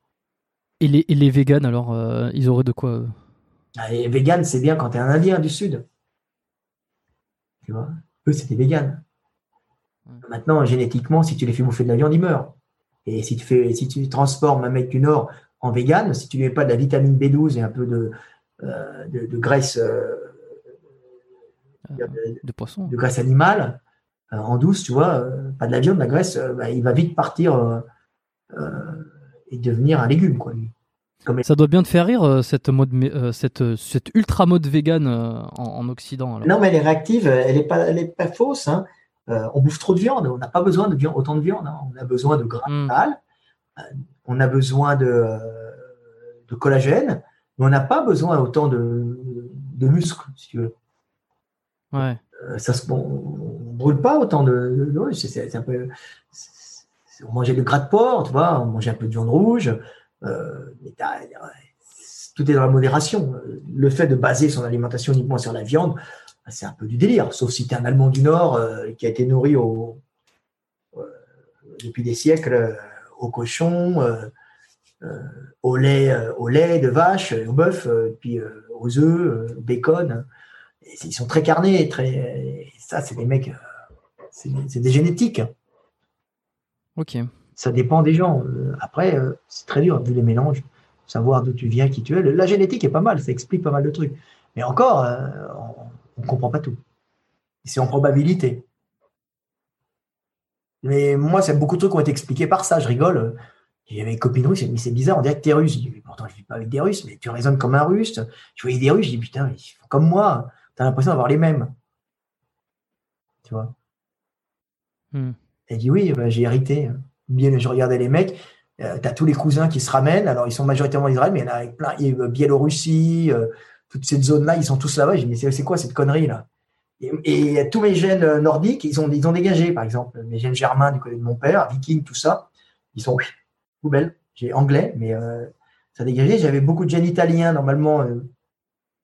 Et les, et les véganes, alors, euh, ils auraient de quoi ah, Les véganes, c'est bien quand tu es un Indien du Sud. Tu vois? Eux, c'était véganes. Maintenant, génétiquement, si tu les fais bouffer de la viande, ils meurent. Et si tu, fais, si tu transformes un mec du Nord en vegan, si tu ne mets pas de la vitamine B12 et un peu de, euh, de, graisse, de, poisson. de graisse animale, euh, en douce, tu vois, euh, pas de la viande, de la graisse, euh, bah, il va vite partir et devenir un légume, quoi. Ça doit bien te faire rire cette mode, cette, cette ultra mode vegan en, Occident. Non, mais elle est réactive, elle n'est pas, elle est pas fausse. Hein. On bouffe trop de viande, on n'a pas besoin de viande, autant de viande. Hein. On a besoin de gras hmm. on a besoin de, de collagène, mais on n'a pas besoin autant de, de muscles, si tu veux. Ouais. ça se, brûle pas autant de, de c'est un peu on mangeait du gras de porc tu vois on mangeait un peu de viande rouge euh, tout est dans la modération le fait de baser son alimentation uniquement sur la viande c'est un peu du délire sauf si tu es un allemand du nord euh, qui a été nourri au, euh, depuis des siècles au cochon au lait au lait de vache au bœuf puis aux œufs bacon ils sont très carnés très ça c'est des mecs c'est des génétiques. Ok. Ça dépend des gens. Euh, après, euh, c'est très dur, vu les mélanges, savoir d'où tu viens, qui tu es. La génétique est pas mal, ça explique pas mal de trucs. Mais encore, euh, on ne comprend pas tout. C'est en probabilité. Mais moi, c'est beaucoup de trucs qui ont été expliqués par ça. Je rigole. Il y avait une copine russe, mais c'est bizarre, on dirait que tu es russe. Je dis, pourtant, je ne vis pas avec des Russes, mais tu raisonnes comme un russe. Je voyais des Russes, je dis, putain, ils font comme moi. Tu as l'impression d'avoir les mêmes. Tu vois Hmm. Elle dit oui, bah, j'ai hérité. Bien, je regardais les mecs. Euh, tu as tous les cousins qui se ramènent. Alors, ils sont majoritairement Israël, mais il y en a avec plein. Il y a Biélorussie, euh, toute cette zone-là, ils sont tous là-bas. Je dis, mais c'est quoi cette connerie là? Et, tous mes gènes euh, nordiques, ils ont, ils ont dégagé, par exemple. Mes gènes germains du côté de mon père, viking, tout ça, ils sont poubelle. J'ai anglais, mais ça a dégagé. J'avais beaucoup de gènes italiens, normalement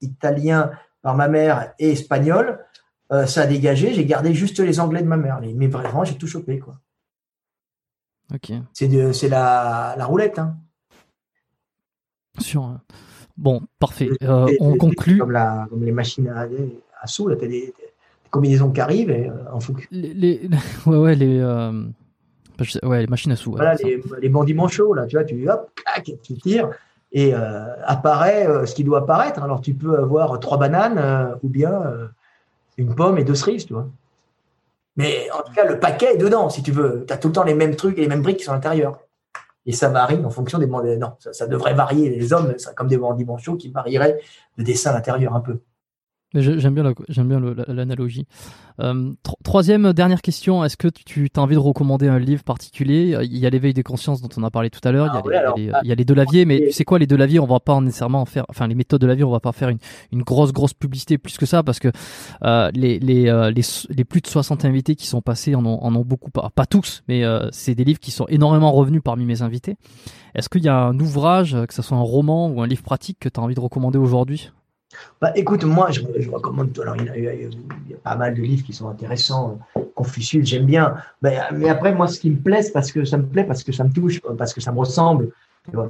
italiens par ma mère et espagnol. Euh, ça a dégagé, j'ai gardé juste les anglais de ma mère. Mais vraiment, j'ai tout chopé. Quoi. Ok. C'est la, la, roulette. Hein. Sûr. Hein. Bon, parfait. Euh, on conclut. Comme, la, comme, les machines à, à sous, là, tu as des, combinaisons qui arrivent et, euh, en fouque. Les, les, ouais, ouais, les, ouais, les machines à sous. Voilà, les, les, bandits manchots, là, tu vois, tu, hop, clac, tu tires et apparaît ce qui doit apparaître. Alors, tu peux avoir trois bananes ou bien une pomme et deux cerises, tu vois. Mais en tout cas, le paquet est dedans, si tu veux. Tu as tout le temps les mêmes trucs et les mêmes briques qui sont à l'intérieur. Et ça varie en fonction des. Non, ça, devrait varier. Les hommes, c'est comme des dimensions qui varieraient le dessin à l'intérieur un peu. J'aime bien, j'aime bien l'analogie. Euh, troisième, dernière question. Est-ce que tu as envie de recommander un livre particulier? Il y a l'éveil des consciences dont on a parlé tout à l'heure. il, y a les deux laviers, mais tu sais quoi, les deux laviers, on va pas nécessairement en faire. Enfin, les méthodes de lavier, on va pas faire une, une grosse, grosse publicité plus que ça, parce que euh, les, les, euh, les, les, plus de 60 invités qui sont passés en ont, en ont beaucoup, pas, pas tous, mais euh, c'est des livres qui sont énormément revenus parmi mes invités. Est-ce qu'il y a un ouvrage, que ce soit un roman ou un livre pratique, que tu as envie de recommander aujourd'hui? Bah, écoute, moi, je, recommande. Alors, il y, a, pas mal de livres qui sont intéressants. Confucius, j'aime bien. Mais, mais, après, moi, ce qui me plaît, c'est parce que ça me plaît, parce que ça me touche, parce que ça me ressemble. Euh,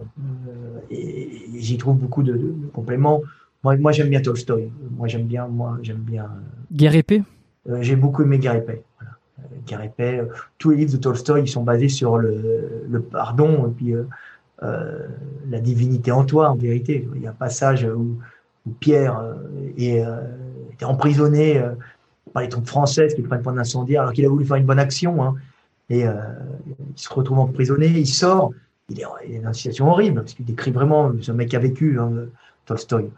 et, j'y trouve beaucoup de, compléments. Moi, moi j'aime bien Tolstoy. Moi, j'aime bien. Moi, j'aime bien. Guerre épée. Euh, j'ai beaucoup aimé Guerre épée. Voilà. Euh, Guerre épée. tous les livres de Tolstoy, ils sont basés sur le, le pardon et puis la divinité en toi, en vérité. Il y a un passage où où Pierre euh, euh, était emprisonné euh, par les troupes françaises qui prennent pour un incendiaire alors qu'il a voulu faire une bonne action. Hein. et il se retrouve emprisonné, il sort, il est, dans une situation horrible, parce qu'il décrit vraiment ce mec qui a vécu, hein, Tolstoy.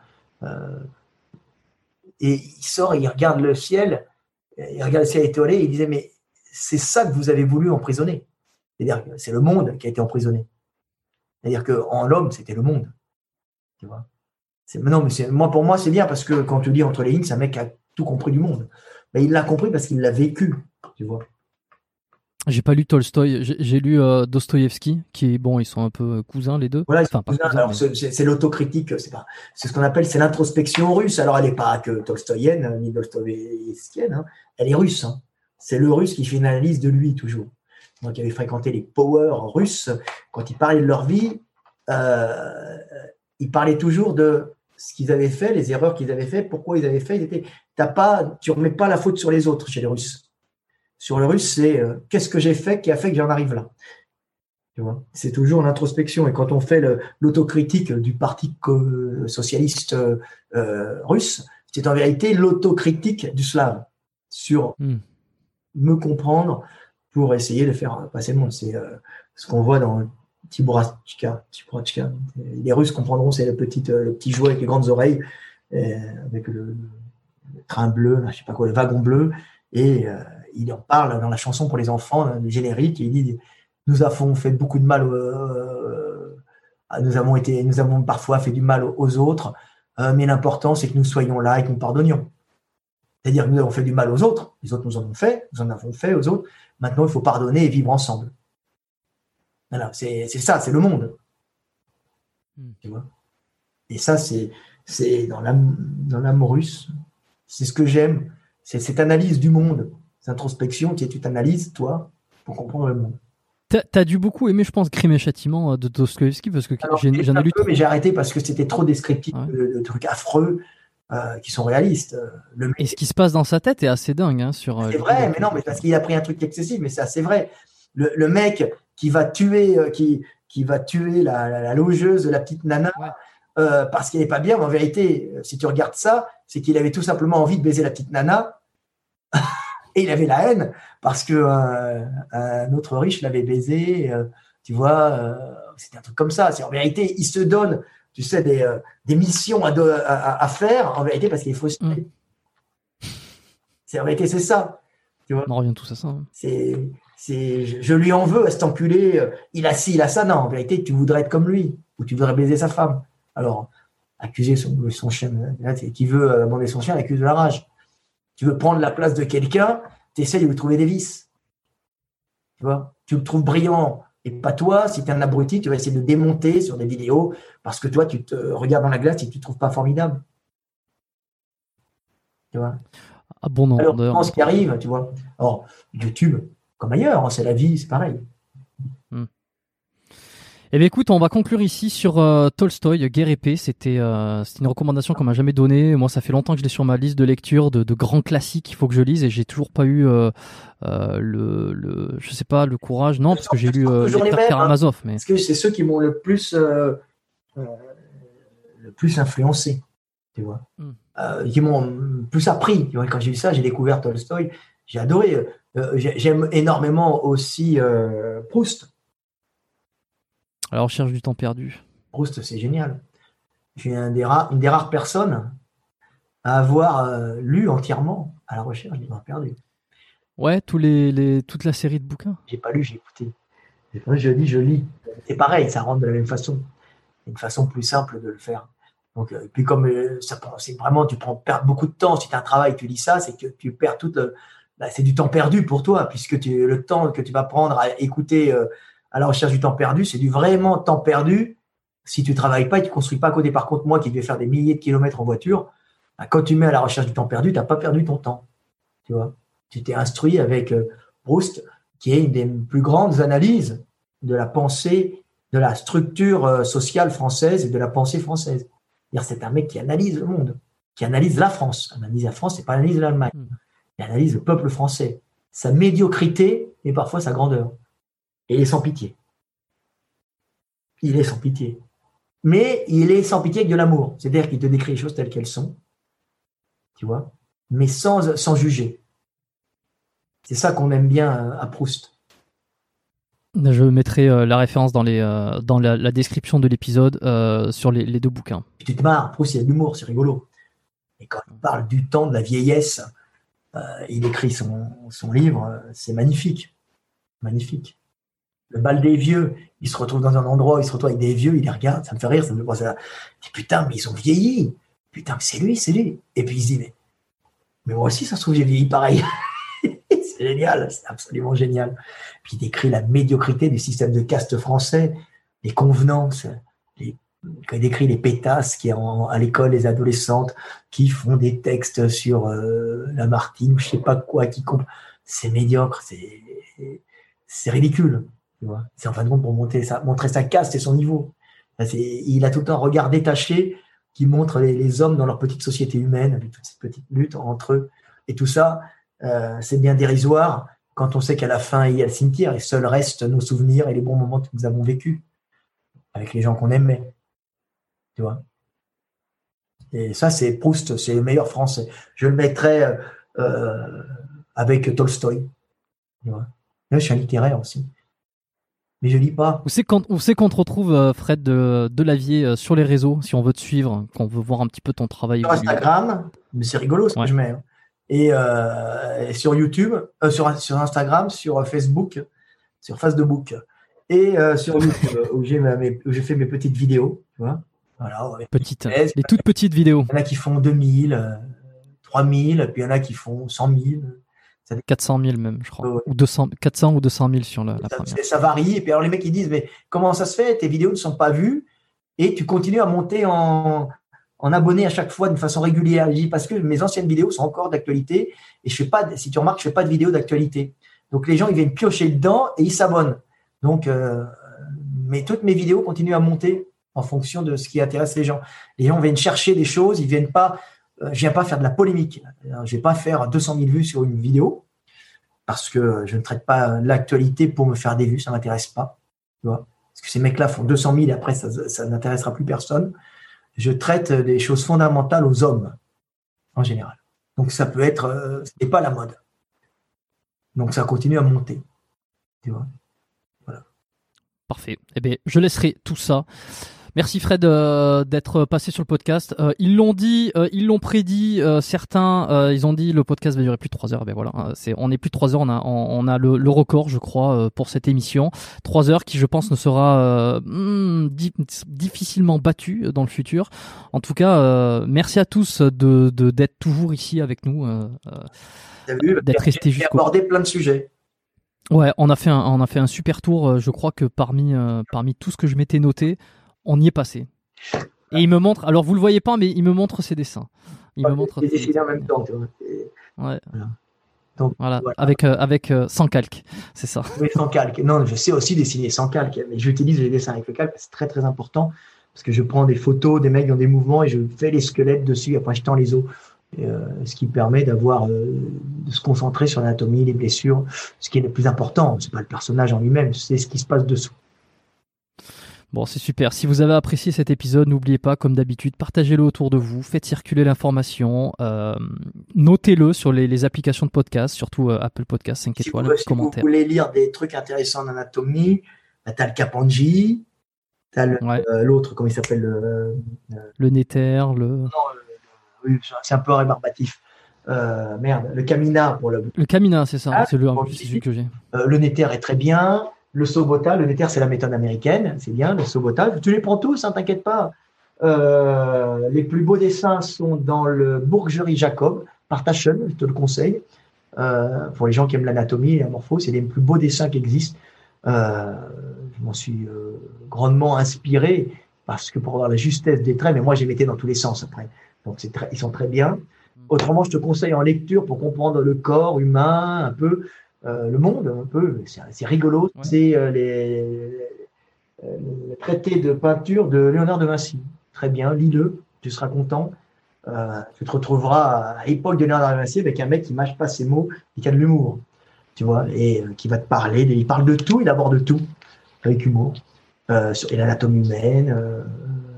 et il sort, il regarde le ciel, il regarde le ciel étoilé, et il disait, mais c'est ça que vous avez voulu emprisonner. C'est-à-dire que c'est le monde qui a été emprisonné. C'est-à-dire qu'en l'homme, c'était le monde. Tu vois? Non, mais moi, pour moi, c'est bien parce que quand tu dis entre les lignes, c'est un mec qui a tout compris du monde. Mais il l'a compris parce qu'il l'a vécu, tu vois. J'ai pas lu Tolstoy, j'ai lu euh, Dostoïevski, qui est bon, ils sont un peu cousins les deux. Voilà, c'est l'autocritique, c'est pas, c'est ce qu'on appelle, c'est l'introspection russe. Alors elle n'est pas que tolstoyenne ni dostoïevskienne, hein. elle est russe. Hein. C'est le russe qui fait une analyse de lui toujours. Moi qui avais fréquenté les powers russes, quand ils parlaient de leur vie, euh, ils parlaient toujours de ce qu'ils avaient fait, les erreurs qu'ils avaient fait, pourquoi ils avaient fait. Ils étaient, t'as pas, tu remets pas la faute sur les autres chez les Russes. Sur le Russe, c'est euh, qu'est-ce que j'ai fait qui a fait que j'en arrive là? Tu vois, c'est toujours l'introspection. Et quand on fait l'autocritique du Parti socialiste euh, russe, c'est en vérité l'autocritique du slave sur hmm. me comprendre pour essayer de faire passer le monde. C'est euh, ce qu'on voit dans Tiburachka. Les Russes comprendront, c'est le petit, euh, le petit jouet avec les grandes oreilles, euh, avec le, train bleu, je sais pas quoi, le wagon bleu. Et euh, il en parle dans la chanson pour les enfants, le générique, et il dit Nous avons fait beaucoup de mal, nous, avons été, nous avons parfois fait du mal aux autres, mais l'important, c'est que nous soyons là et que nous pardonnions. C'est-à-dire que nous avons fait du mal aux autres, les autres nous en ont fait, nous en avons fait aux autres. Maintenant, il faut pardonner et vivre ensemble c'est ça, c'est le monde. Hmm. Et ça, c'est dans l'âme russe. C'est ce que j'aime. C'est cette analyse du monde, cette introspection, tu, tu t'analyses, toi, pour comprendre le monde. T'as as dû beaucoup aimer, je pense, Crime et Châtiment euh, de Dostoevsky parce que j'en ai, lu. Peu, mais j'ai arrêté parce que c'était trop descriptif de, trucs affreux euh, qui sont réalistes. Le... Et ce qui se passe dans sa tête est assez dingue. Hein, sur. Euh, c'est vrai, mais non, mais parce qu'il a pris un truc excessif, mais c'est assez vrai. Le, le, mec, qui va tuer, euh, qui, qui va tuer la, logeuse, la petite nana, euh, parce qu'elle n'est pas bien. Mais en vérité, euh, si tu regardes ça, c'est qu'il avait tout simplement envie de baiser la petite nana. et il avait la haine parce que un autre riche l'avait baisé. tu vois, c'était un truc comme ça. C'est en vérité, il se donne, tu sais, des, des missions à, à, faire en vérité parce qu'il est faussé. Mm. C'est en vérité, c'est ça. Tu vois? On revient tous à ça. Hein. C'est je, lui en veux à cet enculé, euh, il a ci, il a ça. Non, en vérité, tu voudrais être comme lui, ou tu voudrais baiser sa femme. Alors, accuser son, son chien, qui veut abandonner son chien, accuse de la rage. Tu veux prendre la place de quelqu'un, tu essaies de lui trouver des vices. Tu vois? Tu le trouves brillant et pas toi. Si tu es un abruti, tu vas essayer de démonter sur des vidéos parce que toi, tu te regardes dans la glace et tu ne te trouves pas formidable. Tu vois? Ah bon, non, Alors, ce qui arrive, tu vois. Alors, YouTube, ailleurs. Hein, c'est la vie, c'est pareil. Hmm. Eh bien, écoute, on va conclure ici sur euh, Tolstoy, Guerre épée. C'était euh, une recommandation qu'on m'a jamais donnée. Moi, ça fait longtemps que je l'ai sur ma liste de lecture de, grands classiques qu'il faut que je lise et j'ai toujours pas eu euh, le, le, je sais pas, le courage. Non, parce que j'ai lu Karamazov. Mais... Parce que c'est ceux qui m'ont le plus, le plus influencé, tu vois, hmm. qui m'ont plus appris. Tu vois, quand j'ai lu ça, j'ai découvert Tolstoy. J'ai adoré. Euh, j'aime énormément aussi euh, Proust. À la recherche du temps perdu. Proust, c'est génial. Je suis un des une des rares personnes à avoir euh, lu entièrement à la recherche du temps perdu. Ouais, tous les, toute la série de bouquins. J'ai pas lu, j'ai écouté. je dis, je lis. C'est pareil, ça rentre de la même façon. Une façon plus simple de le faire. Donc, puis comme ça, c'est vraiment, tu prends beaucoup de temps. Si tu as un travail, tu lis ça, c'est que tu perds toute bah, c'est du temps perdu pour toi, puisque le temps que tu vas prendre à écouter euh, à la recherche du temps perdu, c'est du vraiment temps perdu Si tu travailles pas et tu construis pas à côté, par contre, moi qui vais faire des milliers de kilomètres en voiture, bah, quand tu mets à la recherche du temps perdu, tu n'as pas perdu ton temps. Tu t'es instruit avec euh, Proust, qui est une des plus grandes analyses de la pensée, de la structure euh, sociale française et de la pensée française. C'est un mec qui analyse le monde, qui analyse la France. Analyse la France, c'est pas analyse l'Allemagne. Il analyse le peuple français, sa médiocrité et parfois sa grandeur. Et il est sans pitié. Il est sans pitié. Mais il est sans pitié avec de l'amour. C'est-à-dire qu'il te décrit les choses telles qu'elles sont. Tu vois? Mais sans, sans juger. C'est ça qu'on aime bien à Proust. Je mettrai euh, la référence dans, les, euh, dans la, description de l'épisode euh, sur les, deux bouquins. Tu te marres, Proust, il y a de l'humour, c'est rigolo. Et quand il parle du temps, de la vieillesse, il écrit son, son livre, c'est magnifique. Magnifique. Le bal des vieux, il se retrouve dans un endroit, il se retrouve avec des vieux, il les regarde, ça me fait rire, ça me fait penser à... Putain, mais ils ont vieilli. Putain, mais c'est lui, c'est lui. Et puis il se dit, mais, mais moi aussi, ça se trouve, j'ai vieilli pareil. c'est génial, c'est absolument génial. Puis il décrit la médiocrité du système de caste français, les convenances, il décrit les pétasses qui ont à l'école les adolescentes qui font des textes sur euh, la Martine, je sais pas quoi, qui c'est médiocre, c'est ridicule. C'est en fin de compte pour montrer sa, montrer sa caste et son niveau. Il a tout un regard détaché qui montre les, hommes dans leur petite société humaine, avec toute cette petite lutte entre eux. Et tout ça, euh, c'est bien dérisoire quand on sait qu'à la fin, il y a le cimetière et seuls restent nos souvenirs et les bons moments que nous avons vécus avec les gens qu'on aimait. Tu vois Et ça, c'est Proust, c'est le meilleur français. Je le mettrais euh, euh, avec Tolstoï. Tu vois je suis un littéraire aussi. Mais je lis pas. Où c'est qu'on te retrouve, Fred de, de Lavier, sur les réseaux, si on veut te suivre, qu'on veut voir un petit peu ton travail Sur Instagram, mais c'est rigolo ce que je mets. Hein. Euh, et, sur YouTube, euh, sur, sur Instagram, sur Facebook, sur Facebook et euh, sur YouTube où j'ai fait mes petites vidéos, tu vois. Voilà, petites, les toutes petites vidéos. Il y en a qui font 2000, 3000, puis il y en a qui font 100 000. 400 000 même, je crois. Ou 200, 400 ou 200 000 sur la, ça, première. Ça varie. Et puis alors les mecs ils disent mais comment ça se fait? Tes vidéos ne sont pas vues et tu continues à monter en, en abonné à chaque fois d'une façon régulière. Je dis parce que mes anciennes vidéos sont encore d'actualité et je fais pas, si tu remarques, je fais pas de vidéos d'actualité. Donc les gens ils viennent piocher dedans et ils s'abonnent. Donc, euh, mais toutes mes vidéos continuent à monter en fonction de ce qui intéresse les gens. Les gens viennent chercher des choses, ils viennent pas, euh, je viens pas faire de la polémique. Je vais pas faire 200 000 vues sur une vidéo parce que je ne traite pas l'actualité pour me faire des vues, ça m'intéresse pas. Tu vois parce que ces mecs-là font 200 000 et après ça, n'intéressera plus personne je traite des choses fondamentales aux hommes, en général. Donc ça peut être, euh, ce n'est pas la mode. Donc ça continue à monter. Tu vois voilà. Parfait. Eh bien, je laisserai tout ça Merci Fred euh, d'être passé sur le podcast. Euh, ils l'ont dit, euh, ils l'ont prédit. certains, ils ont dit le podcast va durer plus de trois heures. Ben voilà, c'est on est plus de trois heures. On a on, a le, record, je crois, pour cette émission. Trois heures qui, je pense, ne sera hmm, difficilement battu dans le futur. En tout cas, merci à tous de d'être toujours ici avec nous, d'être restés jusqu'au. Aborder plein de sujets. Ouais, on a fait un, on a fait un super tour. Je crois que parmi parmi tout ce que je m'étais noté, on y est passé. Et il me montre, alors vous le voyez pas, mais il me montre ses dessins. Il me montre. Ses en même temps, tu vois. Ouais. Voilà. avec euh, avec euh, sans calque, c'est ça. Oui, sans calque. Non, je sais aussi dessiner sans calque, mais j'utilise les dessins avec le calque, c'est très très important parce que je prends des photos des mecs dans des mouvements et je fais les squelettes dessus, après je tends les os, euh, ce qui permet d'avoir de se concentrer sur l'anatomie, les blessures, ce qui est le plus important. C'est pas le personnage en lui-même, c'est ce qui se passe dessous. Bon, c'est super. Si vous avez apprécié cet épisode, n'oubliez pas, comme d'habitude, partagez-le autour de vous, faites circuler l'information, euh, notez-le sur les, applications de podcast, surtout euh, Apple Podcast 5 étoiles, si vous voulez lire des trucs intéressants en anatomie, bah, t'as le Capanji, t'as euh, l'autre, comment il s'appelle le, le Nether, le. Non, oui, c'est un peu rébarbatif. merde, le Camina pour le. Le Camina, c'est ça, ah, c'est le, celui que j'ai. le Nether est très bien. Le Sobota, le Nether, c'est la méthode américaine, c'est bien, le Sobota. Tu les prends tous, hein, t'inquiète pas. Euh, les plus beaux dessins sont dans le Bourgerie Jacob, par Taschen, je te le conseille. Euh, pour les gens qui aiment l'anatomie et la morpho, c'est les plus beaux dessins qui existent. Euh, je m'en suis grandement inspiré parce que pour avoir la justesse des traits, mais moi, j'ai mettais dans tous les sens après. Donc, très, ils sont très bien. Autrement, je te conseille en lecture pour comprendre le corps humain, un peu le monde, un peu. C'est rigolo. C'est euh, les, euh, le traité de peinture de Léonard de Vinci. Très bien, lis-le, tu seras content. tu te retrouveras à l'époque de Léonard de Vinci avec un mec qui mâche pas ses mots et qui a de l'humour, tu vois, et qui va te parler. Il parle de tout, il aborde tout avec humour. et l'anatomie humaine,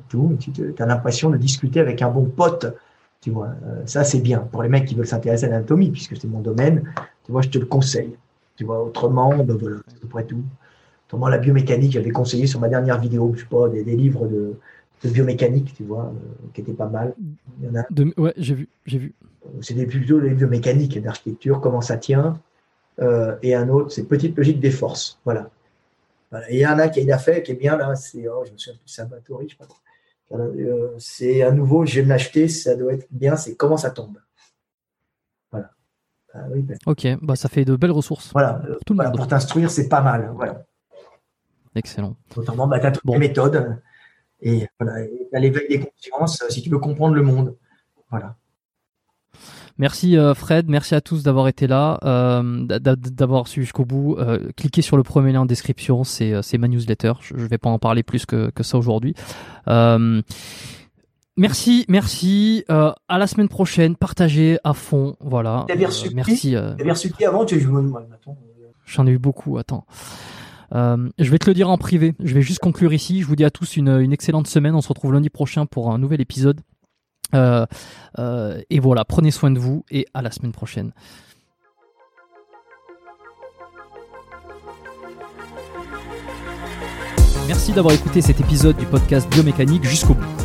tout. Tu as l'impression de discuter avec un bon pote tu vois, euh, ça c'est bien pour les mecs qui veulent s'intéresser à l'anatomie, puisque c'est mon domaine. Tu vois, je te le conseille. Tu vois, autrement, ben voilà, c'est à peu près tout. Autrement, la biomécanique, j'avais conseillé sur ma dernière vidéo, je sais pas, des, livres de, biomécanique, tu vois, euh, qui étaient pas mal. Il y en a. De, ouais, j'ai vu, j'ai vu. C'est des plutôt des biomécaniques d'architecture, comment ça tient. Euh, et un autre, c'est petite logique des forces. Voilà. Et il y en a qui a fait, qui est bien là, c'est, oh, je me souviens plus, Sabatori, je sais pas euh, c'est à nouveau, je vais me l'acheter, ça doit être bien, c'est comment ça tombe. Ah ben. Ok, bah ça fait de belles ressources. Voilà, euh, pour t'instruire, c'est pas mal. Voilà. Excellent. Notamment, bah, tu as toutes les méthodes et voilà, tu as l'éveil des consciences si tu veux comprendre le monde. Voilà. Merci euh, Fred, merci à tous d'avoir été là, euh, d'avoir suivi jusqu'au bout. Euh, cliquez sur le premier lien en description, c'est ma newsletter. Je, ne vais pas en parler plus que, que ça aujourd'hui. Merci, merci. à la semaine prochaine. Partagez à fond. Voilà. merci. reçu qui avant? Tu J'en ai eu beaucoup. Attends. je vais te le dire en privé. Je vais juste conclure ici. Je vous dis à tous une, une excellente semaine. On se retrouve lundi prochain pour un nouvel épisode. Euh, euh, et voilà, prenez soin de vous et à la semaine prochaine. Merci d'avoir écouté cet épisode du podcast Biomécanique jusqu'au bout.